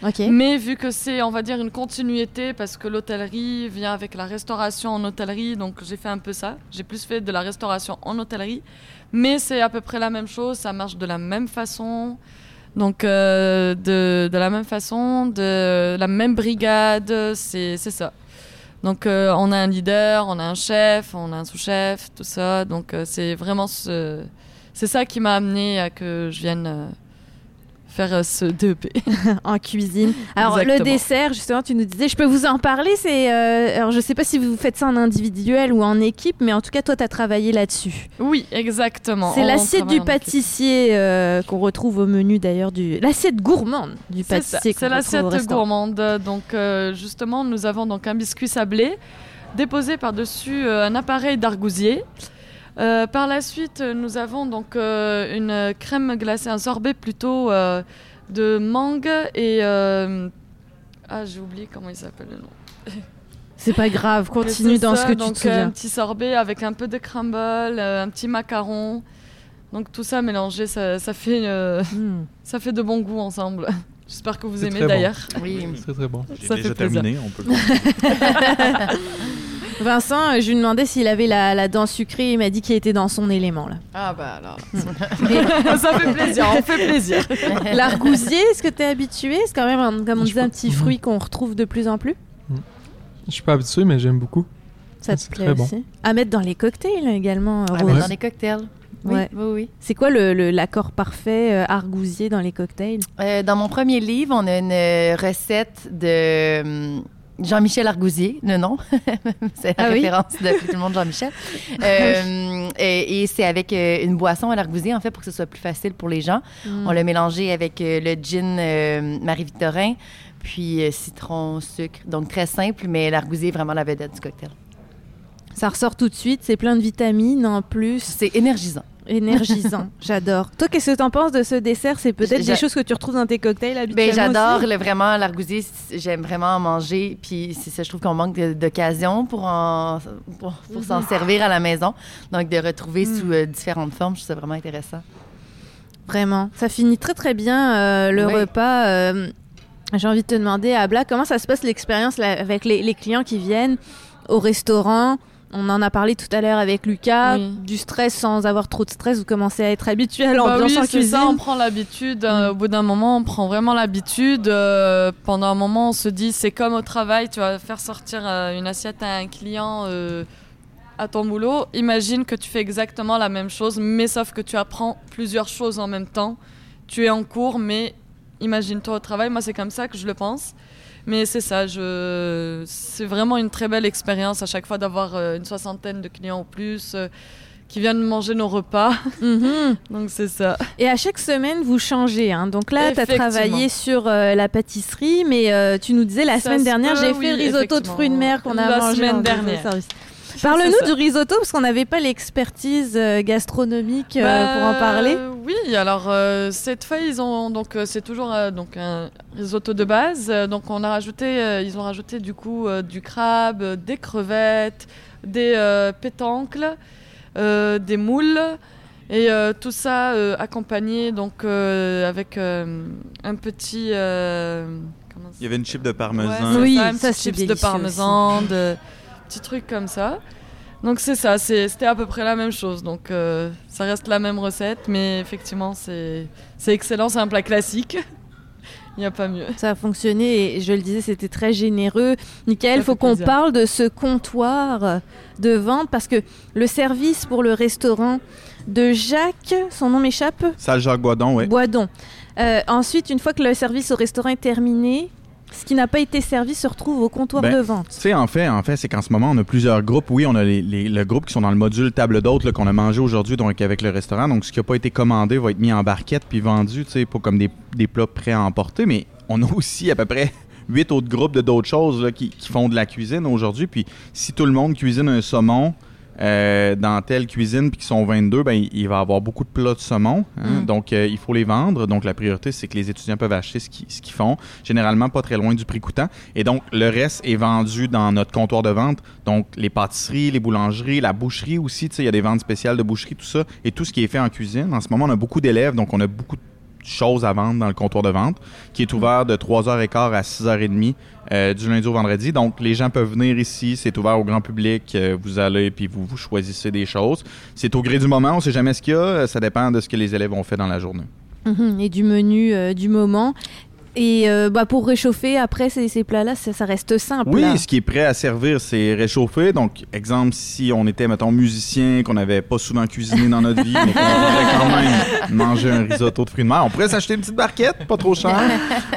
Ok. Mais vu que c'est, on va dire, une continuité, parce que l'hôtellerie vient avec la restauration en hôtellerie, donc j'ai fait un peu ça. J'ai plus fait de la restauration en hôtellerie. Mais c'est à peu près la même chose, ça marche de la même façon. Donc, euh, de, de la même façon, de la même brigade, c'est ça. Donc, euh, on a un leader, on a un chef, on a un sous-chef, tout ça. Donc, euh, c'est vraiment ce, c'est ça qui m'a amené à que je vienne faire euh, ce DEP. [LAUGHS] en cuisine. Alors le dessert, justement, tu nous disais, je peux vous en parler. C'est, euh, alors je sais pas si vous faites ça en individuel ou en équipe, mais en tout cas, toi, tu as travaillé là-dessus. Oui, exactement. C'est l'assiette du pâtissier euh, qu'on retrouve au menu d'ailleurs du l'assiette gourmande du pâtissier. C'est l'assiette gourmande. Donc, euh, justement, nous avons donc un biscuit sablé déposé par-dessus un appareil d'argousier. Euh, par la suite, nous avons donc euh, une crème glacée, un sorbet plutôt euh, de mangue et. euh, ah, j'ai oublié comment il s'appelle le nom. [LAUGHS] C'est pas grave, continue dans ça, ce que tu te souviens. Un petit sorbet avec un peu de crumble, euh, un petit macaron. Donc tout ça mélangé, ça, ça fait, euh, Hmm. [LAUGHS] ça fait de bon goût ensemble. J'espère que vous aimez bon. d'ailleurs. Oui. C'est très très bon. Ça déjà fait plaisir. terminé, on peut le [LAUGHS] Vincent, euh, je lui demandais s'il avait la, la dent sucrée. Il m'a dit qu'il était dans son élément là. Ah bah alors. [LAUGHS] [LAUGHS] ça fait plaisir, on fait plaisir. [LAUGHS] L'argousier, est-ce que tu es habitué? C'est quand même, un- comme on disait, un petit fruit qu'on retrouve de plus en plus. Je suis pas habitué, mais j'aime beaucoup. Ça te C'est plaît très bon. aussi? À mettre dans les cocktails également. Ah, Rose. mais Dans les cocktails. Oui, Ouais. oui, oui. C'est quoi le- le- l'accord parfait euh, argousier dans les cocktails? Euh, dans mon premier livre, on a une euh, recette de hum, Jean-Michel Argousier, le nom. [LAUGHS] c'est la Ah oui? référence de tout le monde Jean-Michel. [LAUGHS] Euh, et et c'est avec euh, une boisson à l'argousier, en fait, pour que ce soit plus facile pour les gens. On l'a mélangé avec euh, le gin euh, Marie-Victorin, puis euh, citron, sucre. Donc très simple, mais l'argousier est vraiment la vedette du cocktail. Ça ressort tout de suite, c'est plein de vitamines en plus, C'est énergisant. Énergisant. [LAUGHS] J'adore. Toi, qu'est-ce que tu en penses de ce dessert? C'est peut-être des choses que tu retrouves dans tes cocktails Ben, habituellement j'adore vraiment l'argousier. J'aime vraiment en manger. Puis c'est ça, je trouve qu'on manque d'occasion pour, en, pour, pour s'en servir à la maison. Donc de retrouver Mm. sous euh, différentes formes, je trouve ça vraiment intéressant. Vraiment. Ça finit très très bien euh, le Oui. repas. euh, J'ai envie de te demander, Abla, comment ça se passe l'expérience avec les, les clients qui viennent au restaurant? On en a parlé tout à l'heure avec Lucas, Oui. du stress sans avoir trop de stress, vous commencez à être habitué à Bah l'ambiance oui, en cuisine. ça, on prend l'habitude. euh. Au bout d'un moment, on prend vraiment l'habitude. euh, pendant un moment, on se dit, c'est comme au travail, tu vas faire sortir euh, une assiette à un client à ton boulot. Imagine que tu fais exactement la même chose, mais sauf que tu apprends plusieurs choses en même temps. Tu es en cours, mais imagine-toi au travail. Moi, c'est comme ça que je le pense. Mais c'est ça, je... c'est vraiment une très belle expérience à chaque fois d'avoir euh, une soixantaine de clients ou plus euh, qui viennent manger nos repas. Mhm. [LAUGHS] Donc c'est ça. Et à chaque semaine, vous changez. hein. Donc là, tu as travaillé sur euh, la pâtisserie, mais euh, tu nous disais la Ça semaine se dernière, j'ai oui, fait le risotto de fruits de mer qu'on a La mangé semaine en deuxième dernière. Parle-nous du risotto, parce qu'on n'avait pas l'expertise euh, gastronomique euh, Bah, pour en parler. Oui, alors euh, cette fois ils ont donc euh, c'est toujours euh, donc un risotto de base. Euh, donc on a rajouté, euh, ils ont rajouté du coup euh, du crabe, euh, des crevettes, des euh, pétancles, euh, des moules. Et euh, tout ça euh, accompagné donc euh, avec euh, un petit euh, comment Il y avait une chip de parmesan. Ouais, Oui, ça, ça, chips de parmesan, de petits trucs comme ça. Donc c'est ça, c'était à peu près la même chose. Donc euh, ça reste la même recette, mais effectivement c'est c'est excellent, c'est un plat classique. [LAUGHS] Il n'y a pas mieux. Ça a fonctionné et je le disais, c'était très généreux. Michael, Ça faut qu'on parle de ce comptoir de vente parce que le service pour le restaurant de Jacques, son nom m'échappe, Salle Jacques Boisdon, oui. Boisdon. Euh, ensuite, une fois que le service au restaurant est terminé, ce qui n'a pas été servi se retrouve au comptoir Ben, de vente. Tu sais, en fait, en fait, c'est qu'en ce moment, on a plusieurs groupes. Oui, on a les, les- le groupe qui sont dans le module table d'hôtes là, qu'on a mangé aujourd'hui, donc avec le restaurant. Donc, ce qui n'a pas été commandé va être mis en barquette puis vendu, tu sais, pas comme des, des plats prêts à emporter. Mais on a [LAUGHS] aussi à peu près huit autres groupes de d'autres choses là, qui, qui font de la cuisine aujourd'hui. Puis, si tout le monde cuisine un saumon euh, dans telle cuisine puis qu'ils sont 22, ben, il, va y avoir beaucoup de plats de saumon. hein. Mm. Donc, euh, il faut les vendre. Donc, la priorité, c'est que les étudiants peuvent acheter ce qu'ils font. Généralement, pas très loin du prix coûtant. Et donc, le reste est vendu dans notre comptoir de vente. Donc, les pâtisseries, les boulangeries, la boucherie aussi. Il y a des ventes spéciales de boucherie, tout ça. Et tout ce qui est fait en cuisine. En ce moment, on a beaucoup d'élèves, donc on a beaucoup de choses à vendre dans le comptoir de vente, qui est ouvert de 3h15 à 6h30 euh, du lundi au vendredi. Donc, les gens peuvent venir ici. C'est ouvert au grand public. Euh, vous allez puis vous, vous choisissez des choses. C'est au gré du moment. On sait jamais ce qu'il y a. Ça dépend de ce que les élèves ont fait dans la journée. Mhm, et du menu euh, du moment. Et euh, bah, pour réchauffer, après, ces, ces plats-là, ça, ça reste simple. Oui, là. ce qui est prêt à servir, c'est réchauffé. Donc, exemple, si on était, mettons, musicien, qu'on n'avait pas souvent cuisiné dans notre vie, mais qu'on voudrait quand même manger un risotto de fruits de mer. On pourrait s'acheter une petite barquette, pas trop cher,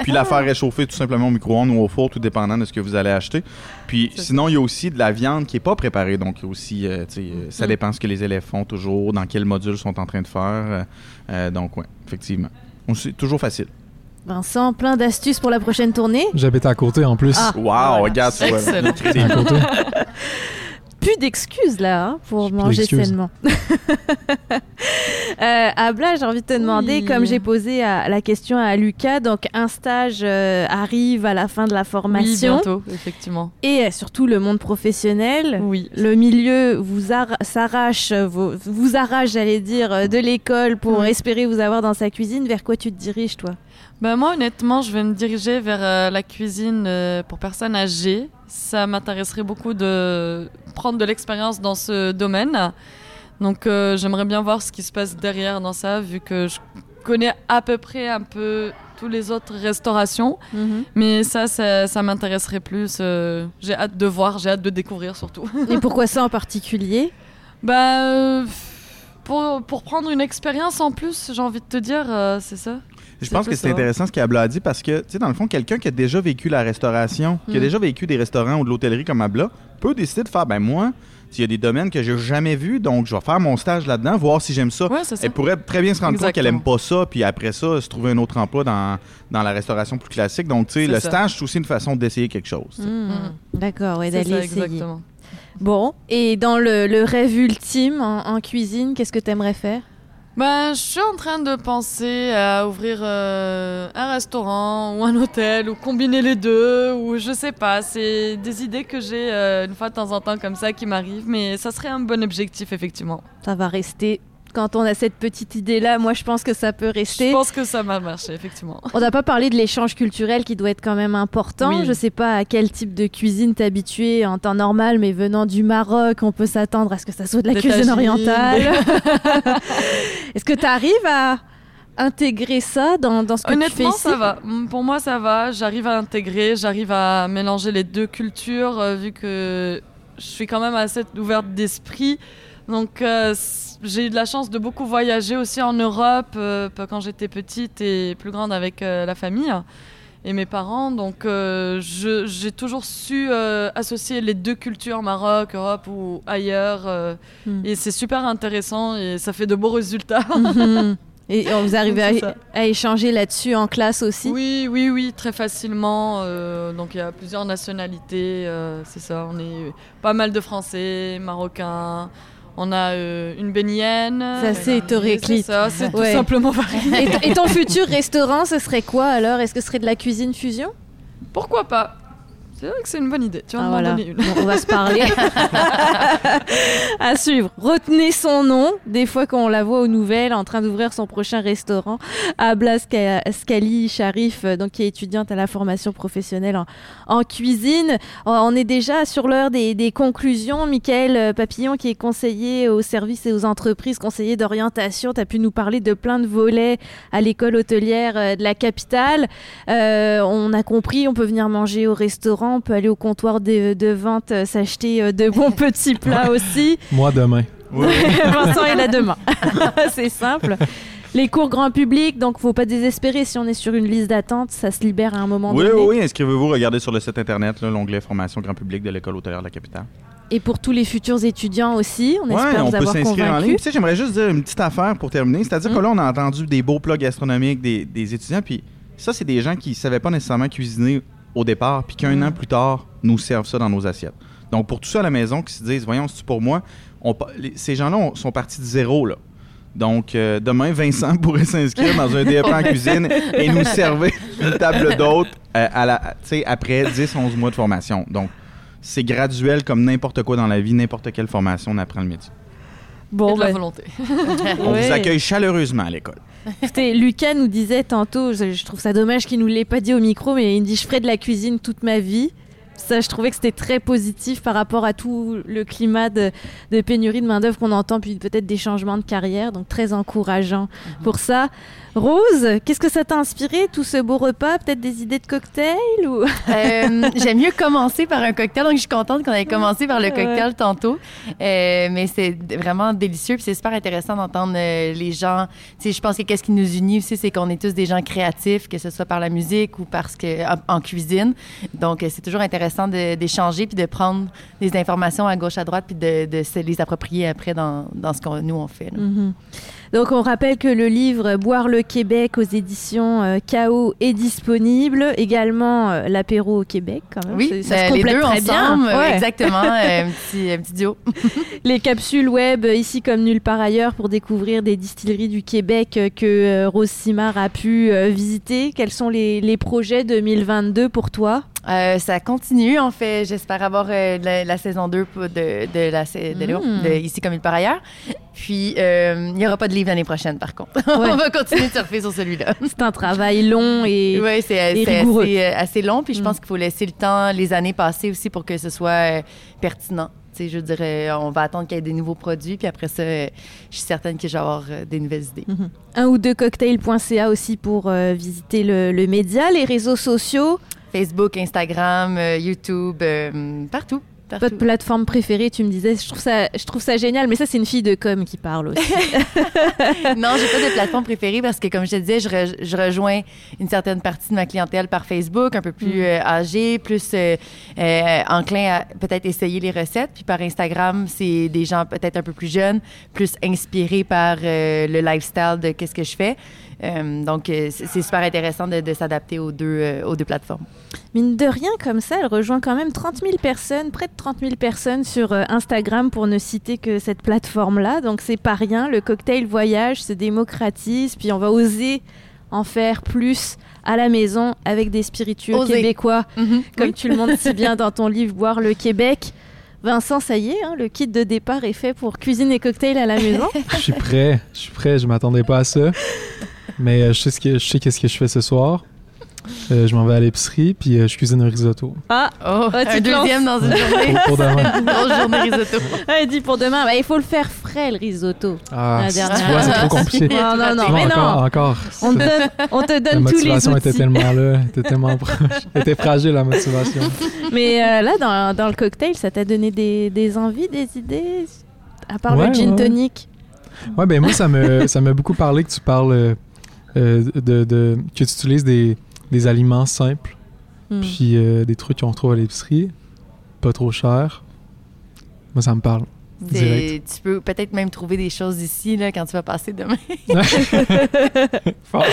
puis la faire réchauffer tout simplement au micro-ondes ou au four, tout dépendant de ce que vous allez acheter. Puis sinon, il y a aussi de la viande qui est pas préparée, donc aussi, euh, euh, ça Mm. dépend ce que les élèves font toujours, dans quel module sont en train de faire. euh, donc, oui, effectivement. C'est toujours facile. Vincent, plein d'astuces pour la prochaine tournée. J'habite à côté en plus. Ah. Wow, Voilà. regarde. C'est à côté. [LAUGHS] Plus d'excuses là hein, pour manger sainement. [LAUGHS] euh, Abla, j'ai envie de te demander, Oui. comme j'ai posé à- la question à Lucas, donc un stage euh, arrive à la fin de la Oui, formation bientôt, effectivement. et euh, surtout le monde professionnel. Oui. Le milieu vous ar- s'arrache, euh, vous, vous arrache, j'allais dire, euh, de l'école pour Oui. espérer vous avoir dans sa cuisine. Vers quoi tu te diriges, toi? Ben moi, honnêtement, je vais me diriger vers euh, la cuisine euh, pour personnes âgées. Ça m'intéresserait beaucoup de prendre de l'expérience dans ce domaine. Donc, euh, j'aimerais bien voir ce qui se passe derrière dans ça, vu que je connais à peu près un peu tous les autres restaurations. Mais ça, ça, ça m'intéresserait plus. j'ai hâte de voir, j'ai hâte de découvrir surtout. [LAUGHS] Et pourquoi ça en particulier? Bah, euh, pour, pour prendre une expérience en plus, j'ai envie de te dire, c'est ça. Je pense que c'est intéressant ce qu'Abla a dit parce que, tu sais, dans le fond, quelqu'un qui a déjà vécu la restauration, qui a Mm. déjà vécu des restaurants ou de l'hôtellerie comme Abla, peut décider de faire, ben moi, s'il y a des domaines que j'ai jamais vus, donc je vais faire mon stage là-dedans, voir si j'aime ça. Ouais, c'est ça. Elle pourrait très bien se rendre compte qu'elle aime pas ça, puis après ça, se trouver un autre emploi dans, dans la restauration plus classique. Donc, tu sais, le ça. stage, c'est aussi une façon d'essayer quelque chose. sais. Hmm, D'accord, C'est d'aller essayer. exactement. Bon, et dans le, le rêve ultime en, en cuisine, qu'est-ce que tu aimerais faire? Ben, je suis en train de penser à ouvrir euh, un restaurant ou un hôtel ou combiner les deux ou je sais pas. C'est des idées que j'ai euh, une fois de temps en temps comme ça qui m'arrivent, mais ça serait un bon objectif effectivement. Ça va rester. Quand on a cette petite idée-là, moi je pense que ça peut Je rester. pense que ça va marcher effectivement. On n'a pas parlé de l'échange culturel qui doit être quand même important. Oui. Je sais pas à quel type de cuisine t'es habitué en temps normal, mais venant du Maroc, on peut s'attendre à ce que ça soit de la Des cuisine tagines. orientale. [LAUGHS] Est-ce que tu arrives à intégrer ça dans, dans ce que tu fais ici ça va. Mm, Pour moi, ça va. J'arrive à intégrer, j'arrive à mélanger les deux cultures, euh, vu que je suis quand même assez ouverte d'esprit. Donc, euh, j'ai eu de la chance de beaucoup voyager aussi en Europe euh, quand j'étais petite et plus grande avec euh, la famille et mes parents. Donc, euh, j'ai toujours su euh, associer les deux cultures, Maroc, Europe ou ailleurs. euh, Hmm. Et c'est super intéressant et ça fait de beaux résultats. [LAUGHS] Et on vous arrivez à, échanger là-dessus en classe aussi? Oui, oui, oui, très facilement. donc il y a plusieurs nationalités, c'est ça. On est pas mal de Français, Marocains. On a euh, une bénienne. Ça, c'est hétéroclite. C'est ça, c'est Ouais. tout simplement varié. et, et ton futur restaurant, ce serait quoi alors? Est-ce que ce serait de la cuisine fusion? Pourquoi pas? C'est vrai que c'est une bonne idée. Tu vas Ah, m'en voilà. donner une. Bon, on va se parler. [LAUGHS] à suivre. Retenez son nom. Des fois, quand on la voit aux nouvelles en train d'ouvrir son prochain restaurant, Abla Ska- Skali Sharif, euh, donc qui est étudiante à la formation professionnelle en, en cuisine. Euh, On est déjà sur l'heure des, des conclusions. Michael euh, Papillon, qui est conseiller aux services et aux entreprises, conseiller d'orientation, tu as pu nous parler de plein de volets à l'école hôtelière de la capitale. Euh, on a compris, on peut venir manger au restaurant, on peut aller au comptoir de, de vente, euh, s'acheter euh, de bons [LAUGHS] petits plats aussi. Moi, demain. [LAUGHS] Vincent est là demain. [LAUGHS] C'est simple. Les cours grand public, donc faut pas désespérer. Si on est sur une liste d'attente, ça se libère à un moment Oui, donné. oui, oui, inscrivez-vous, regardez sur le site internet l'onglet formation grand public de l'école hôtelière de la capitale. Et pour tous les futurs étudiants aussi, on espère Ouais, on vous peut avoir s'inscrire en ligne. Tu sais, j'aimerais juste dire une petite affaire pour terminer. C'est-à-dire Mm. que là, on a entendu des beaux plats gastronomiques des, des étudiants, puis ça, c'est des gens qui savaient pas nécessairement cuisiner au départ, puis qu'un Mm. an plus tard, nous servent ça dans nos assiettes. Donc, pour tous ceux à la maison qui se disent, voyons, c'est pour moi, on pa- les- ces gens-là on- sont partis de zéro, là. Donc, euh, demain, Vincent [LAUGHS] pourrait s'inscrire dans un DEP en cuisine et nous servir [LAUGHS] une table d'hôte euh, à la, après 10-11 mois de formation. Donc, c'est graduel comme n'importe quoi dans la vie, n'importe quelle formation, on apprend le métier. Et Bon, la ben, volonté. [LAUGHS] On ouais. vous accueille chaleureusement à l'école. Écoutez, Lucas nous disait tantôt, je, je trouve ça dommage qu'il nous l'ait pas dit au micro, mais il me dit je ferai de la cuisine toute ma vie. Ça, je trouvais que c'était très positif par rapport à tout le climat de, de pénurie de main-d'œuvre qu'on entend, puis peut-être des changements de carrière. Donc, très encourageant pour ça. Rose, qu'est-ce que ça t'a inspiré, tout ce beau repas Peut-être des idées de cocktail ou... Euh, J'aime mieux commencer par un cocktail, donc je suis contente qu'on ait commencé par le cocktail tantôt. Euh, mais c'est vraiment délicieux, puis c'est super intéressant d'entendre euh, les gens. Je pense que qu'est-ce qui nous unit aussi, c'est qu'on est tous des gens créatifs, que ce soit par la musique ou parce que en, en cuisine. Donc, c'est toujours intéressant d'échanger puis de prendre des informations à gauche à droite puis de, de se les approprier après dans, dans ce qu'on nous on fait. Mhm. Donc on rappelle que le livre Boire le Québec aux éditions euh, KO est disponible. Également euh, l'apéro au Québec quand même. Oui, C'est- ça euh, se les complète deux très ensemble, bien. ouais, exactement, [LAUGHS] euh, un petit, un petit duo. [LAUGHS] Les capsules web euh, ici comme nulle part ailleurs pour découvrir des distilleries du Québec euh, que euh, Rose Simard a pu euh, visiter. Quels sont les, les projets 2022 pour toi? Euh, ça continue, en fait. J'espère avoir euh, la, la saison 2 pour- de, de, la, sa- de, de Ici comme il par ailleurs. Puis, euh, il n'y aura pas de livre l'année prochaine, par contre. [LAUGHS] On va continuer de surfer sur celui-là. C'est un travail long et [LAUGHS] Oui, c'est assez, assez long. Puis, je pense qu'il faut laisser le temps, les années passer aussi pour que ce soit pertinent. Tu sais, je dirais, on va attendre qu'il y ait des nouveaux produits. Puis après ça, je suis certaine que je vais avoir des nouvelles idées. un ou deux cocktails.ca aussi pour visiter le, le média, les réseaux sociaux. Facebook, Instagram, euh, YouTube, euh, partout. partout. Votre plateforme préférée, tu me disais, je trouve ça, je trouve ça génial, mais ça c'est une fille de com qui parle aussi. [LAUGHS] non, j'ai pas de plateforme préférée parce que, comme je te disais, je, re- je rejoins une certaine partie de ma clientèle par Facebook, un peu plus Mm. euh, âgée, plus euh, euh, enclin à peut-être essayer les recettes. Puis par Instagram, c'est des gens peut-être un peu plus jeunes, plus inspirés par le lifestyle de qu'est-ce que je fais. Euh, donc, euh, c'est super intéressant de, de s'adapter aux deux, euh, aux deux plateformes. Mine de rien, comme ça, elle rejoint quand même 30 000 personnes, près de 30 000 personnes sur Instagram pour ne citer que cette plateforme-là. Donc c'est pas rien. Le cocktail voyage se démocratise, puis on va oser en faire plus à la maison avec des spiritueux Oser. québécois, comme Oui. tu le montres si bien dans ton livre Boire le Québec. Vincent, ça y est, hein, le kit de départ est fait pour cuisine et cocktail à la maison. Je suis prêt, je suis prêt, je m'attendais pas à ça. Mais euh, je sais ce que je sais qu'est-ce que je fais ce soir. Euh, je m'en vais à l'épicerie puis euh, je cuisine un risotto. Ah, Oh, tu te un deuxième dans une [LAUGHS] journée. Pour, pour demain. [LAUGHS] Une grosse journée risotto. elle dit pour demain, bah, il faut le faire frais le risotto. Ah, La si tu vois, c'est trop compliqué. Non, non, non, mais encore, non. encore. On te donne, [LAUGHS] on te La donne tous les motivation était tellement là, était tellement proche. Elle était fragile la motivation. Mais euh, là, dans, dans le cocktail, ça t'a donné des, des envies, des idées? À part Ouais, le gin ouais. tonic? Ouais, ben moi, ça me, ça m'a beaucoup parlé que tu parles euh, de, de- que tu utilises des, des aliments simples, Hmm. puis euh, des trucs qu'on retrouve à l'épicerie, pas trop cher. Moi, ça me parle. Tu peux peut-être même trouver des choses ici là, quand tu vas passer demain. [LAUGHS] Fort.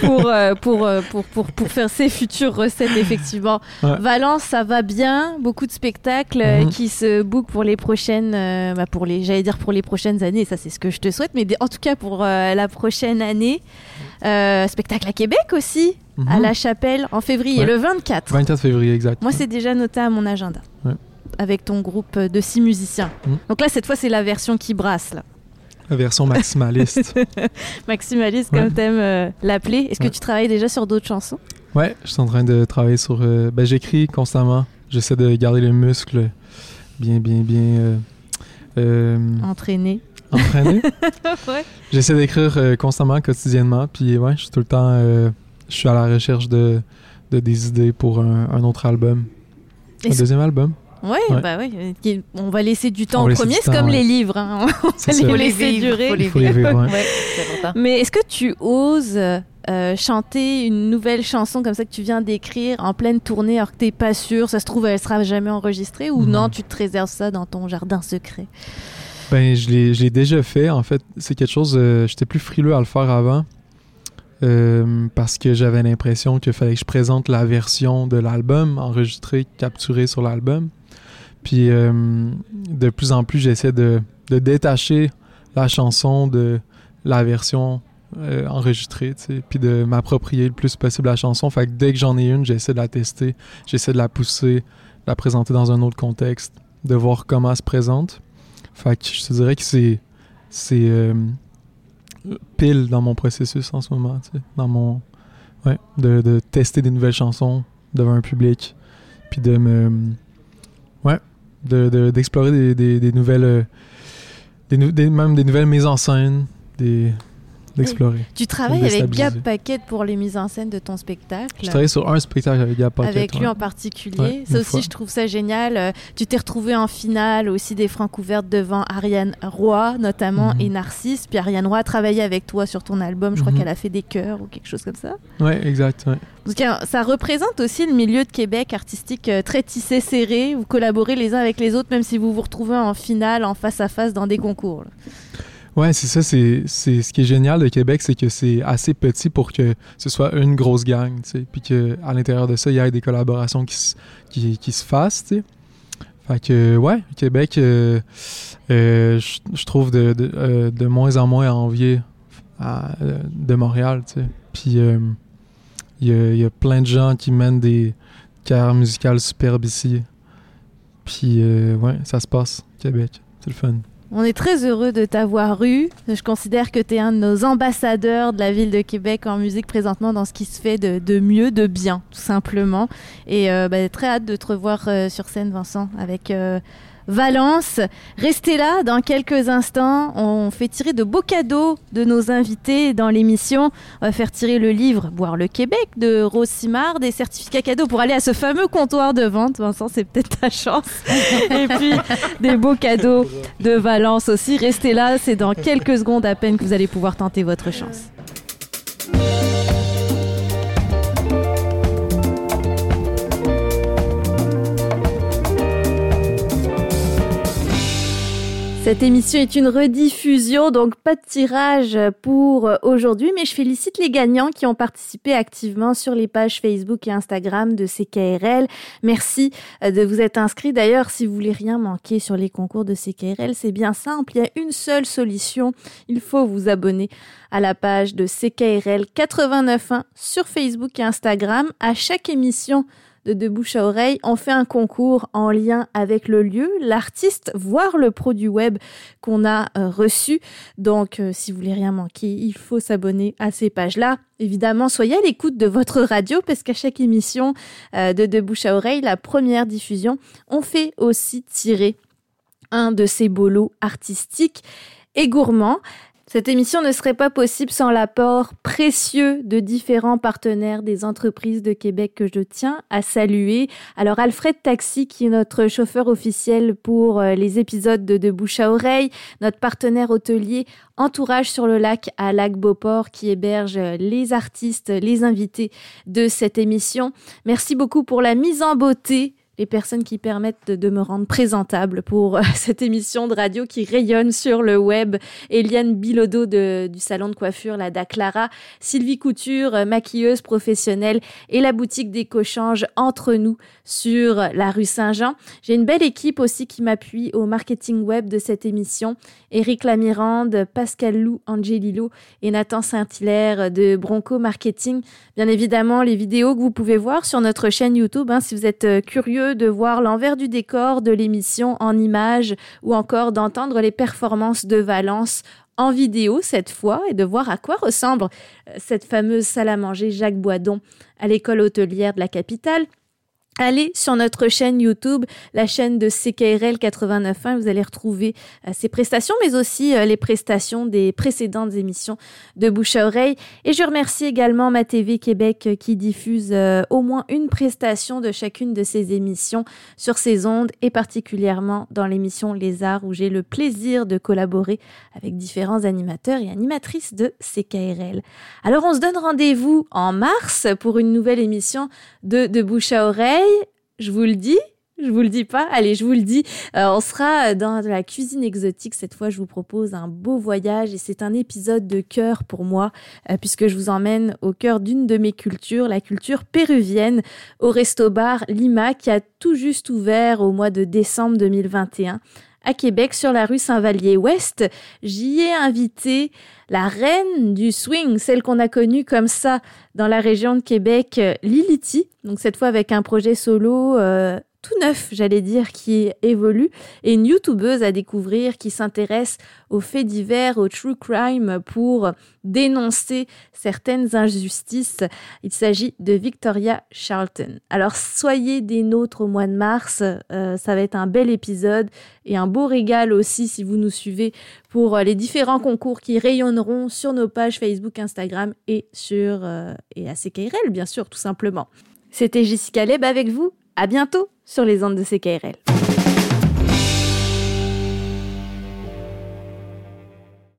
pour, euh, pour, euh, pour, pour, pour faire ses futures recettes, effectivement. Ouais. Valence, ça va bien. Beaucoup de spectacles euh, Mhm. qui se bookent pour les prochaines, euh, bah, pour les, j'allais dire pour les prochaines années. Ça, c'est ce que je te souhaite. Mais en tout cas, pour euh, la prochaine année. Euh, spectacle à Québec aussi, à Mhm. La Chapelle, en février, Ouais. le 24. 24 février, exact. Moi, c'est déjà noté à mon agenda. Ouais. Avec ton groupe de six musiciens. Mhm. Donc là, cette fois, c'est la version qui brasse, là. La version maximaliste. [LAUGHS] Maximaliste, Ouais. comme t'aimes euh, l'appeler. Est-ce que Ouais. tu travailles déjà sur d'autres chansons? Ouais, je suis en train de travailler sur. euh, ben, j'écris constamment. J'essaie de garder le muscle bien, bien, bien. euh, euh, Entraîné. entraîné. [LAUGHS] ouais. J'essaie d'écrire constamment, quotidiennement, puis ouais, je suis tout le temps, je suis à la recherche de, de des idées pour un, un autre album, un deuxième album. Ouais, Ouais. bah ouais. euh, On va laisser du temps au premier, c'est comme les livres. hein. On va les laisser vivre, durer. faut les [LAUGHS] Faut les vivre. ouais. Mais est-ce que tu oses euh, chanter une nouvelle chanson comme ça que tu viens d'écrire en pleine tournée alors que t'es pas sûr, ça se trouve elle sera jamais enregistrée ou non, tu te réserves ça dans ton jardin secret? Ben, je l'ai, je l'ai déjà fait. En fait, c'est quelque chose. euh, j'étais plus frileux à le faire avant. euh, parce que j'avais l'impression qu'il fallait que je présente la version de l'album enregistrée, capturée sur l'album. Puis euh, de plus en plus, j'essaie de, détacher la chanson de la version euh, enregistrée, puis de m'approprier le plus possible la chanson. Fait que dès que j'en ai une, j'essaie de la tester, j'essaie de la pousser, de la présenter dans un autre contexte, de voir comment elle se présente. Fait que je te dirais que c'est euh, pile dans mon processus en ce moment, dans mon ouais, de, de tester des nouvelles chansons devant un public, puis de me. Ouais, de- de- d'explorer des, des- des nouvelles. euh, des, des- même des nouvelles mises en scène, des d'explorer. Tu travailles avec. Gab Paquette pour les mises en scène de ton spectacle? Je travaille sur un spectacle avec Gab Paquette, avec lui ouais. en particulier. Ouais, ça aussi, fois. je trouve ça génial. Euh, tu t'es retrouvé en finale aussi des francs ouvertes devant Ariane Roy, notamment, Mhm. et Narcisse. Puis Ariane Roy a travaillé avec toi sur ton album. Je crois Mhm. qu'elle a fait des chœurs ou quelque chose comme ça. Ouais, exact. Ouais. Donc, euh, ça représente aussi le milieu de Québec artistique euh, très tissé, serré. Vous collaborez les uns avec les autres, même si vous vous retrouvez en finale, en face à face dans des concours. là. Ouais, c'est ça. C'est, c'est ce qui est génial de Québec, c'est que c'est assez petit pour que ce soit une grosse gang, tu sais, puis que à l'intérieur de ça, il y ait des collaborations qui, se- qui, qui se fassent. Fait que ouais, Québec, euh, euh, je trouve de, de, euh, moins en moins à envier de Montréal, tu sais. Puis il y, y a plein de gens qui mènent des carrières musicales superbes ici. Puis ouais, ça se passe, Québec. C'est le fun. On est très heureux de t'avoir eu. Je considère que tu es un de nos ambassadeurs de la ville de Québec en musique présentement dans ce qui se fait de, de mieux, de bien, tout simplement. Et bah, très hâte de te revoir euh, sur scène, Vincent, avec euh, Valence. Restez là dans quelques instants. On fait tirer de beaux cadeaux de nos invités dans l'émission. On va faire tirer le livre Boire le Québec de Rose Simard, des certificats cadeaux pour aller à ce fameux comptoir de vente. Vincent, c'est peut-être ta chance. [LAUGHS] Et puis des beaux cadeaux de Valence aussi. Restez là, c'est dans quelques secondes à peine que vous allez pouvoir tenter votre chance. Cette émission est une rediffusion, donc pas de tirage pour aujourd'hui, mais je félicite les gagnants qui ont participé activement sur les pages Facebook et Instagram de CKRL. Merci euh, de vous être inscrits. D'ailleurs, si vous voulez rien manquer sur les concours de CKRL, c'est bien simple. Il y a une seule solution. Il faut vous abonner à la page de CKRL 89.1 sur Facebook et Instagram. À chaque émission de De Bouche à Oreille, on fait un concours en lien avec le lieu, l'artiste, voire le produit web qu'on a euh, reçu. Donc, euh, si vous voulez rien manquer, il faut s'abonner à ces pages-là. Évidemment, soyez à l'écoute de votre radio parce qu'à chaque émission euh, de De Bouche à Oreille, la première diffusion, on fait aussi tirer un de ces beaux lots artistiques et gourmands. Cette émission ne serait pas possible sans l'apport précieux de différents partenaires des entreprises de Québec que je tiens à saluer. Alors Alfred Taxi, qui est notre chauffeur officiel pour euh, les épisodes de Bouche à Oreille, notre partenaire hôtelier Entourage sur le lac à Lac Beauport qui héberge euh, les artistes, les invités de cette émission. Merci beaucoup pour la mise en beauté les personnes qui permettent de, me rendre présentable pour euh, [LAUGHS] cette émission de radio qui rayonne sur le web. Eliane Bilodeau de, du salon de coiffure La Daclara, Sylvie Couture, euh, maquilleuse professionnelle et la boutique d'écochange Entre nous sur la rue Saint-Jean. J'ai une belle équipe aussi qui m'appuie au marketing web de cette émission. Éric Lamirande, Pascal Lou, Angelilo et Nathan Saint-Hilaire de Bronco Marketing. Bien évidemment, les vidéos que vous pouvez voir sur notre chaîne YouTube, hein, si vous êtes euh, de voir l'envers du décor de l'émission en images ou encore d'entendre les performances de Valence en vidéo cette fois et de voir à quoi ressemble euh, cette fameuse salle à manger Jacques Boidon à l'école hôtelière de la capitale. Allez sur notre chaîne YouTube, la chaîne de CKRL 89.1, vous allez retrouver euh, ces prestations, mais aussi euh, les prestations des précédentes émissions de Bouche à Oreille. Et je remercie également Ma TV Québec euh, qui diffuse euh, au moins une prestation de chacune de ces émissions sur ces ondes et particulièrement dans l'émission Les Arts où j'ai le plaisir de collaborer avec différents animateurs et animatrices de CKRL. Alors on se donne rendez-vous en mars pour une nouvelle émission de, de Bouche à Oreille. Je vous le dis, je vous le dis pas. Allez, je vous le dis. Euh, on sera dans la cuisine exotique. Cette fois, je vous propose un beau voyage et c'est un épisode de cœur pour moi euh, puisque je vous emmène au cœur d'une de mes cultures, la culture péruvienne, au Resto Bar Lima qui a tout juste ouvert au mois de décembre 2021 à Québec sur la rue Saint-Vallier-Ouest. J'y ai invité la reine du swing, celle qu'on a connue comme ça dans la région de Québec, euh, Liliti. Donc cette fois avec un projet solo, euh, tout neuf, j'allais dire, qui évolue, et une youtubeuse à découvrir qui s'intéresse aux faits divers, au true crime pour dénoncer certaines injustices. Il s'agit de Victoria Charlton. Alors soyez des nôtres au mois de mars, euh, ça va être un bel épisode et un beau régal aussi si vous nous suivez pour les différents concours qui rayonneront sur nos pages Facebook, Instagram et sur euh, et à CKRL bien sûr tout simplement. C'était Jessica Leb avec vous. À bientôt sur les ondes de CKRL.